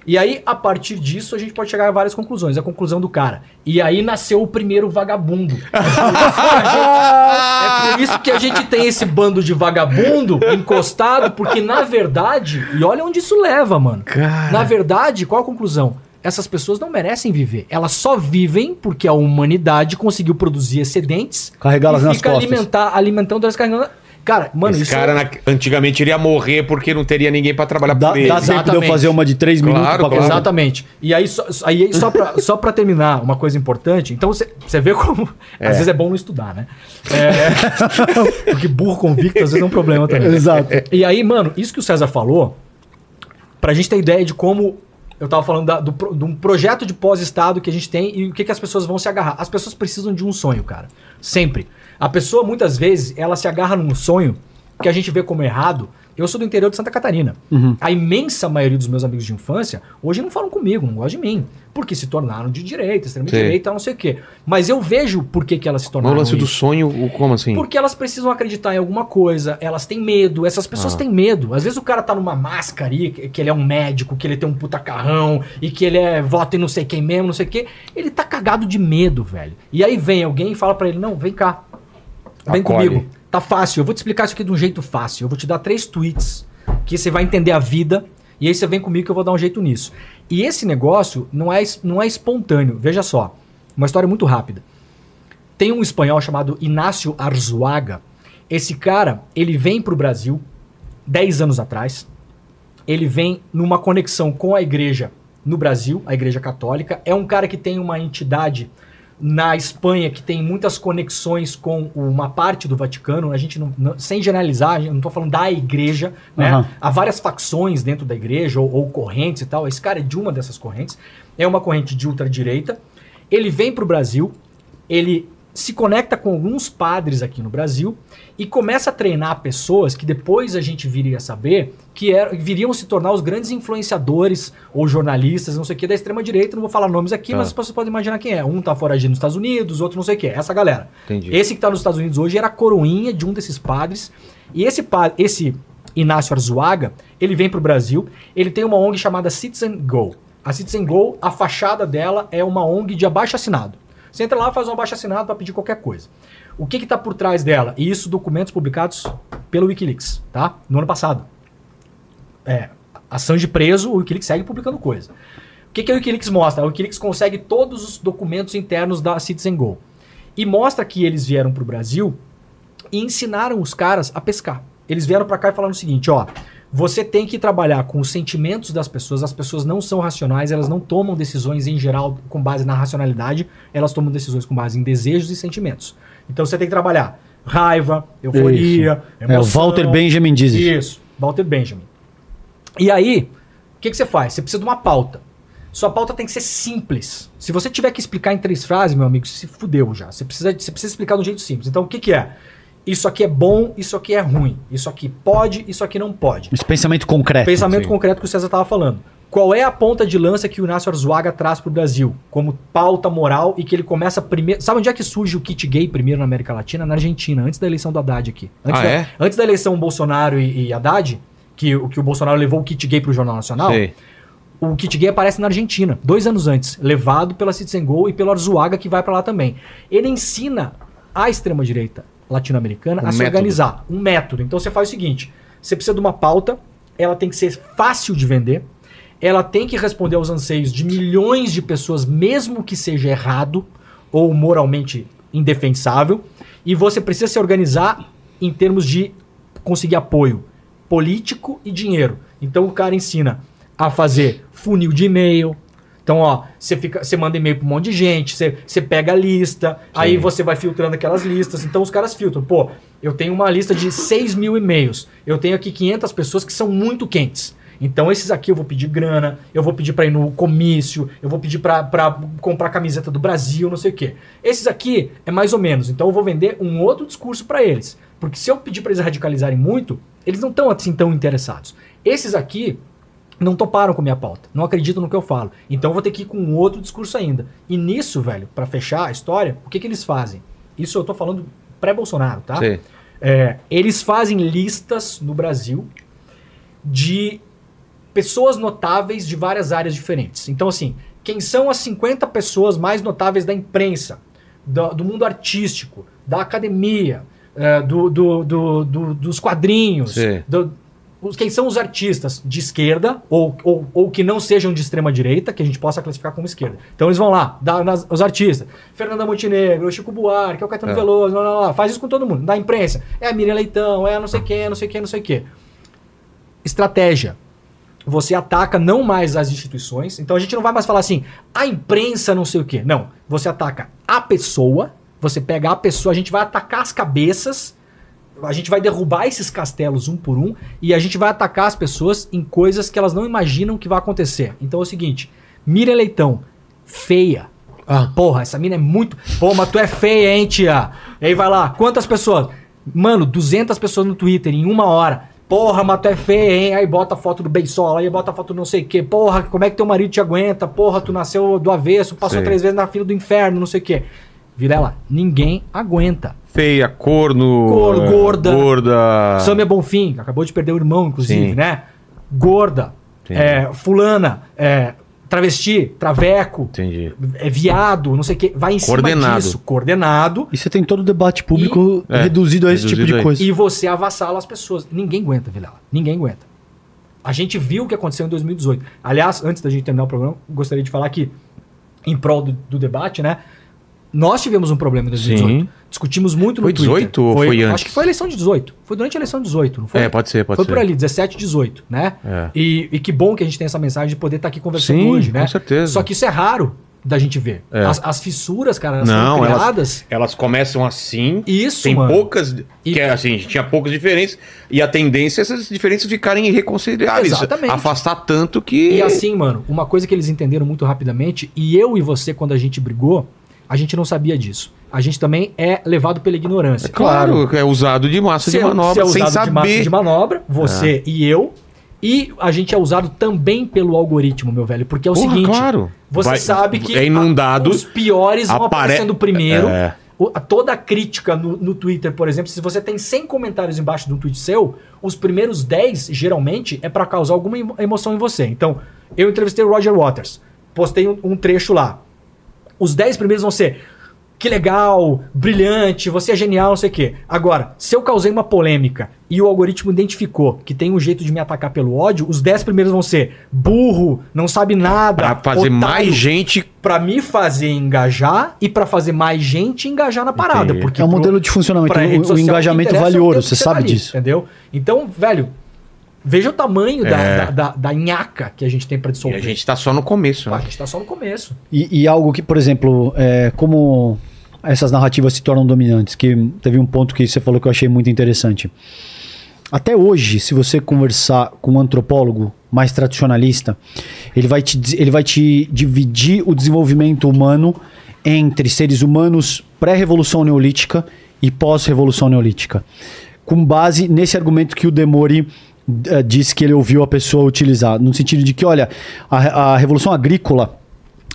E aí, a partir disso, a gente pode chegar a várias conclusões. A conclusão do cara. E aí nasceu o primeiro vagabundo. É por isso que a gente, é por isso que a gente tem esse bando de vagabundo encostado, porque na verdade, e olha onde isso leva, mano. Cara. Na verdade, qual a conclusão? Essas pessoas não merecem viver. Elas só vivem porque a humanidade conseguiu produzir excedentes Carregá-las e nas fica costas. alimentar, alimentando elas carregando. Cara, mano, Esse isso cara na- antigamente iria morrer porque não teria ninguém pra trabalhar Dá, por ele. dá tempo de eu Exatamente. fazer uma de três Claro, minutos pra claro. Exatamente. E aí, só, aí só, pra, só pra terminar, uma coisa importante. Então, você você vê como. Às vezes é bom não estudar, né? É, porque burro convicto às vezes é um problema também. Exato. E aí, mano, isso que o César falou, pra gente ter ideia de como. Eu tava falando da- do, pro- de um projeto de pós-estado que a gente tem e o que, que as pessoas vão se agarrar. As pessoas precisam de um sonho, cara. Sempre. A pessoa, muitas vezes, ela se agarra num sonho que a gente vê como errado. Eu sou do interior de Santa Catarina. A imensa maioria dos meus amigos de infância hoje não falam comigo, não gostam de mim. Porque se tornaram de direita, extrema Sim. direita, não sei o quê. Mas eu vejo por que, que elas se tornaram. lance do sonho, o- como assim? Porque elas precisam acreditar em alguma coisa, elas têm medo, essas pessoas Ah. têm medo. Às vezes o cara tá numa máscara aí, que ele é um médico, que ele tem um puta carrão, e que ele é voto em não sei quem mesmo, não sei o quê. Ele tá cagado de medo, velho. E aí vem alguém e fala pra ele, não, vem cá. Vem Acolhe. comigo. Tá fácil, eu vou te explicar isso aqui de um jeito fácil. Eu vou te dar três tweets que você vai entender a vida, e aí você vem comigo que eu vou dar um jeito nisso. E esse negócio não é, não é espontâneo. Veja só, uma história muito rápida. Tem um espanhol chamado Inácio Arzuaga. Esse cara, ele vem pro Brasil 10 anos atrás. Ele vem numa conexão com a igreja no Brasil, a igreja católica. É um cara que tem uma entidade na Espanha que tem muitas conexões com uma parte do Vaticano. A gente não, não- sem generalizar, eu não tô falando da igreja, né? Aham. Há várias facções dentro da igreja ou, ou correntes e tal. Esse cara é de uma dessas correntes. É uma corrente de ultradireita. Ele vem pro Brasil, ele se conecta com alguns padres aqui no Brasil e começa a treinar pessoas que depois a gente viria a saber que eram, viriam se tornar os grandes influenciadores ou jornalistas, não sei o que, da extrema-direita. Não vou falar nomes aqui, Tá. mas as pessoas podem imaginar quem é. Um tá foragido nos Estados Unidos, outro não sei o que. Essa galera. Entendi. Esse que tá nos Estados Unidos hoje era a coroinha de um desses padres. E esse, pa- esse Inácio Arzuaga, ele vem pro Brasil, ele tem uma ONG chamada Citizen Go. A Citizen Go, a fachada dela é uma ONG de abaixo assinado. Você entra lá, faz um abaixo assinado para pedir qualquer coisa. O que está por trás dela? E isso, documentos publicados pelo Wikileaks, tá? No ano passado. É, Assange preso, o Wikileaks segue publicando coisa. O que, que o Wikileaks mostra? O Wikileaks consegue todos os documentos internos da Citizen Go. E mostra que eles vieram para o Brasil e ensinaram os caras a pescar. Eles vieram para cá e falaram o seguinte, ó, você tem que trabalhar com os sentimentos das pessoas, as pessoas não são racionais, elas não tomam decisões em geral com base na racionalidade, elas tomam decisões com base em desejos e sentimentos. Então você tem que trabalhar raiva, euforia, É, o Walter Benjamin diz isso. Isso, Walter Benjamin. E aí, o que, que você faz? Você precisa de uma pauta. Sua pauta tem que ser simples. Se você tiver que explicar em três frases, meu amigo, se fudeu já. Você precisa, você precisa explicar de um jeito simples. Então, o que, que é? Isso aqui é bom, isso aqui é ruim. Isso aqui pode, isso aqui não pode. Esse pensamento concreto. Pensamento sim. concreto que o César estava falando. Qual é a ponta de lança que o Inácio Arzuaga traz para o Brasil? Como pauta moral e que ele começa primeiro. Sabe onde é que surge o kit gay primeiro na América Latina? Na Argentina, antes da eleição do Haddad aqui. Antes, Ah, da, é? antes da eleição Bolsonaro e, e Haddad, que, o- que o Bolsonaro levou o kit gay para o Jornal Nacional, Sei. o kit gay aparece na Argentina, dois anos antes, levado pela Citizen Go e pelo Arzuaga, que vai para lá também. Ele ensina a extrema-direita latino-americana Um a se método. organizar. Um método. Então você faz o seguinte: você precisa de uma pauta, ela tem que ser fácil de vender, ela tem que responder aos anseios de milhões de pessoas, mesmo que seja errado ou moralmente indefensável, e você precisa se organizar em termos de conseguir apoio político e dinheiro. Então o cara ensina a fazer funil de e-mail. Então, ó, você fica, você manda e-mail para um monte de gente, você, você pega a lista, aí você vai filtrando aquelas listas. Então os caras filtram. Pô, eu tenho uma lista de 6 mil e-mails. Eu tenho aqui 500 pessoas que são muito quentes. Então esses aqui eu vou pedir grana, eu vou pedir para ir no comício, eu vou pedir para comprar camiseta do Brasil, não sei o quê. Esses aqui é mais ou menos. Então eu vou vender um outro discurso para eles. Porque se eu pedir para eles radicalizarem muito, eles não estão assim tão interessados. Esses aqui não toparam com a minha pauta, não acreditam no que eu falo. Então eu vou ter que ir com outro discurso ainda. E nisso, velho, para fechar a história, o que, que eles fazem? Isso eu tô falando pré-Bolsonaro, tá? Sei. É, eles fazem listas no Brasil de pessoas notáveis de várias áreas diferentes. Então, assim, quem são as 50 pessoas mais notáveis da imprensa, do, do mundo artístico, da academia, é, do- do- do- dos quadrinhos, Sim. do- os, quem são os artistas de esquerda ou, ou, ou que não sejam de extrema direita, que a gente possa classificar como esquerda. Então eles vão lá, dá nas- os artistas, Fernanda Montenegro, Chico Buarque, é o Caetano É. Veloso, lá, lá, lá, faz isso com todo mundo, da imprensa, é a Miriam Leitão, é não sei quem, não sei quem, não sei o quê. Estratégia. Você ataca não mais as instituições. Então a gente não vai mais falar assim, a imprensa não sei o quê. Não. Você ataca a pessoa, você pega a pessoa, a gente vai atacar as cabeças, a gente vai derrubar esses castelos um por um e a gente vai atacar as pessoas em coisas que elas não imaginam que vai acontecer. Então é o seguinte, Miriam Leitão, feia. Ah. Porra, essa mina é muito. Pô, mas tu é feia, hein, tia? E aí vai lá, quantas pessoas? Mano, 200 pessoas no Twitter em uma hora. Porra, mas tu é feia, hein? Aí bota a foto do Beisola, aí bota a foto do não sei o quê. Porra, como é que teu marido te aguenta? Porra, tu nasceu do avesso, passou Sei. três vezes na fila do inferno, não sei o quê. Vilela, ninguém aguenta. Feia, corno. Cor- é, gorda. Gorda. Samia Bonfim, que acabou de perder o irmão, inclusive, Sim. né? Gorda, é, fulana, é, travesti, traveco, Entendi. é viado, não sei o quê. Vai em Coordenado. cima disso, coordenado. E você tem todo o debate público E- é, reduzido a esse reduzido tipo de a coisa. E você avassala as pessoas. Ninguém aguenta, Vilela. Ninguém aguenta. A gente viu o que aconteceu em 2018. Aliás, antes da gente terminar o programa, gostaria de falar que, em prol do, do debate, né? Nós tivemos um problema em 2018. Sim. Discutimos muito Foi no Twitter. 18 ou foi antes? Acho que foi a eleição de 18. Foi durante a eleição de 18, não foi? É, pode ser, pode foi ser. por ali, 17, 18, né? É. E, e que bom que a gente tem essa mensagem de poder estar aqui conversando Sim, hoje, né? com certeza. Só que isso é raro da gente ver. É. As, as fissuras, cara, elas Não, são elas, criadas. elas começam assim. Isso, tem mano. poucas. E- Que é assim, tinha poucas diferenças. E a tendência é essas diferenças ficarem irreconciliáveis. Exatamente. Afastar tanto que. E assim, mano, uma coisa que eles entenderam muito rapidamente, e eu e você, quando a gente brigou, a gente não sabia disso. A gente também é levado pela ignorância. Claro, é usado de massa Se de é- manobra, se é sem usado de massa saber. de manobra, você e eu. E a gente é usado também pelo algoritmo, meu velho. Porque é o Porra, seguinte: claro. você Vai- sabe que é inundado, a- os piores vão apare- aparecendo primeiro. É. O- a- toda a crítica no, no Twitter, por exemplo, se você tem 100 comentários embaixo de um tweet seu, os primeiros 10, geralmente, é pra causar alguma emo- emoção em você. Então, eu entrevistei o Roger Waters, postei um, um trecho lá. Os 10 primeiros vão ser que legal, brilhante, você é genial, não sei o quê. Agora, se eu causei uma polêmica e o algoritmo identificou que tem um jeito de me atacar pelo ódio, os 10 primeiros vão ser burro, não sabe nada. Pra fazer otário, mais gente. Pra me fazer engajar e pra fazer mais gente engajar na parada. Entendi. Porque É um pro- modelo de funcionamento. O- o engajamento vale é o ouro, você tá sabe ali, disso. Entendeu? Então, velho, veja o tamanho da, É. da, da, da nhaca que a gente tem pra E dissolver. a gente tá só no começo, Pô, a né? gente tá só no começo. E, e algo que, por exemplo, é, como essas narrativas se tornam dominantes, que teve um ponto que você falou que eu achei muito interessante. Até hoje, se você conversar com um antropólogo mais tradicionalista, ele vai te, ele vai te dividir o desenvolvimento humano entre seres humanos pré-revolução neolítica e pós-revolução neolítica. Com base nesse argumento que o Demori eh, disse que ele ouviu a pessoa utilizar, no sentido de que, olha, a, a revolução agrícola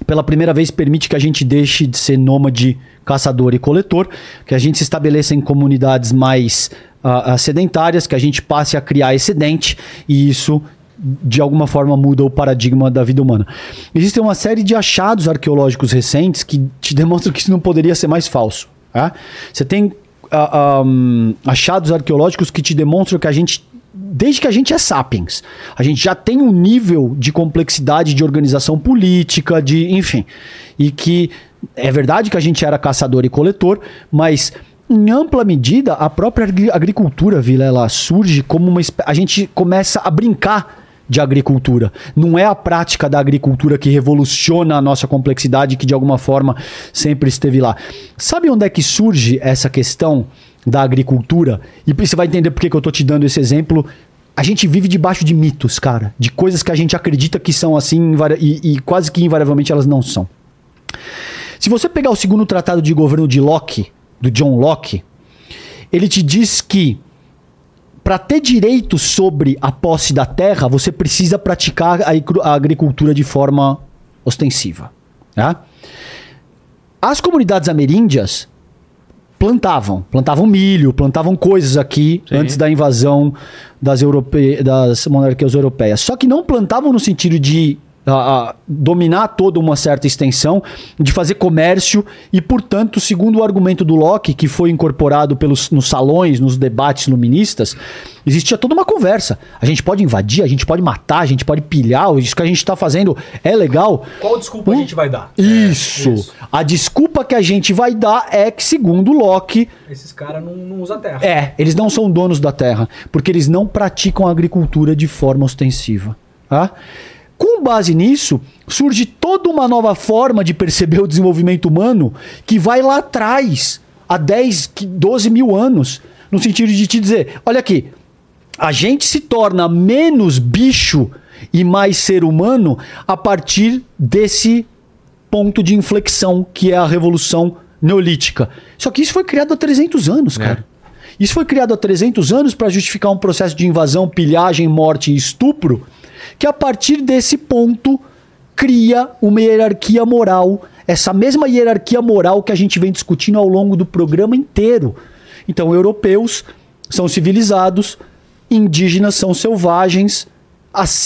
pela primeira vez permite que a gente deixe de ser nômade, caçador e coletor, que a gente se estabeleça em comunidades mais ah, sedentárias, que a gente passe a criar excedente e isso de alguma forma muda o paradigma da vida humana. Existem uma série de achados arqueológicos recentes que te demonstram que isso não poderia ser mais falso. tá? Você tem ah, ah, hum, achados arqueológicos que te demonstram que a gente desde que a gente é sapiens. A gente já tem um nível de complexidade de organização política, de, enfim. E que é verdade que a gente era caçador e coletor, mas em ampla medida a própria agri- agricultura, Vila, ela surge como uma a gente começa a brincar de agricultura. Não é a prática da agricultura que revoluciona a nossa complexidade, que de alguma forma sempre esteve lá. Sabe onde é que surge essa questão da agricultura? E você vai entender por que eu tô te dando esse exemplo. A gente vive debaixo de mitos, cara, de coisas que a gente acredita que são assim e, e quase que invariavelmente elas não são. Se você pegar o segundo tratado de governo de Locke, do John Locke, ele te diz que para ter direito sobre a posse da terra, você precisa praticar a agri- a agricultura de forma ostensiva. Tá? As comunidades ameríndias plantavam, plantavam milho, plantavam coisas aqui Sim. antes da invasão das, europe... das monarquias europeias. Só que não plantavam no sentido de a- a dominar toda uma certa extensão, de fazer comércio e, portanto, segundo o argumento do Locke, que foi incorporado pelos, nos salões, nos debates luministas, existia toda uma conversa. A gente pode invadir, a gente pode matar, a gente pode pilhar, isso que a gente está fazendo é legal. Qual desculpa a Hum? gente vai dar? Isso. isso. A desculpa que a gente vai dar é que, segundo Locke, Esses caras não, não usam terra. é, eles não são donos da terra, porque eles não praticam a agricultura de forma ostensiva. Tá? Com base nisso, surge toda uma nova forma de perceber o desenvolvimento humano que vai lá atrás, há 10, que- 12 mil anos, no sentido de te dizer: olha aqui, a gente se torna menos bicho e mais ser humano a partir desse ponto de inflexão que é a revolução neolítica. Só que isso foi criado há 300 anos, cara. Isso foi criado há 300 anos para justificar um processo de invasão, pilhagem, morte e estupro, que a partir desse ponto cria uma hierarquia moral, essa mesma hierarquia moral que a gente vem discutindo ao longo do programa inteiro. Então, europeus são civilizados, indígenas são selvagens,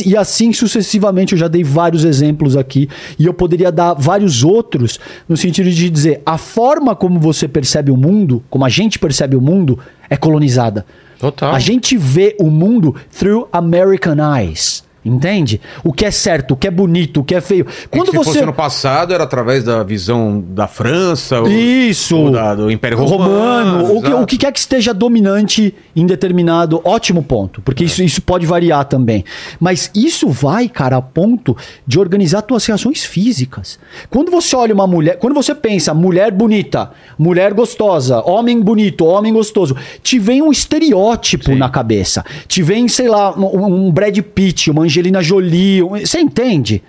e assim sucessivamente. Eu já dei vários exemplos aqui e eu poderia dar vários outros no sentido de dizer a forma como você percebe o mundo, como a gente percebe o mundo, é colonizada. Total. A gente vê o mundo through American eyes. Entende? O que é certo, o que é bonito, o que é feio. É Quando se você. fosse no passado, era através da visão da França, ou- Isso. ou da- do Império Romano. o, que, o que quer que esteja dominante em determinado. Ótimo ponto, porque isso, isso pode variar também. Mas isso vai, cara, a ponto de organizar tuas reações físicas. Quando você olha uma mulher. Quando você pensa mulher bonita, mulher gostosa, homem bonito, homem gostoso, te vem um estereótipo na cabeça. Te vem, sei lá, um, um Brad Pitt, uma Angelina Jolie. um- Você entende?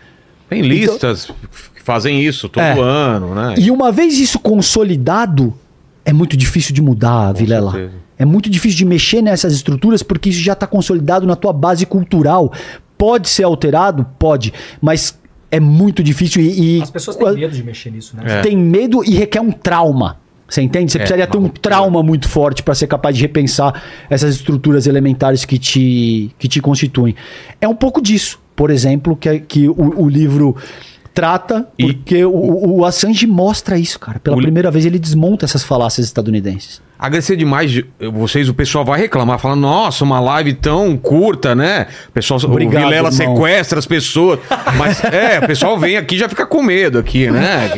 Tem listas que fazem isso todo É. ano, né? E uma vez isso consolidado, é muito difícil de mudar, Vilela. certeza. É muito difícil de mexer nessas estruturas porque isso já está consolidado na tua base cultural. Pode ser alterado? Pode. Mas é muito difícil e. e- As pessoas têm medo de mexer nisso, né? É. tem medo e requer um trauma. Você entende? Você É, precisaria ter um trauma muito forte para ser capaz de repensar essas estruturas elementares que te, que te constituem. É um pouco disso, por exemplo, que, que o, o livro trata, E- porque o, o Assange mostra isso, cara. Pela O primeira vez ele desmonta essas falácias estadunidenses. Agradecer demais de- vocês, o pessoal vai reclamar, falando, nossa, uma live tão curta, né? O pessoal, Obrigado, o Vilela irmão. sequestra as pessoas. Mas é, o pessoal vem aqui e já fica com medo aqui, né?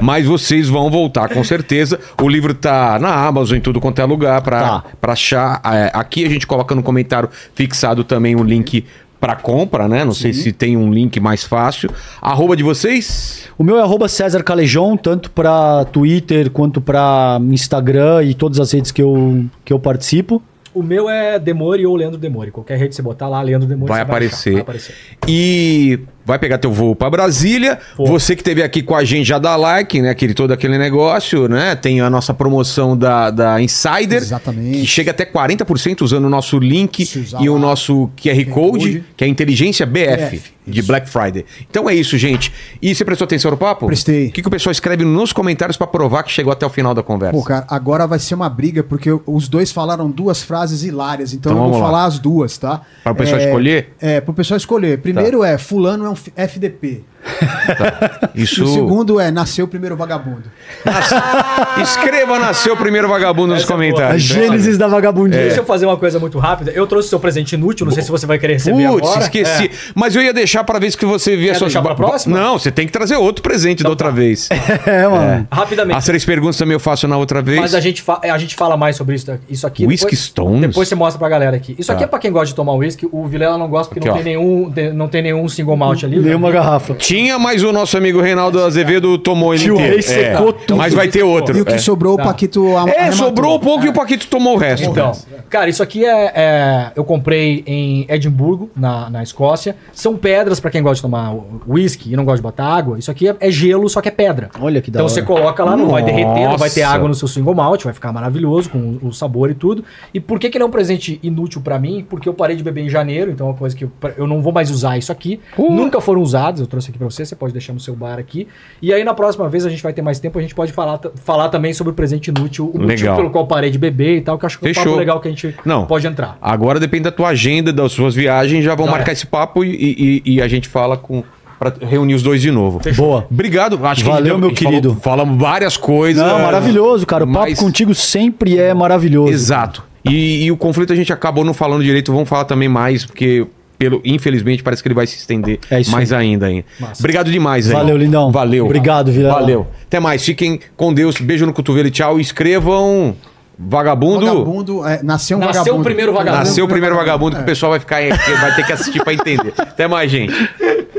Mas vocês vão voltar, com certeza. O livro tá na Amazon, em tudo quanto é lugar pra, Tá. pra achar. É, aqui a gente coloca no comentário fixado também o link pra compra, né? Não sei se tem um link mais fácil. Arroba de vocês? O meu é arroba César Calejon, tanto para Twitter quanto para Instagram e todas as redes que eu, que eu participo. O meu é Demore ou Leandro Demore. Qualquer rede que você botar lá, Leandro Demore, Vai você aparecer. achar, vai aparecer. E vai pegar teu voo pra Brasília. Vou. Você que esteve aqui com a gente já dá like, né? Aquele, todo aquele negócio, né? Tem a nossa promoção da, da Insider. Exatamente. Que chega até 40% usando o nosso link e o nosso QR Code, Code. que é a Inteligência BF, BF, de. Black Friday. Então é isso, gente. E você prestou atenção no papo? Prestei. O que, que o pessoal escreve nos comentários pra provar que chegou até o final da conversa? Pô, cara, agora vai ser uma briga, porque os dois falaram duas frases hilárias, então, Então eu vou lá. falar as duas, tá? Para o pessoal É, escolher? É, pro pessoal escolher. Primeiro é, fulano é um F- FDP. Isso. E o segundo é, nasceu o primeiro vagabundo. Escreva Nasceu o Primeiro Vagabundo nos Essa é boa. A comentários. gênesis da vagabundinha. Deixa eu fazer uma coisa muito rápida. Eu trouxe seu presente inútil, não sei se você vai querer receber Putz, agora. esqueci. É. Mas eu ia deixar pra ver se que você via Quer deixar pra próxima? Não, você tem que trazer outro presente da outra vez. É, mano. Rapidamente. As três perguntas também eu faço na outra vez. Mas a gente, fa- a gente fala mais sobre isso, isso aqui. Whisky depois- Stones? Depois você mostra pra galera aqui. Isso aqui Tá. é pra quem gosta de tomar whisky. O Vilela não gosta porque Aqui, não, ó. tem nenhum, não tem nenhum single malt ali. Nenhuma garrafa. Tinha, mas o nosso amigo Reinaldo Azevedo tomou ele Tio inteiro. Rei secou tudo. Mas vai ter outro. E o que é. sobrou, Tá. o Paquito am- É, arrematou. sobrou um pouco e o Paquito tomou o resto. Então, cara, isso aqui é, é- Eu comprei em Edimburgo, na, na Escócia. São pedras pra quem gosta de tomar whisky e não gosta de botar água. Isso aqui é, é gelo, só que é pedra. Olha que da Então hora. você coloca lá, não vai derreter, não vai ter Nossa. água no seu single malt, vai ficar maravilhoso com o, o sabor e tudo. E por que, que ele é um presente inútil pra mim? Porque eu parei de beber em janeiro, então é uma coisa que eu, eu não vou mais usar isso aqui. Nunca foram usados, eu trouxe aqui pra você, você pode deixar no seu bar aqui. E aí na próxima vez a gente vai ter mais tempo, a gente pode falar, falar também sobre o presente inútil, o motivo Legal. pelo qual parei de beber e tal, que eu acho que é um Fechou. papo legal que a gente Não. pode entrar. Agora depende da tua agenda, das suas viagens, já vão marcar é. esse papo e, e- e a gente fala com, pra reunir os dois de novo. Boa. Obrigado. Acho que Valeu, gente- meu querido. falamos várias coisas. Não, maravilhoso, cara. O papo mas- contigo sempre é maravilhoso. Exato. E, e o conflito a gente acabou não falando direito, vamos falar também mais, porque pelo, infelizmente parece que ele vai se estender É isso mais ainda, hein? Obrigado demais, aí. Valeu, lindão. Valeu. Obrigado, Vilela. Valeu. Até mais. Fiquem com Deus. Beijo no cotovelo e tchau. Escrevam Vagabundo. Vagabundo, é, nasceu um Nasceu vagabundo. o primeiro vagabundo. Nasceu o primeiro vagabundo que É. o pessoal vai ficar vai ter que assistir pra entender. Até mais, gente.